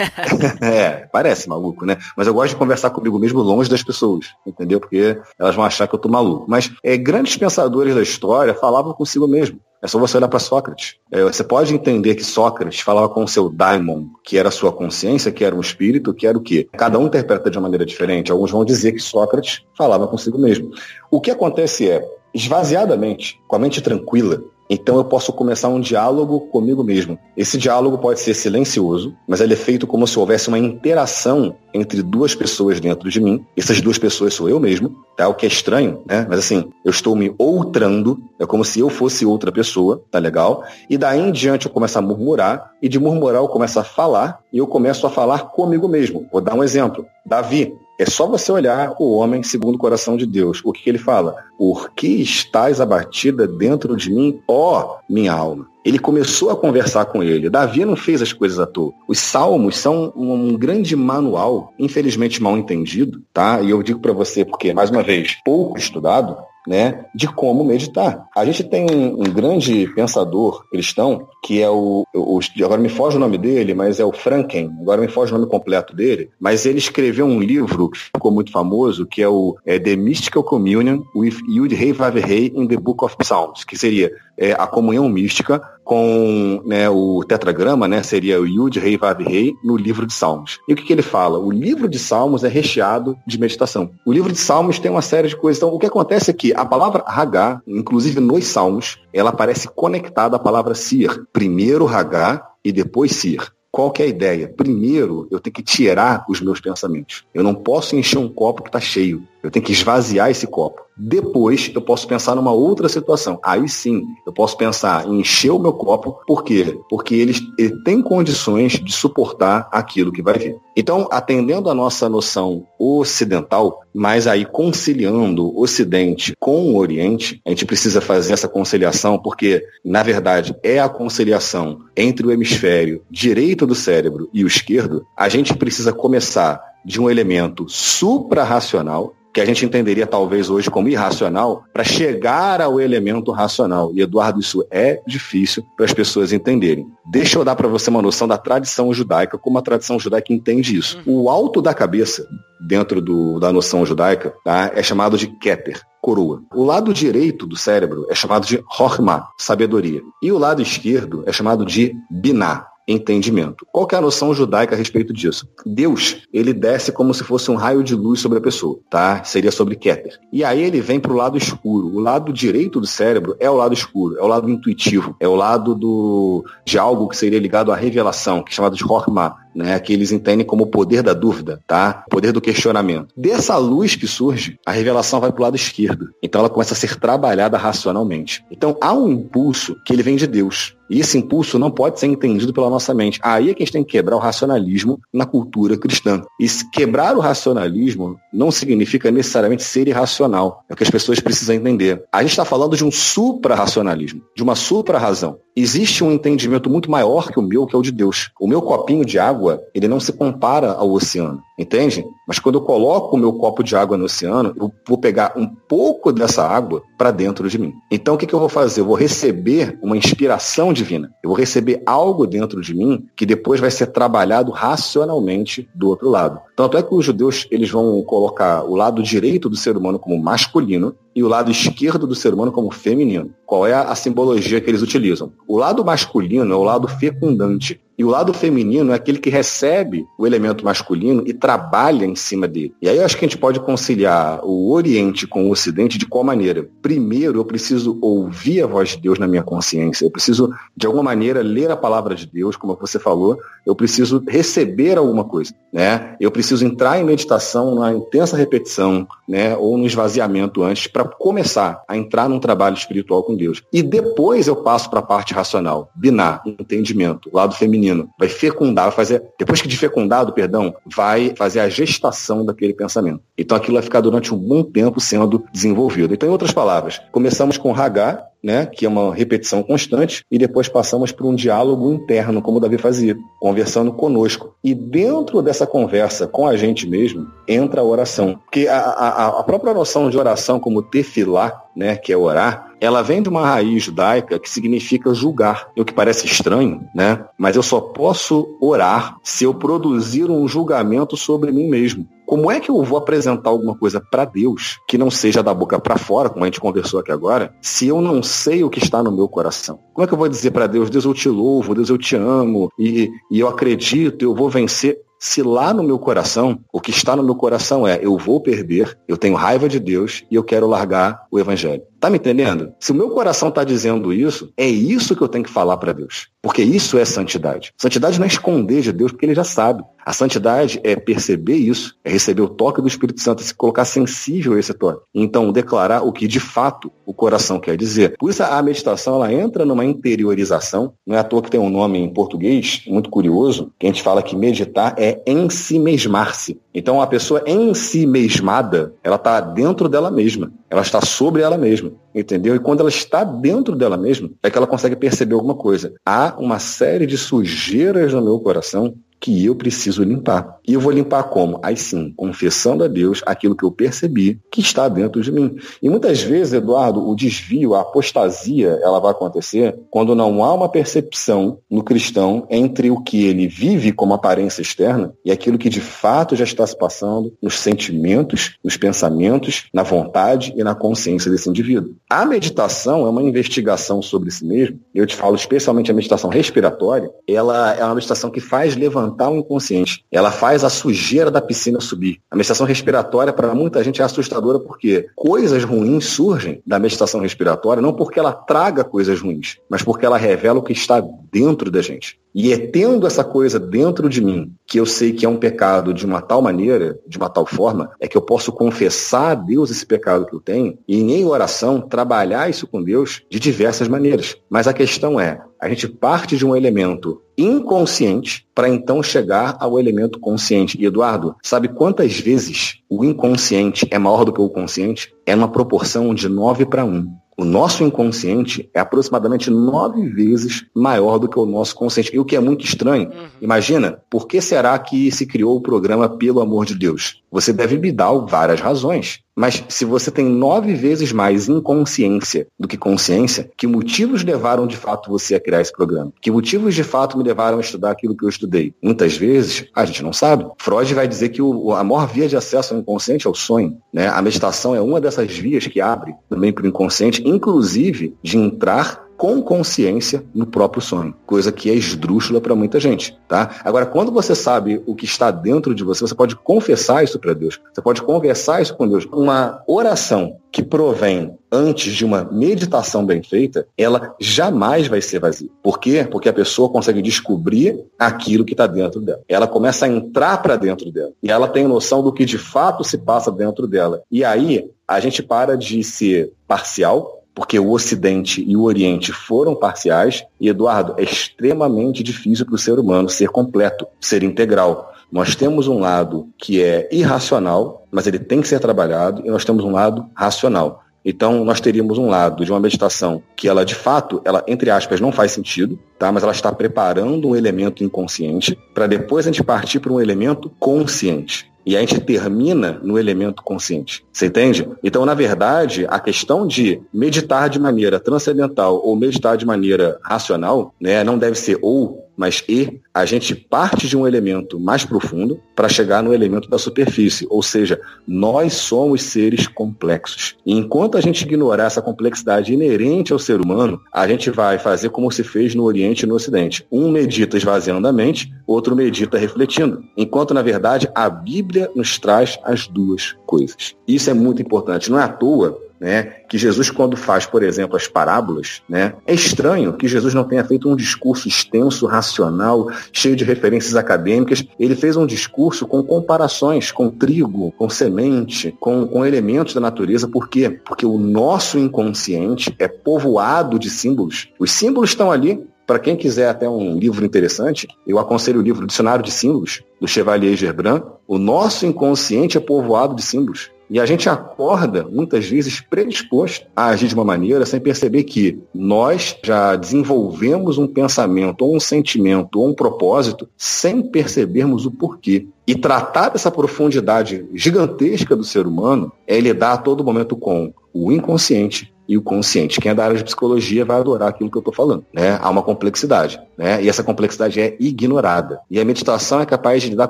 é, parece maluco, né? Mas eu gosto de conversar comigo mesmo longe das pessoas, entendeu? Porque elas vão achar que eu tô maluco. Mas é, grandes pensadores da história falavam consigo mesmo. É só você olhar para Sócrates. É, você pode entender que Sócrates falava com o seu daimon, que era a sua consciência, que era um espírito, que era o quê? Cada um interpreta de uma maneira diferente. Alguns vão dizer que Sócrates falava consigo mesmo. O que acontece é, esvaziadamente, com a mente tranquila, então eu posso começar um diálogo comigo mesmo. Esse diálogo pode ser silencioso, mas ele é feito como se houvesse uma interação entre duas pessoas dentro de mim. Essas duas pessoas sou eu mesmo, tá? O que é estranho, né? Mas assim, eu estou me outrando, é como se eu fosse outra pessoa, tá legal? E daí em diante eu começo a murmurar, e de murmurar eu começo a falar, e eu começo a falar comigo mesmo. Vou dar um exemplo. Davi, é só você olhar o homem segundo o coração de Deus. O que, que ele fala? Por que estás abatida dentro de mim, ó minha alma? Ele começou a conversar com ele. Davi não fez as coisas à toa. Os salmos são um grande manual, infelizmente mal entendido, tá? E eu digo para você porque, mais uma vez, pouco estudado, né, de como meditar. A gente tem um, grande pensador cristão que é o, o, agora me foge o nome dele, mas é o Franken. Agora me foge o nome completo dele, mas ele escreveu um livro que ficou muito famoso, que é o é The Mystical Communion with Yud Rei Vav Rei in the Book of Psalms, que seria é, a comunhão mística com né, o tetragrama, né, seria o Yud Rei Vav Rei no livro de Salmos. E o que, que ele fala? O livro de Salmos é recheado de meditação. O livro de Salmos tem uma série de coisas. Então, o que acontece é que a palavra Hagá, inclusive nos Salmos, ela aparece conectada à palavra Sir. Primeiro Hagá e depois Sir. Qual que é a ideia? Primeiro, eu tenho que tirar os meus pensamentos. Eu não posso encher um copo que está cheio. Eu tenho que esvaziar esse copo. Depois eu posso pensar numa outra situação. Aí sim, eu posso pensar em encher o meu copo. Por quê? Porque ele, ele tem condições de suportar aquilo que vai vir. Então, atendendo a nossa noção ocidental, mas aí conciliando o Ocidente com o Oriente, a gente precisa fazer essa conciliação, porque, na verdade, é a conciliação entre o hemisfério direito do cérebro e o esquerdo. A gente precisa começar de um elemento suprarracional, que a gente entenderia talvez hoje como irracional, para chegar ao elemento racional. E, Eduardo, isso é difícil para as pessoas entenderem. Deixa eu dar para você uma noção da tradição judaica, como a tradição judaica entende isso. O alto da cabeça, dentro do, da noção judaica, tá, é chamado de Keter coroa. O lado direito do cérebro é chamado de Horma, sabedoria. E o lado esquerdo é chamado de Binah, entendimento. Qual é a noção judaica a respeito disso? Deus, ele desce como se fosse um raio de luz sobre a pessoa, tá? Seria sobre Keter. E aí ele vem para o lado escuro. O lado direito do cérebro é o lado escuro, é o lado intuitivo, é o lado do de algo que seria ligado à revelação, que é chamado de Horma, né, que eles entendem como o poder da dúvida, tá? O poder do questionamento. Dessa luz que surge, a revelação vai para o lado esquerdo. Então ela começa a ser trabalhada racionalmente. Então há um impulso que ele vem de Deus. E esse impulso não pode ser entendido pela nossa mente. Aí é que a gente tem que quebrar o racionalismo na cultura cristã. E quebrar o racionalismo não significa necessariamente ser irracional. É o que as pessoas precisam entender. A gente está falando de um supra-racionalismo, de uma supra-razão. Existe um entendimento muito maior que o meu, que é o de Deus. O meu copinho de água, ele não se compara ao oceano. Entende? Mas quando eu coloco o meu copo de água no oceano, eu vou pegar um pouco dessa água para dentro de mim. Então o que, que eu vou fazer? Eu vou receber uma inspiração divina. Eu vou receber algo dentro de mim que depois vai ser trabalhado racionalmente do outro lado. Tanto é que os judeus eles vão colocar o lado direito do ser humano como masculino e o lado esquerdo do ser humano como feminino. Qual é a simbologia que eles utilizam? O lado masculino é o lado fecundante, e o lado feminino é aquele que recebe o elemento masculino e trabalha em cima dele. E aí eu acho que a gente pode conciliar o Oriente com o Ocidente de qual maneira? Primeiro, eu preciso ouvir a voz de Deus na minha consciência. Eu preciso, de alguma maneira, ler a palavra de Deus, como você falou. Eu preciso receber alguma coisa, né? Eu preciso entrar em meditação, na intensa repetição, né? Ou no esvaziamento antes, para começar a entrar num trabalho espiritual com Deus. E depois eu passo para a parte racional, binar, entendimento, lado feminino menino, vai fecundar, vai fazer, depois que de fecundado, perdão, vai fazer a gestação daquele pensamento. Então aquilo vai ficar durante um bom tempo sendo desenvolvido. Então, em outras palavras, começamos com Hagar, né, que é uma repetição constante, e depois passamos por um diálogo interno, como Davi fazia, conversando conosco. E dentro dessa conversa com a gente mesmo, entra a oração. Porque a, a, a própria noção de oração, como tefilá, né, que é orar, ela vem de uma raiz judaica que significa julgar. O que parece estranho, né? Mas eu só posso orar se eu produzir um julgamento sobre mim mesmo. Como é que eu vou apresentar alguma coisa para Deus que não seja da boca para fora, como a gente conversou aqui agora, se eu não sei o que está no meu coração? Como é que eu vou dizer para Deus, Deus eu te louvo, Deus eu te amo e, e eu acredito, eu vou vencer? Se lá no meu coração, o que está no meu coração é eu vou perder, eu tenho raiva de Deus e eu quero largar o evangelho. Tá me entendendo? Se o meu coração está dizendo isso, é isso que eu tenho que falar para Deus. Porque isso é santidade. Santidade não é esconder de Deus, porque ele já sabe. A santidade é perceber isso, é receber o toque do Espírito Santo, se colocar sensível a esse toque. Então, declarar o que de fato o coração quer dizer. Por isso, a meditação ela entra numa interiorização. Não é à toa que tem um nome em português muito curioso, que a gente fala que meditar é ensimesmar-se. Então, a pessoa em si mesmada, ela está dentro dela mesma. Ela está sobre ela mesma, entendeu? E quando ela está dentro dela mesma, é que ela consegue perceber alguma coisa. Há uma série de sujeiras no meu coração que eu preciso limpar. E eu vou limpar como? Aí sim, confessando a Deus aquilo que eu percebi que está dentro de mim. E muitas vezes, Eduardo, o desvio, a apostasia, ela vai acontecer quando não há uma percepção no cristão entre o que ele vive como aparência externa e aquilo que de fato já está se passando nos sentimentos, nos pensamentos, na vontade e na consciência desse indivíduo. A meditação é uma investigação sobre si mesmo. Eu te falo especialmente a meditação respiratória. Ela é uma meditação que faz levantar o inconsciente. Ela faz a sujeira da piscina subir. A meditação respiratória, para muita gente, é assustadora porque coisas ruins surgem da meditação respiratória, não porque ela traga coisas ruins, mas porque ela revela o que está dentro da gente. E é tendo essa coisa dentro de mim, que eu sei que é um pecado de uma tal maneira, de uma tal forma, é que eu posso confessar a Deus esse pecado que eu tenho e em oração trabalhar isso com Deus de diversas maneiras. Mas a questão é, a gente parte de um elemento inconsciente para então chegar ao elemento consciente. E Eduardo, sabe quantas vezes o inconsciente é maior do que o consciente? É uma proporção de 9 para 1. O nosso inconsciente é aproximadamente nove vezes maior do que o nosso consciente. E o que é muito estranho, uhum. imagina, por que será que se criou o programa Pelo Amor de Deus? Você deve me dar várias razões. Mas se você tem nove vezes mais inconsciência do que consciência, que motivos levaram de fato você a criar esse programa? Que motivos de fato me levaram a estudar aquilo que eu estudei? Muitas vezes a gente não sabe. Freud vai dizer que o, a maior via de acesso ao inconsciente é o sonho. Né? A meditação é uma dessas vias que abre também para o inconsciente, inclusive de entrar com consciência no próprio sonho, coisa que é esdrúxula para muita gente, tá? Agora, quando você sabe o que está dentro de você, você pode confessar isso para Deus. Você pode conversar isso com Deus. Uma oração que provém antes de uma meditação bem feita, ela jamais vai ser vazia. Por quê? Porque a pessoa consegue descobrir aquilo que está dentro dela. Ela começa a entrar para dentro dela. E ela tem noção do que de fato se passa dentro dela. E aí, a gente para de ser parcial porque o Ocidente e o Oriente foram parciais, e Eduardo, é extremamente difícil para o ser humano ser completo, ser integral. Nós temos um lado que é irracional, mas ele tem que ser trabalhado, e nós temos um lado racional. Então, nós teríamos um lado de uma meditação que ela, de fato, ela, entre aspas, não faz sentido, tá? mas ela está preparando um elemento inconsciente para depois a gente partir para um elemento consciente. E a gente termina no elemento consciente. Você entende? Então, na verdade, a questão de meditar de maneira transcendental ou meditar de maneira racional, né, não deve ser ou mas e a gente parte de um elemento mais profundo para chegar no elemento da superfície, ou seja, nós somos seres complexos. E enquanto a gente ignorar essa complexidade inerente ao ser humano, a gente vai fazer como se fez no Oriente e no Ocidente. Um medita esvaziando a mente, outro medita refletindo. Enquanto, na verdade, a Bíblia nos traz as duas coisas. Isso é muito importante. Não é à toa né? Que Jesus, quando faz, por exemplo, as parábolas, né? É estranho que Jesus não tenha feito um discurso extenso, racional, cheio de referências acadêmicas. Ele fez um discurso com comparações com trigo, com semente, com, com elementos da natureza. Por quê? Porque o nosso inconsciente é povoado de símbolos. Os símbolos estão ali para quem quiser até um livro interessante, eu aconselho o livro Dicionário de Símbolos, do Chevalier Gerbrand. O nosso inconsciente é povoado de símbolos. E a gente acorda, muitas vezes, predisposto a agir de uma maneira sem perceber que nós já desenvolvemos um pensamento, ou um sentimento, ou um propósito, sem percebermos o porquê. E tratar dessa profundidade gigantesca do ser humano é lidar a todo momento com o inconsciente e o consciente. Quem é da área de psicologia vai adorar aquilo que eu estou falando. Né? Há uma complexidade. Né? E essa complexidade é ignorada. E a meditação é capaz de lidar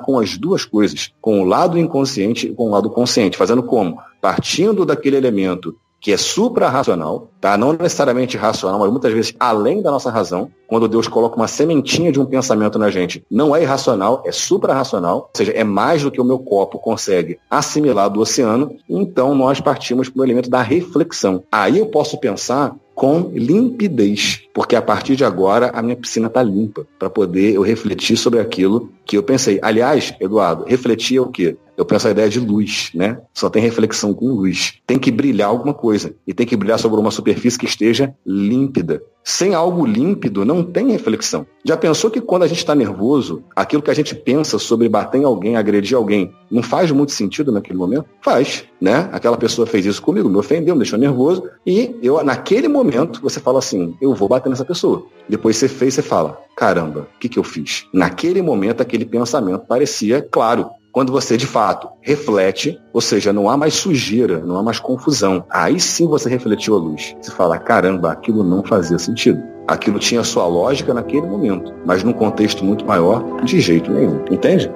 com as duas coisas, com o lado inconsciente e com o lado consciente. Fazendo como? Partindo daquele elemento que é supra-racional, tá? não necessariamente racional, mas muitas vezes além da nossa razão, quando Deus coloca uma sementinha de um pensamento na gente, não é irracional, é supra-racional, ou seja, é mais do que o meu copo consegue assimilar do oceano, então nós partimos para o elemento da reflexão. Aí eu posso pensar com limpidez, porque a partir de agora a minha piscina está limpa, para poder eu refletir sobre aquilo que eu pensei. Aliás, Eduardo, refletir é o quê? Eu penso a ideia de luz, né? Só tem reflexão com luz. Tem que brilhar alguma coisa. E tem que brilhar sobre uma superfície que esteja límpida. Sem algo límpido, não tem reflexão. Já pensou que quando a gente está nervoso, aquilo que a gente pensa sobre bater em alguém, agredir alguém, não faz muito sentido naquele momento? Faz, né? Aquela pessoa fez isso comigo, me ofendeu, me deixou nervoso, e eu, naquele momento, você fala assim, eu vou bater nessa pessoa. Depois você fez, você fala, caramba, o que, que eu fiz? Naquele momento, aquele pensamento parecia claro quando você de fato reflete, ou seja, não há mais sujeira, não há mais confusão. Aí sim você refletiu a luz. Você fala, caramba, aquilo não fazia sentido. Aquilo tinha sua lógica naquele momento, mas num contexto muito maior, de jeito nenhum. Entende?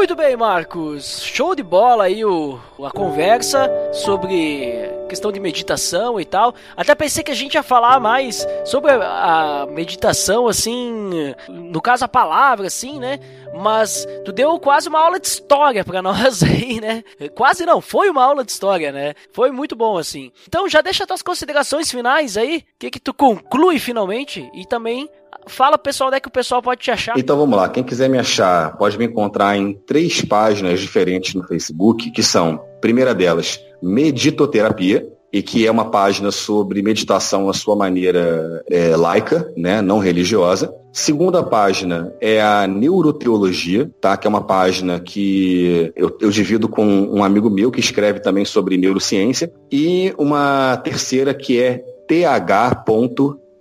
Muito bem, Marcos. Show de bola aí o, a conversa sobre questão de meditação e tal. Até pensei que a gente ia falar mais sobre a, a meditação, assim, no caso a palavra, assim, né? Mas tu deu quase uma aula de história para nós aí, né? Quase não, foi uma aula de história, né? Foi muito bom, assim. Então já deixa tuas considerações finais aí. O que que tu conclui finalmente? E também Fala pessoal, onde é que o pessoal pode te achar? Então vamos lá, quem quiser me achar pode me encontrar em três páginas diferentes no Facebook, que são, primeira delas, Meditoterapia, e que é uma página sobre meditação à sua maneira é, laica, né, não religiosa. Segunda página é a Neuroteologia, tá? que é uma página que eu, eu divido com um amigo meu que escreve também sobre neurociência. E uma terceira que é th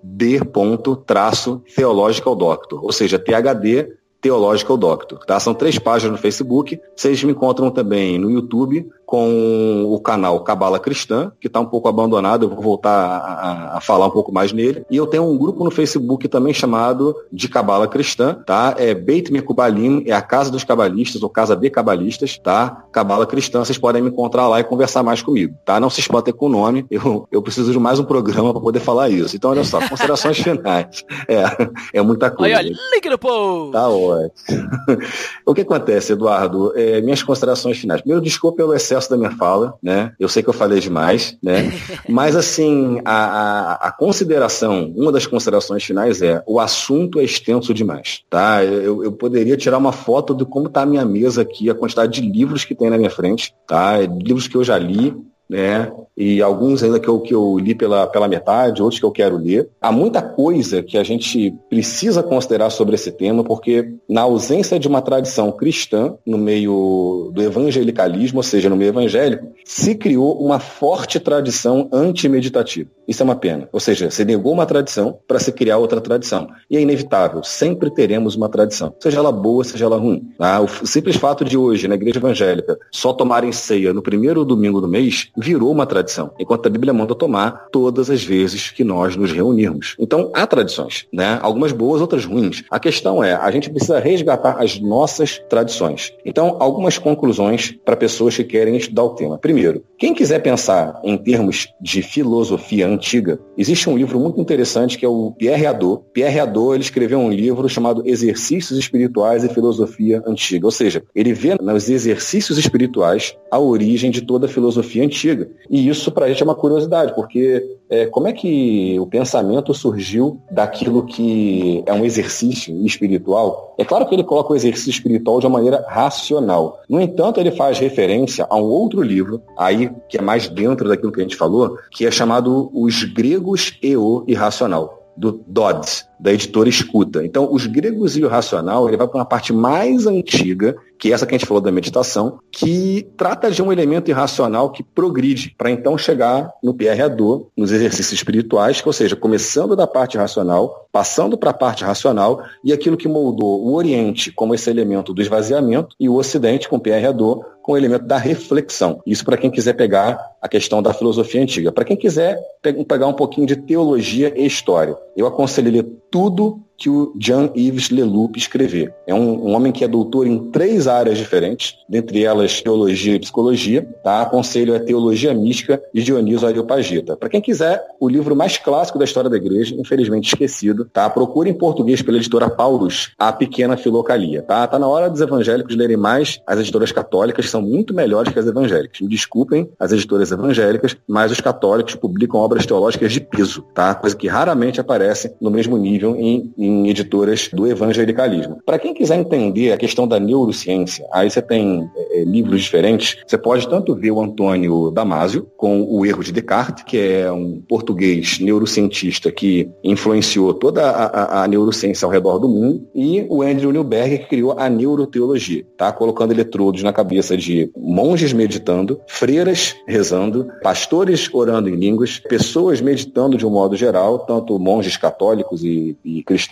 d.theological doctor, ou seja, THD Theological Doctor, tá? São três páginas no Facebook. Vocês me encontram também no YouTube com o canal Cabala Cristã, que está um pouco abandonado, eu vou voltar a, a, falar um pouco mais nele. E eu tenho um grupo no Facebook também chamado de Cabala Cristã, tá? É Beit Mekubalim, é a Casa dos Cabalistas, ou Casa de Cabalistas, tá? Cabala Cristã, vocês podem me encontrar lá e conversar mais comigo, tá? Não se espantem com o nome, eu, eu preciso de mais um programa para poder falar isso. Então, olha só, considerações finais. É, é muita coisa. Olha, link no post! Tá ótimo. o que acontece, Eduardo? É, minhas considerações finais. Primeiro, desculpa pelo excesso da minha fala, né? Eu sei que eu falei demais, né? Mas assim, a, a, a, consideração, uma das considerações finais é o assunto é extenso demais, tá? Eu, eu poderia tirar uma foto de como está a minha mesa aqui, a quantidade de livros que tem na minha frente, tá? Livros que eu já li, né? E alguns ainda que eu, que eu li pela, pela metade, outros que eu quero ler. Há muita coisa que a gente precisa considerar sobre esse tema, porque na ausência de uma tradição cristã no meio do evangelicalismo, ou seja, no meio evangélico, se criou uma forte tradição antimeditativa. Isso é uma pena. Ou seja, se negou uma tradição para se criar outra tradição. E é inevitável, sempre teremos uma tradição, seja ela boa, seja ela ruim. Tá? O simples fato de hoje, na igreja evangélica, só tomarem ceia no primeiro domingo do mês, virou uma tradição, enquanto a Bíblia manda tomar todas as vezes que nós nos reunirmos. Então, há tradições, né? Algumas boas, outras ruins. A questão é, a gente precisa resgatar as nossas tradições. Então, algumas conclusões para pessoas que querem estudar o tema. Primeiro, quem quiser pensar em termos de filosofia antiga, existe um livro muito interessante que é o Pierre Hadot. Pierre Hadot, ele escreveu um livro chamado Exercícios Espirituais e Filosofia Antiga. Ou seja, ele vê nos exercícios espirituais a origem de toda a filosofia antiga antiga. E isso para a gente é uma curiosidade, porque é, como é que o pensamento surgiu daquilo que é um exercício espiritual? É claro que ele coloca o exercício espiritual de uma maneira racional. No entanto, ele faz referência a um outro livro, aí que é mais dentro daquilo que a gente falou, que é chamado Os Gregos e o Irracional do Dodds, da editora Escuta. Então, os gregos e o racional, ele vai para uma parte mais antiga, que é essa que a gente falou da meditação, que trata de um elemento irracional que progride para então chegar no Pierre Hadot, nos exercícios espirituais, que, ou seja, começando da parte racional, passando para a parte racional e aquilo que moldou o Oriente como esse elemento do esvaziamento e o Ocidente com Pierre Hadot com o elemento da reflexão. Isso para quem quiser pegar a questão da filosofia antiga. Para quem quiser pegar um pouquinho de teologia e história, eu aconselho tudo que o Jean-Yves Leloup escrever. É um, um, homem que é doutor em três áreas diferentes, dentre elas teologia e psicologia. Tá? Aconselho é Teologia Mística de Dionísio Areopagita. Para quem quiser, o livro mais clássico da história da igreja, infelizmente esquecido, tá? procure em português pela editora Paulus, A Pequena Filocalia. Tá? tá na hora dos evangélicos lerem mais as editoras católicas, são muito melhores que as evangélicas. Me desculpem as editoras evangélicas, mas os católicos publicam obras teológicas de piso, tá? coisa que raramente aparece no mesmo nível em, em editoras do evangelicalismo. Para quem quiser entender a questão da neurociência, aí você tem é, livros diferentes. Você pode tanto ver o Antônio Damasio com o erro de Descartes, que é um português neurocientista que influenciou toda a, a, a neurociência ao redor do mundo, e o Andrew Newberg, que criou a neuroteologia, tá? colocando eletrodos na cabeça de monges meditando, freiras rezando, pastores orando em línguas, pessoas meditando de um modo geral, tanto monges católicos e, e cristãos,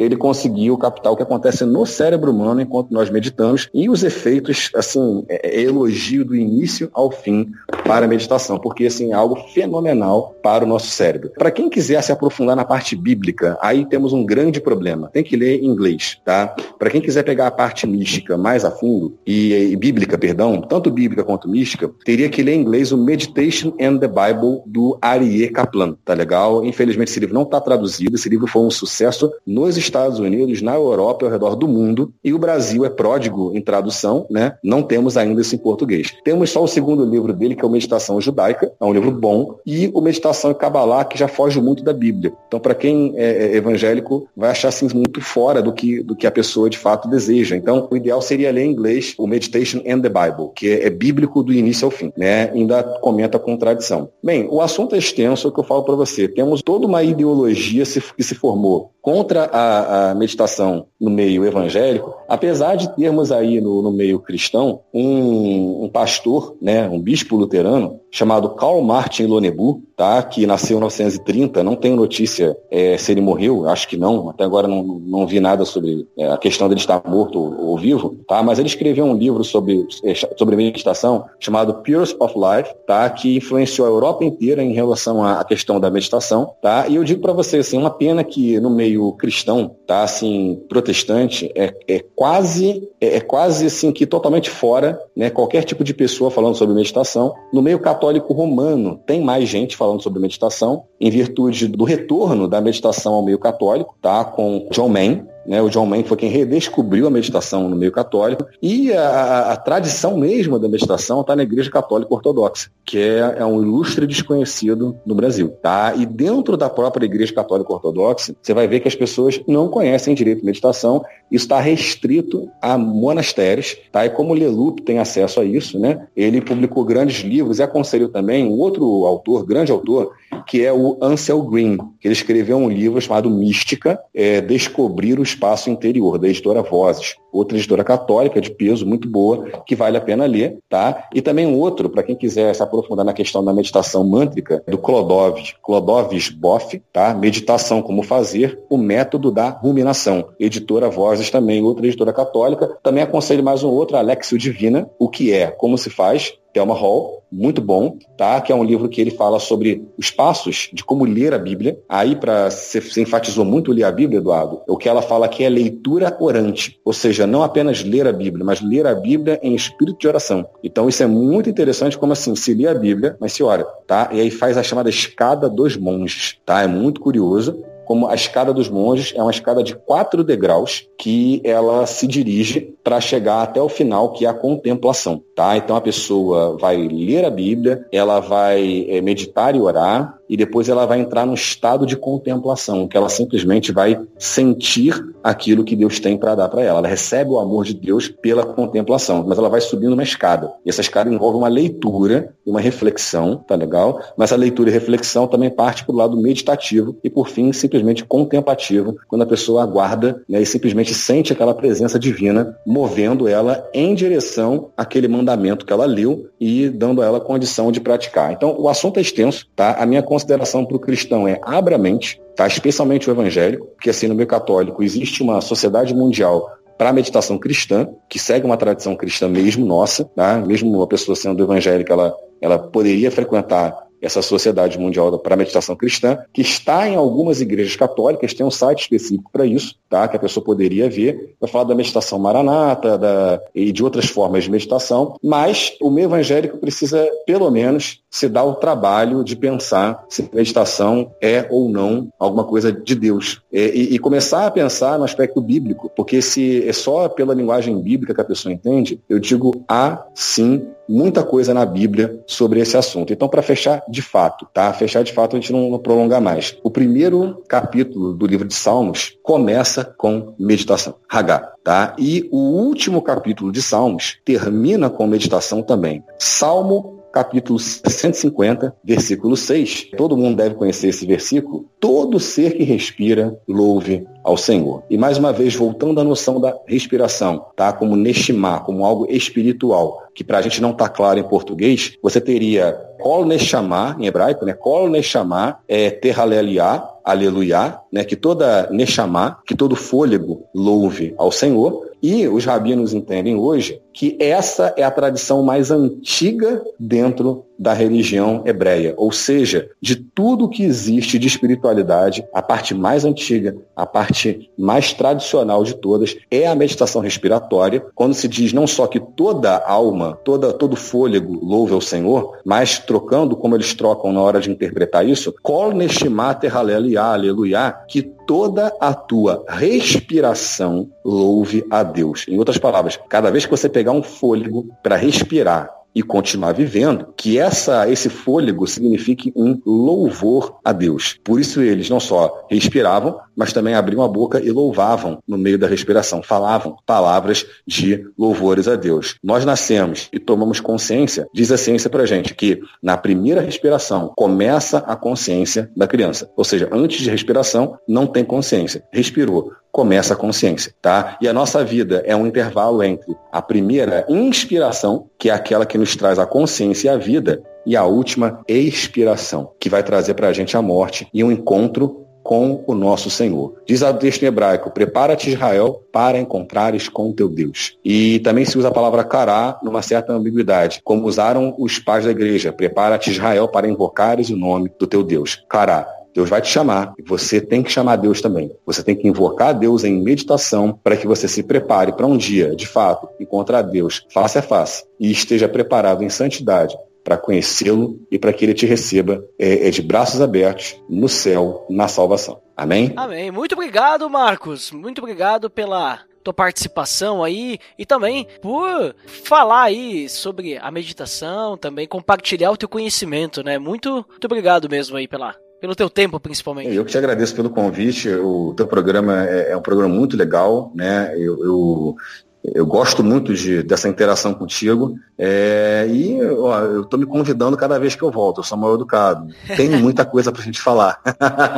ele conseguiu captar o que acontece no cérebro humano enquanto nós meditamos e os efeitos, assim, é, é elogio do início ao fim para a meditação, porque assim é algo fenomenal para o nosso cérebro. Para quem quiser se aprofundar na parte bíblica, aí temos um grande problema. Tem que ler em inglês, tá? Para quem quiser pegar a parte mística mais a fundo e, e bíblica, perdão, tanto bíblica quanto mística, teria que ler em inglês o Meditation and the Bible do Arie Kaplan, tá legal? Infelizmente esse livro não está traduzido, esse livro foi um sucesso nos Estados Unidos, na Europa e ao redor do mundo, e o Brasil é pródigo em tradução, né? Não temos ainda isso em português. Temos só o segundo livro dele, que é o Meditação Judaica, é um livro bom, e o Meditação em Kabbalah, que já foge muito da Bíblia. Então, para quem é, é evangélico, vai achar assim muito fora do que, do que a pessoa de fato deseja. Então, o ideal seria ler em inglês o Meditation and the Bible, que é, é bíblico do início ao fim, né? Ainda comenta a contradição. Bem, o assunto é extenso, é o que eu falo para você. Temos toda uma ideologia que se formou contra a, a, meditação no meio evangélico, apesar de termos aí no, no meio cristão um, um, pastor, né, um bispo luterano, chamado Karl Martin Lonebu, tá, que nasceu em 1930, não tenho notícia é, se ele morreu, acho que não, até agora não, não vi nada sobre é, a questão dele estar morto ou, ou, vivo, tá, mas ele escreveu um livro sobre, é, sobre meditação chamado Pures of Life, tá, que influenciou a Europa inteira em relação à, questão da meditação, tá, e eu digo para você, assim, uma pena que no meio meio cristão, tá? Assim, protestante, é, é quase é, é, quase assim que totalmente fora, né? Qualquer tipo de pessoa falando sobre meditação. No meio católico romano tem mais gente falando sobre meditação, em virtude do retorno da meditação ao meio católico, tá? Com John Main, né? O John Main foi quem redescobriu a meditação no meio católico e a, a, tradição mesmo da meditação está na Igreja Católica Ortodoxa, que é, é, um ilustre desconhecido no Brasil. Tá? E dentro da própria Igreja Católica Ortodoxa, você vai ver que as pessoas não conhecem direito meditação. Isso está restrito a monastérios. Tá? E como Leloup tem acesso a isso, né? ele publicou grandes livros e aconselho também um outro autor, grande autor, que é o Ansel Green, que ele escreveu um livro chamado Mística, é, Descobrir o Espaço Interior, da editora Vozes. Outra editora católica de peso, muito boa, que vale a pena ler, tá? E também um outro, para quem quiser se aprofundar na questão da meditação mântrica, do Clodovs, Clodovis Boff, tá? Meditação como fazer, o método da ruminação. Editora Vozes também, outra editora católica. Também aconselho mais um outro, Alexio Divina, o que é, como se faz, Thelma Hall, muito bom, tá? Que é um livro que ele fala sobre os passos de como ler a Bíblia. Aí, para você enfatizou muito ler a Bíblia, Eduardo, o que ela fala aqui é leitura orante, ou seja, não apenas ler a Bíblia, mas ler a Bíblia em espírito de oração. Então, isso é muito interessante, como assim, se lê a Bíblia, mas se ora, tá? E aí faz a chamada escada dos monges, tá? É muito curioso como a escada dos monges é uma escada de quatro degraus que ela se dirige para chegar até o final, que é a contemplação, tá? Então a pessoa vai ler a Bíblia, ela vai é, meditar e orar, e depois ela vai entrar no estado de contemplação, que ela simplesmente vai sentir aquilo que Deus tem para dar para ela. Ela recebe o amor de Deus pela contemplação, mas ela vai subindo uma escada. E essa escada envolve uma leitura e uma reflexão, tá legal? Mas a leitura e reflexão também parte para o lado meditativo e, por fim, simplesmente contemplativo, quando a pessoa aguarda né, e simplesmente sente aquela presença divina movendo ela em direção àquele mandamento que ela leu e dando a ela condição de praticar. Então, o assunto é extenso, tá? A minha consideração para o cristão é abra a mente, tá? especialmente o evangélico, porque assim no meio católico existe uma sociedade mundial para a meditação cristã, que segue uma tradição cristã mesmo nossa, tá? mesmo uma pessoa sendo evangélica, ela, ela poderia frequentar essa Sociedade Mundial para a Meditação Cristã, que está em algumas igrejas católicas, tem um site específico para isso, tá? que a pessoa poderia ver, para falar da meditação maranata da, e de outras formas de meditação, mas o meio evangélico precisa, pelo menos, se dar o trabalho de pensar se meditação é ou não alguma coisa de Deus. E, e, começar a pensar no aspecto bíblico, porque se é só pela linguagem bíblica que a pessoa entende, eu digo há sim muita coisa na Bíblia sobre esse assunto. Então, para fechar de fato, tá? Fechar de fato, a gente não, não prolonga mais. O primeiro capítulo do livro de Salmos começa com meditação, Hagá, tá? E o último capítulo de Salmos termina com meditação também. Salmo capítulo 150, versículo 6. Todo mundo deve conhecer esse versículo. Todo ser que respira, louve ao Senhor. E mais uma vez, voltando à noção da respiração, tá? Como neshimá, como algo espiritual, que para a gente não está claro em português, você teria kol neshamá, em hebraico, né? Kol neshamá é terhaleliá, aleluia, né? Que toda neshamá, que todo fôlego louve ao Senhor. E os rabinos entendem hoje que essa é a tradição mais antiga dentro da religião hebreia, ou seja, de tudo que existe de espiritualidade, a parte mais antiga, a parte mais tradicional de todas é a meditação respiratória, quando se diz não só que toda alma, toda todo fôlego louve ao Senhor, mas trocando como eles trocam na hora de interpretar isso, kol neshimate aleluia, que toda a tua respiração louve a Deus. Em outras palavras, cada vez que você pegar um fôlego para respirar e continuar vivendo, que essa, esse fôlego signifique um louvor a Deus. Por isso eles não só respiravam, mas também abriam a boca e louvavam no meio da respiração, falavam palavras de louvores a Deus. Nós nascemos e tomamos consciência, diz a ciência pra gente, que na primeira respiração começa a consciência da criança. Ou seja, antes de respiração não tem consciência. Respirou, começa a consciência, tá? E a nossa vida é um intervalo entre a primeira inspiração, que é aquela que nos traz a consciência e a vida, e a última expiração, que vai trazer para a gente a morte e um encontro com o nosso Senhor. Diz o texto hebraico, prepara-te Israel para encontrares com teu Deus. E também se usa a palavra cará numa certa ambiguidade, como usaram os pais da igreja, prepara-te Israel para invocares o nome do teu Deus. Cará, Deus vai te chamar e você tem que chamar Deus também. Você tem que invocar Deus em meditação para que você se prepare para um dia, de fato, encontrar Deus face a face e esteja preparado em santidade para conhecê-lo e para que ele te receba é, é, de braços abertos no céu, na salvação. Amém? Amém. Muito obrigado, Marcos. Muito obrigado pela tua participação aí e também por falar aí sobre a meditação, também compartilhar o teu conhecimento, né? Muito, muito obrigado mesmo aí pela pelo teu tempo, principalmente. Eu que te agradeço pelo convite. O teu programa é, é um programa muito legal, né? Eu, eu, eu gosto muito de, dessa interação contigo é, e ó, eu estou me convidando cada vez que eu volto. Eu sou mal educado. Tem muita coisa para a gente falar.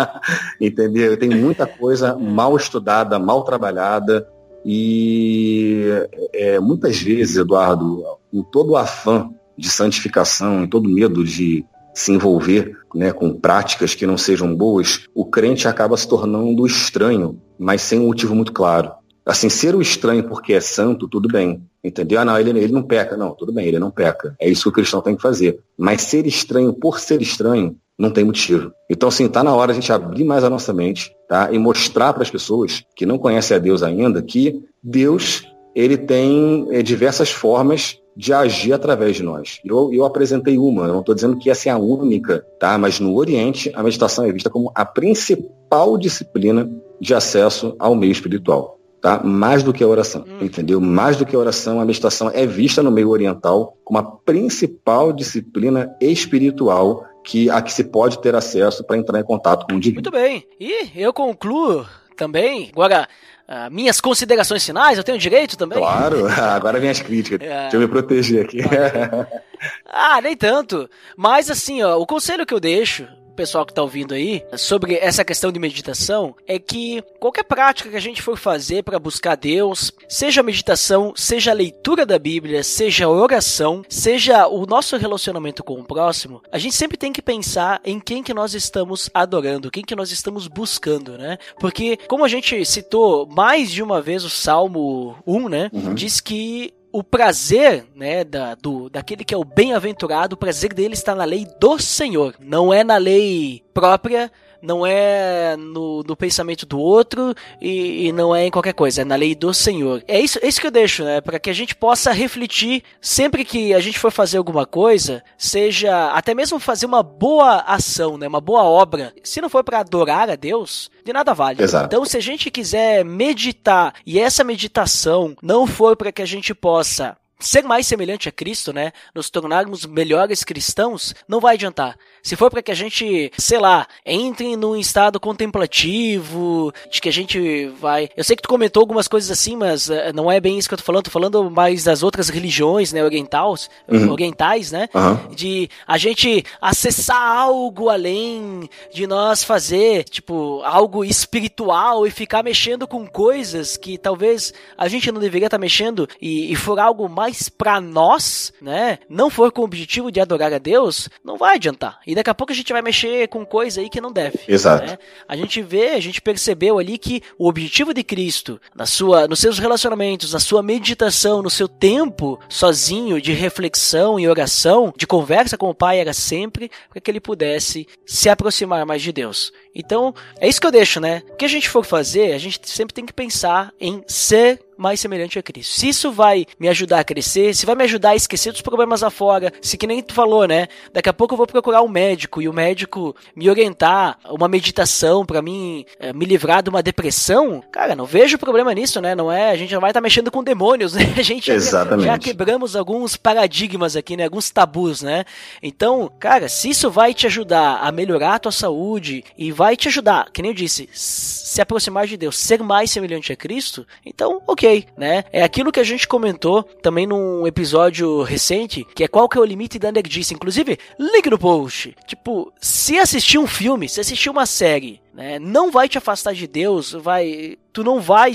Entendeu? Tem muita coisa mal estudada, mal trabalhada. E é, muitas vezes, Eduardo, com todo o afã de santificação, em todo medo de se envolver né, com práticas que não sejam boas, o crente acaba se tornando estranho, mas sem um motivo muito claro. Assim, ser o estranho porque é santo, tudo bem. Entendeu? Ah, não, ele, ele não peca. Não, tudo bem, ele não peca. É isso que o cristão tem que fazer. Mas ser estranho por ser estranho, não tem motivo. Então, assim, tá na hora a gente abrir mais a nossa mente, tá? E mostrar para as pessoas que não conhecem a Deus ainda que Deus, ele tem é, diversas formas de agir através de nós. Eu, eu apresentei uma, eu não estou dizendo que essa é a única, tá? Mas no Oriente, a meditação é vista como a principal disciplina de acesso ao meio espiritual. Tá? Mais do que a oração, hum. entendeu? Mais do que a oração, a meditação é vista no meio oriental como a principal disciplina espiritual que a que se pode ter acesso para entrar em contato com o divino. Muito bem. E eu concluo também. Agora, Uh, minhas considerações finais, eu tenho direito também? Claro, agora vem as críticas. É. Deixa eu me proteger aqui. ah, nem tanto. Mas assim, ó, o conselho que eu deixo pessoal que está ouvindo aí sobre essa questão de meditação é que qualquer prática que a gente for fazer para buscar Deus, seja meditação, seja a leitura da Bíblia, seja oração, seja o nosso relacionamento com o próximo, a gente sempre tem que pensar em quem que nós estamos adorando, quem que nós estamos buscando, né? Porque como a gente citou mais de uma vez o Salmo 1, né, uhum. diz que o prazer, né, da, do, daquele que é o bem-aventurado, o prazer dele está na lei do Senhor, não é na lei própria, não é no, no pensamento do outro e, e, não é em qualquer coisa, é na lei do Senhor. É isso, é isso que eu deixo, né? Para que a gente possa refletir sempre que a gente for fazer alguma coisa, seja até mesmo fazer uma boa ação, né? Uma boa obra. Se não for para adorar a Deus, de nada vale. Exato. Então, se a gente quiser meditar e essa meditação não for para que a gente possa ser mais semelhante a Cristo, né, nos tornarmos melhores cristãos, não vai adiantar. Se for para que a gente, sei lá, entre num estado contemplativo, de que a gente vai. Eu sei que tu comentou algumas coisas assim, mas uh, não é bem isso que eu tô falando. Tô falando mais das outras religiões, né, orientais, uhum. orientais, né, uhum. de a gente acessar algo além de nós fazer, tipo, algo espiritual e ficar mexendo com coisas que talvez a gente não deveria estar tá mexendo e, e for algo mais para nós, né, não for com o objetivo de adorar a Deus, não vai adiantar. E daqui a pouco a gente vai mexer com coisa aí que não deve. Exato. Né? A gente vê, a gente percebeu ali que o objetivo de Cristo, na sua, nos seus relacionamentos, na sua meditação, no seu tempo sozinho de reflexão e oração, de conversa com o Pai, era sempre para que ele pudesse se aproximar mais de Deus. Então, é isso que eu deixo, né? O que a gente for fazer, a gente sempre tem que pensar em ser mais semelhante a Cristo. Se isso vai me ajudar a crescer, se vai me ajudar a esquecer dos problemas afora, se que nem tu falou, né? Daqui a pouco eu vou procurar um médico e o médico me orientar uma meditação para mim é, me livrar de uma depressão, cara, não vejo problema nisso, né? Não é, a gente não vai estar tá mexendo com demônios, né? A gente Exatamente. já quebramos alguns paradigmas aqui, né? Alguns tabus, né? Então, cara, se isso vai te ajudar a melhorar a tua saúde e vai te ajudar, que nem eu disse, se aproximar de Deus, ser mais semelhante a Cristo, então, ok, né? É aquilo que a gente comentou também num episódio recente, que é qual que é o limite da nerdice. Inclusive, link no post. Tipo, se assistir um filme, se assistir uma série, né, não vai te afastar de Deus, vai tu não vai,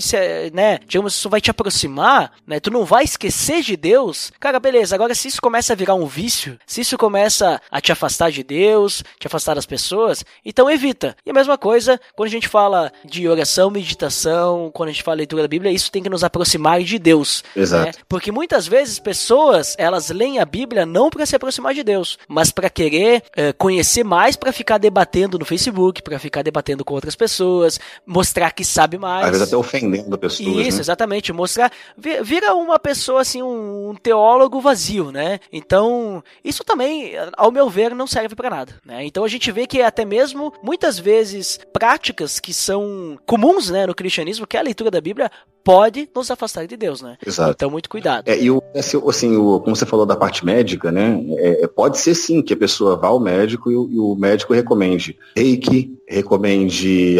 né, digamos, isso vai te aproximar, né, tu não vai esquecer de Deus, cara, beleza, agora se isso começa a virar um vício, se isso começa a te afastar de Deus, te afastar das pessoas, então evita. E a mesma coisa, quando a gente fala de oração, meditação, quando a gente fala leitura da Bíblia, isso tem que nos aproximar de Deus. Exato. Né? Porque muitas vezes pessoas, elas leem a Bíblia não para se aproximar de Deus, mas para querer é, conhecer mais, para ficar debatendo no Facebook, para ficar debatendo com outras pessoas, mostrar que sabe mais, às vezes até ofendendo pessoas. Isso, né? exatamente. Mostrar. Vira uma pessoa, assim, um, um, teólogo vazio, né? Então, isso também, ao meu ver, não serve para nada. Né? Então a gente vê que até mesmo, muitas vezes, práticas que são comuns né, no cristianismo, que é a leitura da Bíblia, pode nos afastar de Deus, né? Exato. Então, muito cuidado. É, e o, assim, o, como você falou da parte médica, né? É, é, pode ser sim que a pessoa vá ao médico e o, e o médico recomende reiki, recomende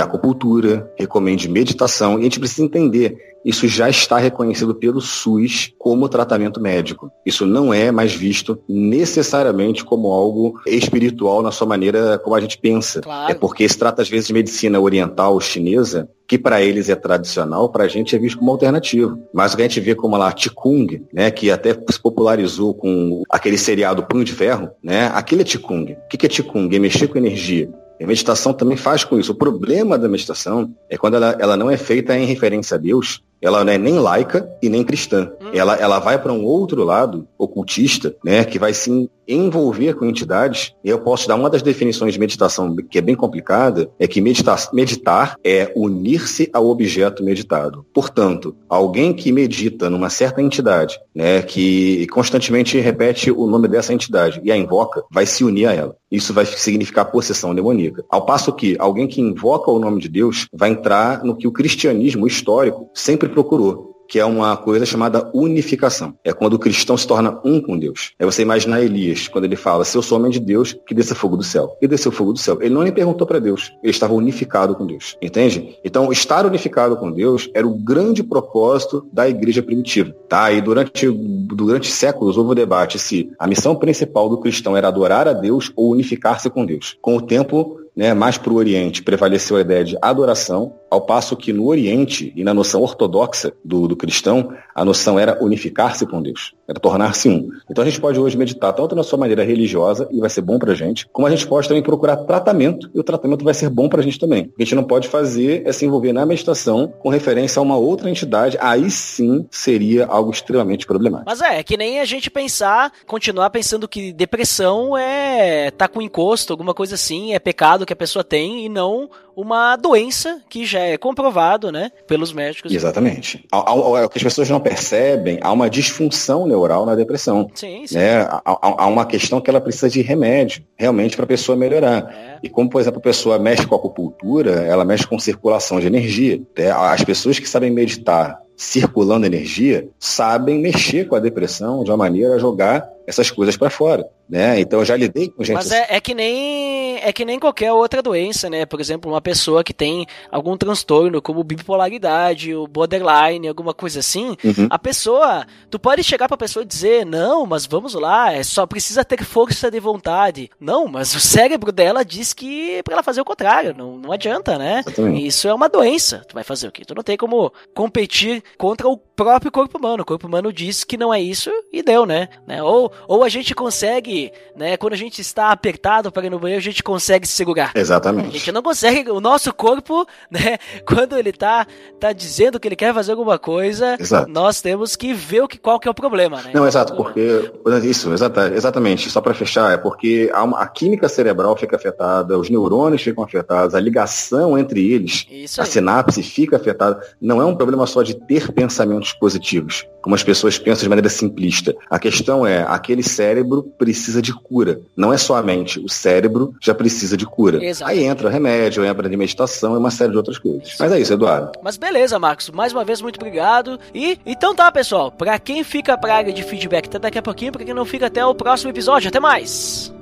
acupuntura, recomende meditação. E a gente precisa entender isso já está reconhecido pelo SUS como tratamento médico. Isso não é mais visto necessariamente como algo espiritual na sua maneira como a gente pensa. Claro. É porque se trata às vezes de medicina oriental chinesa, que para eles é tradicional, para a gente é visto como alternativo. Mas o que a gente vê como lá Qigong, né, que até se popularizou com aquele seriado Punho de Ferro, né, aquele é Qigong. O que é Qigong? É mexer com energia. A meditação também faz com isso. O problema da meditação é quando ela, ela não é feita em referência a Deus, ela não é nem laica e nem cristã. Hum. Ela, ela vai para um outro lado, ocultista, né, que vai se envolver com entidades. E eu posso dar uma das definições de meditação que é bem complicada, é que meditar, meditar é unir-se ao objeto meditado. Portanto, alguém que medita numa certa entidade, né, que constantemente repete o nome dessa entidade e a invoca, vai se unir a ela. Isso vai significar possessão demoníaca. Ao passo que alguém que invoca o nome de Deus vai entrar no que o cristianismo histórico sempre sempre procurou, que é uma coisa chamada unificação. É quando o cristão se torna um com Deus. É você imaginar Elias, quando ele fala, se eu sou homem de Deus, que desça fogo do céu. E desceu fogo do céu. Ele não nem perguntou para Deus. Ele estava unificado com Deus. Entende? Então, estar unificado com Deus era o grande propósito da igreja primitiva. Tá? E durante, durante séculos houve o debate se a missão principal do cristão era adorar a Deus ou unificar-se com Deus. Com o tempo, né, mais para o Oriente, prevaleceu a ideia de adoração, ao passo que no Oriente e na noção ortodoxa do, do cristão, a noção era unificar-se com Deus, era tornar-se um. Então a gente pode hoje meditar tanto na sua maneira religiosa, e vai ser bom para a gente, como a gente pode também procurar tratamento, e o tratamento vai ser bom para a gente também. O que a gente não pode fazer é se envolver na meditação com referência a uma outra entidade, aí sim seria algo extremamente problemático. Mas é, é que nem a gente pensar, continuar pensando que depressão é tá com encosto, alguma coisa assim, é pecado que a pessoa tem e não uma doença que já é comprovado, né, pelos médicos. Exatamente. O que as pessoas não percebem, há uma disfunção neural na depressão. Sim, sim. Né? Há, há uma questão que ela precisa de remédio, realmente, para a pessoa melhorar. É. E como, por exemplo, a pessoa mexe com a acupuntura, ela mexe com circulação de energia. Né? As pessoas que sabem meditar circulando energia sabem mexer com a depressão de uma maneira a jogar essas coisas para fora, né? Então eu já lidei com gente. Mas é, é, que nem é que nem qualquer outra doença, né? Por exemplo, uma pessoa que tem algum transtorno, como bipolaridade, ou borderline, alguma coisa assim, Uhum. a pessoa, tu pode chegar pra pessoa e dizer, não, mas vamos lá, é só precisa ter força de vontade. Não, mas o cérebro dela diz que pra ela fazer o contrário, não, não adianta, né? Exatamente. Isso é uma doença. Tu vai fazer o quê? Tu não tem como competir contra o próprio corpo humano. O corpo humano diz que não é isso e deu, né? né? Ou, ou a gente consegue, né? Quando a gente está apertado para ir no banheiro, a gente consegue se segurar. A Exatamente. gente não consegue, o nosso corpo, né, quando ele tá, tá dizendo que ele quer fazer alguma coisa, Exato. nós temos que ver o que, qual que é o problema, né? Não, exato, porque isso, exata, exatamente, só para fechar, é porque uma- a química cerebral fica afetada, os neurônios ficam afetados, a ligação entre eles, a sinapse fica afetada. Não é um problema só de ter pensamentos positivos, como as pessoas pensam de maneira simplista. A questão é, aquele cérebro precisa de cura. Não é só a mente, o cérebro já precisa de cura. Exato. Aí entra remédio, entra de meditação e uma série de outras coisas. Mas é isso, Eduardo. Mas beleza, Marcos. Mais uma vez, muito obrigado. E então tá, pessoal. Pra quem fica pra área de feedback até daqui a pouquinho, pra quem não fica até o próximo episódio. Até mais!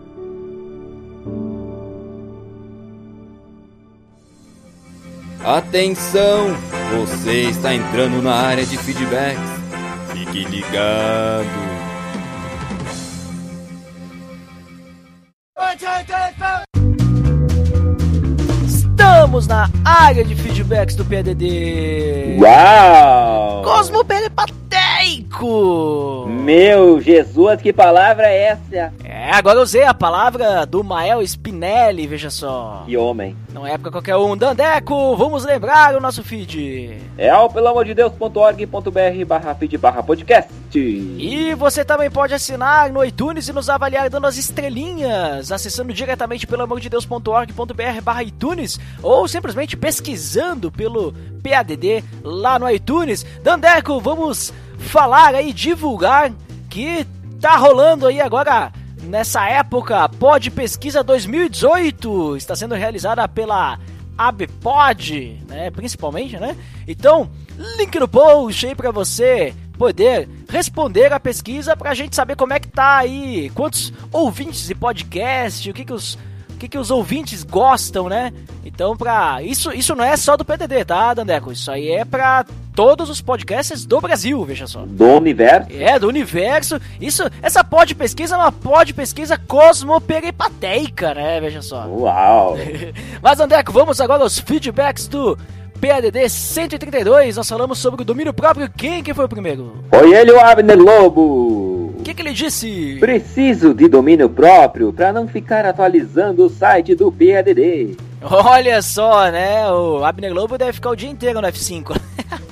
Atenção! Você está entrando na área de feedbacks. Fique ligado. Estamos na área de feedbacks do PDD. Uau! Cosmo Peripateico! Meu Jesus, que palavra é essa? É, agora eu usei a palavra do Mael Spinelli, veja só. Que homem. Não é época qualquer um. Dandeco, vamos lembrar o nosso feed. É o pelo amor de Deus.org.br barra feed barra podcast. E você também pode assinar no iTunes e nos avaliar dando as estrelinhas, acessando diretamente pelo amor de Deus.org.br barra iTunes ou simplesmente pesquisando pelo PADD lá no iTunes. Dandeco, vamos falar aí, divulgar que tá rolando aí agora nessa época Pod Pesquisa 2018 está sendo realizada pela ABPOD, né, principalmente, né? Então, link no post aí pra você poder responder a pesquisa pra gente saber como é que tá aí, quantos ouvintes de podcast, o que que os o que, que os ouvintes gostam, né? Então, pra. Isso, isso não é só do PDD, tá, Dandeco? Isso aí é pra todos os podcasts do Brasil, veja só. Do universo. É, do universo. Isso, essa pod pesquisa é uma pod pesquisa cosmoperipateica, né? Veja só. Uau! Mas, Andeco, vamos agora aos feedbacks do PADD 132. Nós falamos sobre o domínio próprio. Quem que foi o primeiro? Foi ele o Abner Lobo! O que, que ele disse? Preciso de domínio próprio para não ficar atualizando o site do PADD. Olha só, né? O Abner Lobo deve ficar o dia inteiro no F5.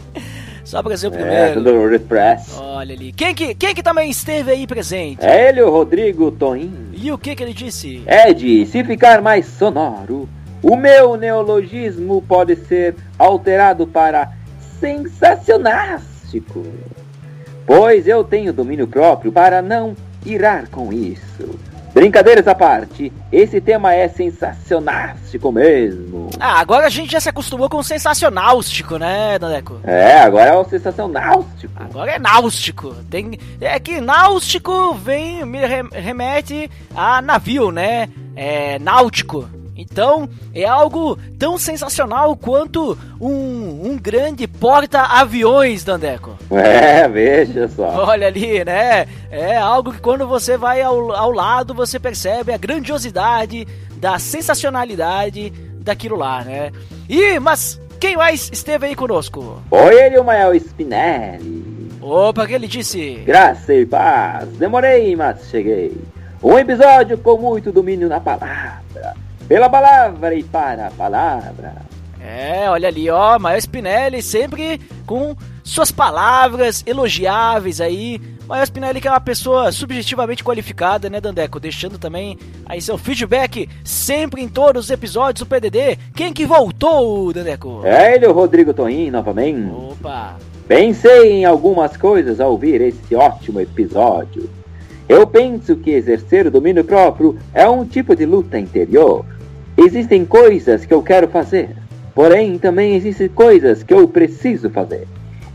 Só pra ser o É, primeiro. do WordPress. Olha ali. Quem que, quem que também esteve aí presente? É ele o Rodrigo Toim. E o que que ele disse? Ed, se ficar mais sonoro, o meu neologismo pode ser alterado para sensacionástico. Pois eu tenho domínio próprio para não irar com isso. Brincadeiras à parte, esse tema é sensacionástico mesmo. Ah, agora a gente já se acostumou com o sensacionáustico, né, Dandeco? É, agora é o sensacionástico. Agora é náustico. Tem, é que náustico vem, me re- remete a navio, né? É náutico. Então, é algo tão sensacional quanto um, um grande porta-aviões, Dandeco. É, veja só. Olha ali, né? É algo que quando você vai ao, ao lado, você percebe a grandiosidade da sensacionalidade daquilo lá, né? E, mas quem mais esteve aí conosco? Oi, ele, o Mael Spinelli. Opa, que ele disse? Graça e paz. Demorei, mas cheguei. Um episódio com muito domínio na palavra. Pela palavra e para a palavra. É, olha ali, ó, Mael Spinelli sempre com suas palavras elogiáveis aí. Mael Spinelli que é uma pessoa subjetivamente qualificada, né, Dandeco? Deixando também aí seu feedback sempre em todos os episódios do PDD. Quem que voltou, Dandeco? É ele, o Rodrigo Toim, novamente. Opa! Pensei em algumas coisas ao ouvir esse ótimo episódio. Eu penso que exercer o domínio próprio é um tipo de luta interior. Existem coisas que eu quero fazer, porém também existem coisas que eu preciso fazer.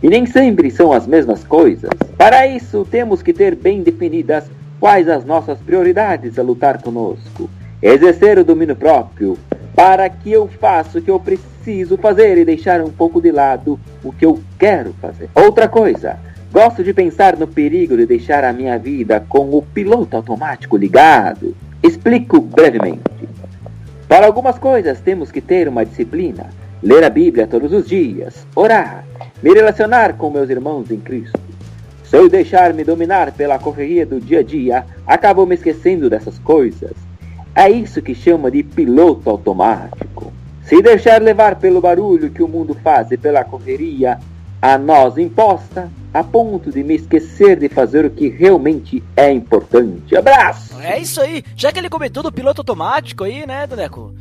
E nem sempre são as mesmas coisas. Para isso, temos que ter bem definidas quais as nossas prioridades a lutar conosco. Exercer o domínio próprio para que eu faça o que eu preciso fazer e deixar um pouco de lado o que eu quero fazer. Outra coisa, gosto de pensar no perigo de deixar a minha vida com o piloto automático ligado. Explico brevemente. Para algumas coisas temos que ter uma disciplina, ler a Bíblia todos os dias, orar, me relacionar com meus irmãos em Cristo. Se eu deixar-me dominar pela correria do dia a dia, acabo me esquecendo dessas coisas. É isso que chama de piloto automático. Se deixar levar pelo barulho que o mundo faz e pela correria a nós imposta, a ponto de me esquecer de fazer o que realmente é importante. Abraço! É isso aí. Já que ele comentou do piloto automático aí, né, Daneco?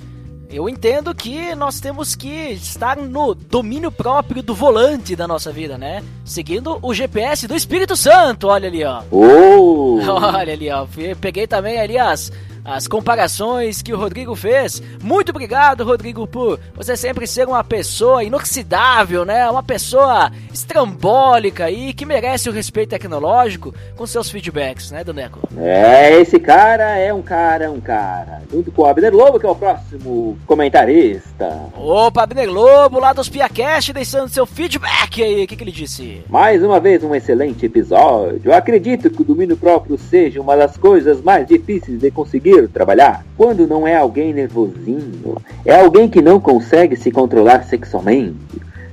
Eu entendo que nós temos que estar no domínio próprio do volante da nossa vida, né? Seguindo o GPS do Espírito Santo, olha ali, ó. Oh! Olha ali, ó. Peguei também ali as, as comparações que o Rodrigo fez. Muito obrigado, Rodrigo, por você sempre ser uma pessoa inoxidável, né? Uma pessoa estrambólica e que merece o respeito tecnológico com seus feedbacks, né, Daneco? É, esse cara é um cara, um cara. Junto com o Abner Lobo, que é o próximo comentarista. Opa, Abner Lobo, lá dos Piacast, deixando seu feedback aí. O que, que ele disse? Mais uma vez, um excelente episódio. Eu acredito que o domínio próprio seja uma das coisas mais difíceis de conseguir trabalhar. Quando não é alguém nervosinho, é alguém que não consegue se controlar sexualmente.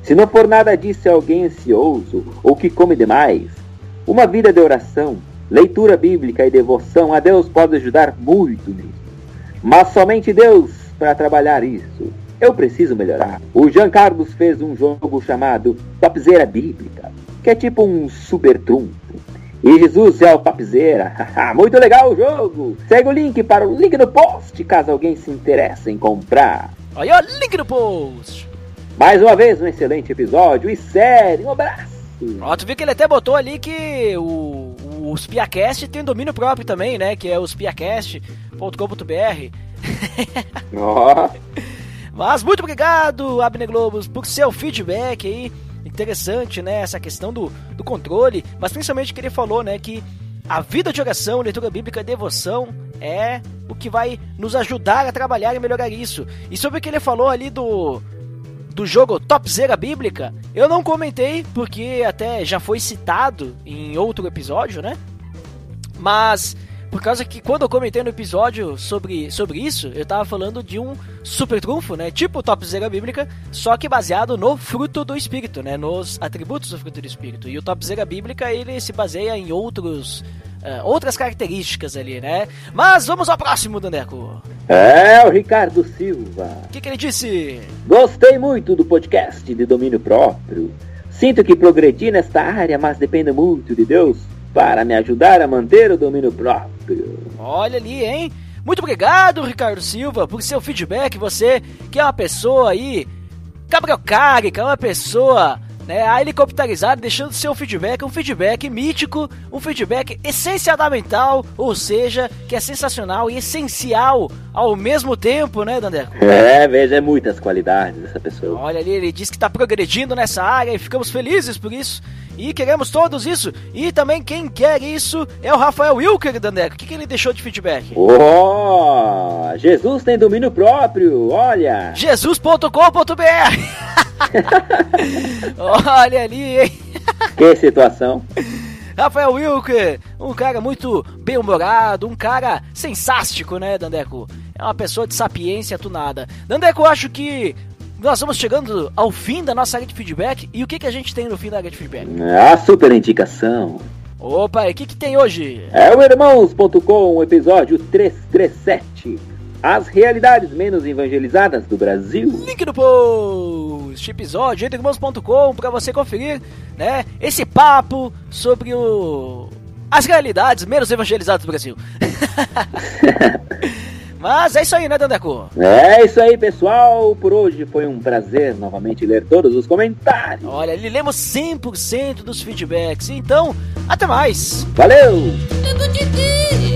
Se não for nada disso, é alguém ansioso ou que come demais. Uma vida de oração, leitura bíblica e devoção a Deus pode ajudar muito nisso. Mas somente Deus para trabalhar isso. Eu preciso melhorar. O Jean Carlos fez um jogo chamado Topzera Bíblica, que é tipo um super trunfo. E Jesus é o Topzera. Muito legal o jogo. Segue o link para o link no post, caso alguém se interesse em comprar. Aí, ó, link no post. Mais uma vez, um excelente episódio e sério, um abraço. Ó, tu viu que ele até botou ali que o, os Piacast tem domínio próprio também, né? Que é os piacast.com.br. Ó. Mas muito obrigado, Abner Globos, por seu feedback aí. Interessante, né? Essa questão do, do controle, mas principalmente que ele falou, né? Que a vida de oração, leitura bíblica, devoção é o que vai nos ajudar a trabalhar e melhorar isso. E sobre o que ele falou ali do do jogo Topzera Bíblica, eu não comentei porque até já foi citado em outro episódio, né? Mas por causa que quando eu comentei no episódio sobre, sobre isso, eu tava falando de um super trunfo, né? Tipo Topzera Bíblica, só que baseado no fruto do Espírito, né? Nos atributos do fruto do Espírito. E o Topzera Bíblica, ele se baseia em outros... Uh, outras características ali, né? Mas vamos ao próximo, Dandeco. É, o Ricardo Silva. O que, que ele disse? Gostei muito do podcast de domínio próprio. Sinto que progredi nesta área, mas dependo muito de Deus para me ajudar a manter o domínio próprio. Olha ali, hein? Muito obrigado, Ricardo Silva, por seu feedback. Você que é uma pessoa aí cabriocárica, é uma pessoa né, a helicopterizada, deixando seu feedback um feedback mítico, um feedback essencialmental, ou seja, que é sensacional e essencial ao mesmo tempo, né, Dandeco? É, veja muitas qualidades dessa pessoa. Olha ali, ele diz que está progredindo nessa área e ficamos felizes por isso. E queremos todos isso. E também quem quer isso é o Rafael Wilker, Dandeco. O que, que ele deixou de feedback? Oh, Jesus tem domínio próprio, olha. Jesus.com.br Olha ali, hein? Que situação. Rafael Wilker, um cara muito bem-humorado, um cara sensástico, né, Dandeco? é uma pessoa de sapiência tunada. Dandeco, acho que nós vamos chegando ao fim da nossa área de feedback. E o que, que a gente tem no fim da área de feedback? A super indicação. Opa, e o que, que tem hoje? É o Irmãos.com, episódio 337. As realidades menos evangelizadas do Brasil. Link no post, episódio Irmãos.com para você conferir, né? Esse papo sobre o as realidades menos evangelizadas do Brasil. Mas é isso aí, né, Dandeco? É isso aí, pessoal. Por hoje foi um prazer novamente ler todos os comentários. Olha, lemos 100% dos feedbacks. Então, até mais. Valeu! Tudo de Deus.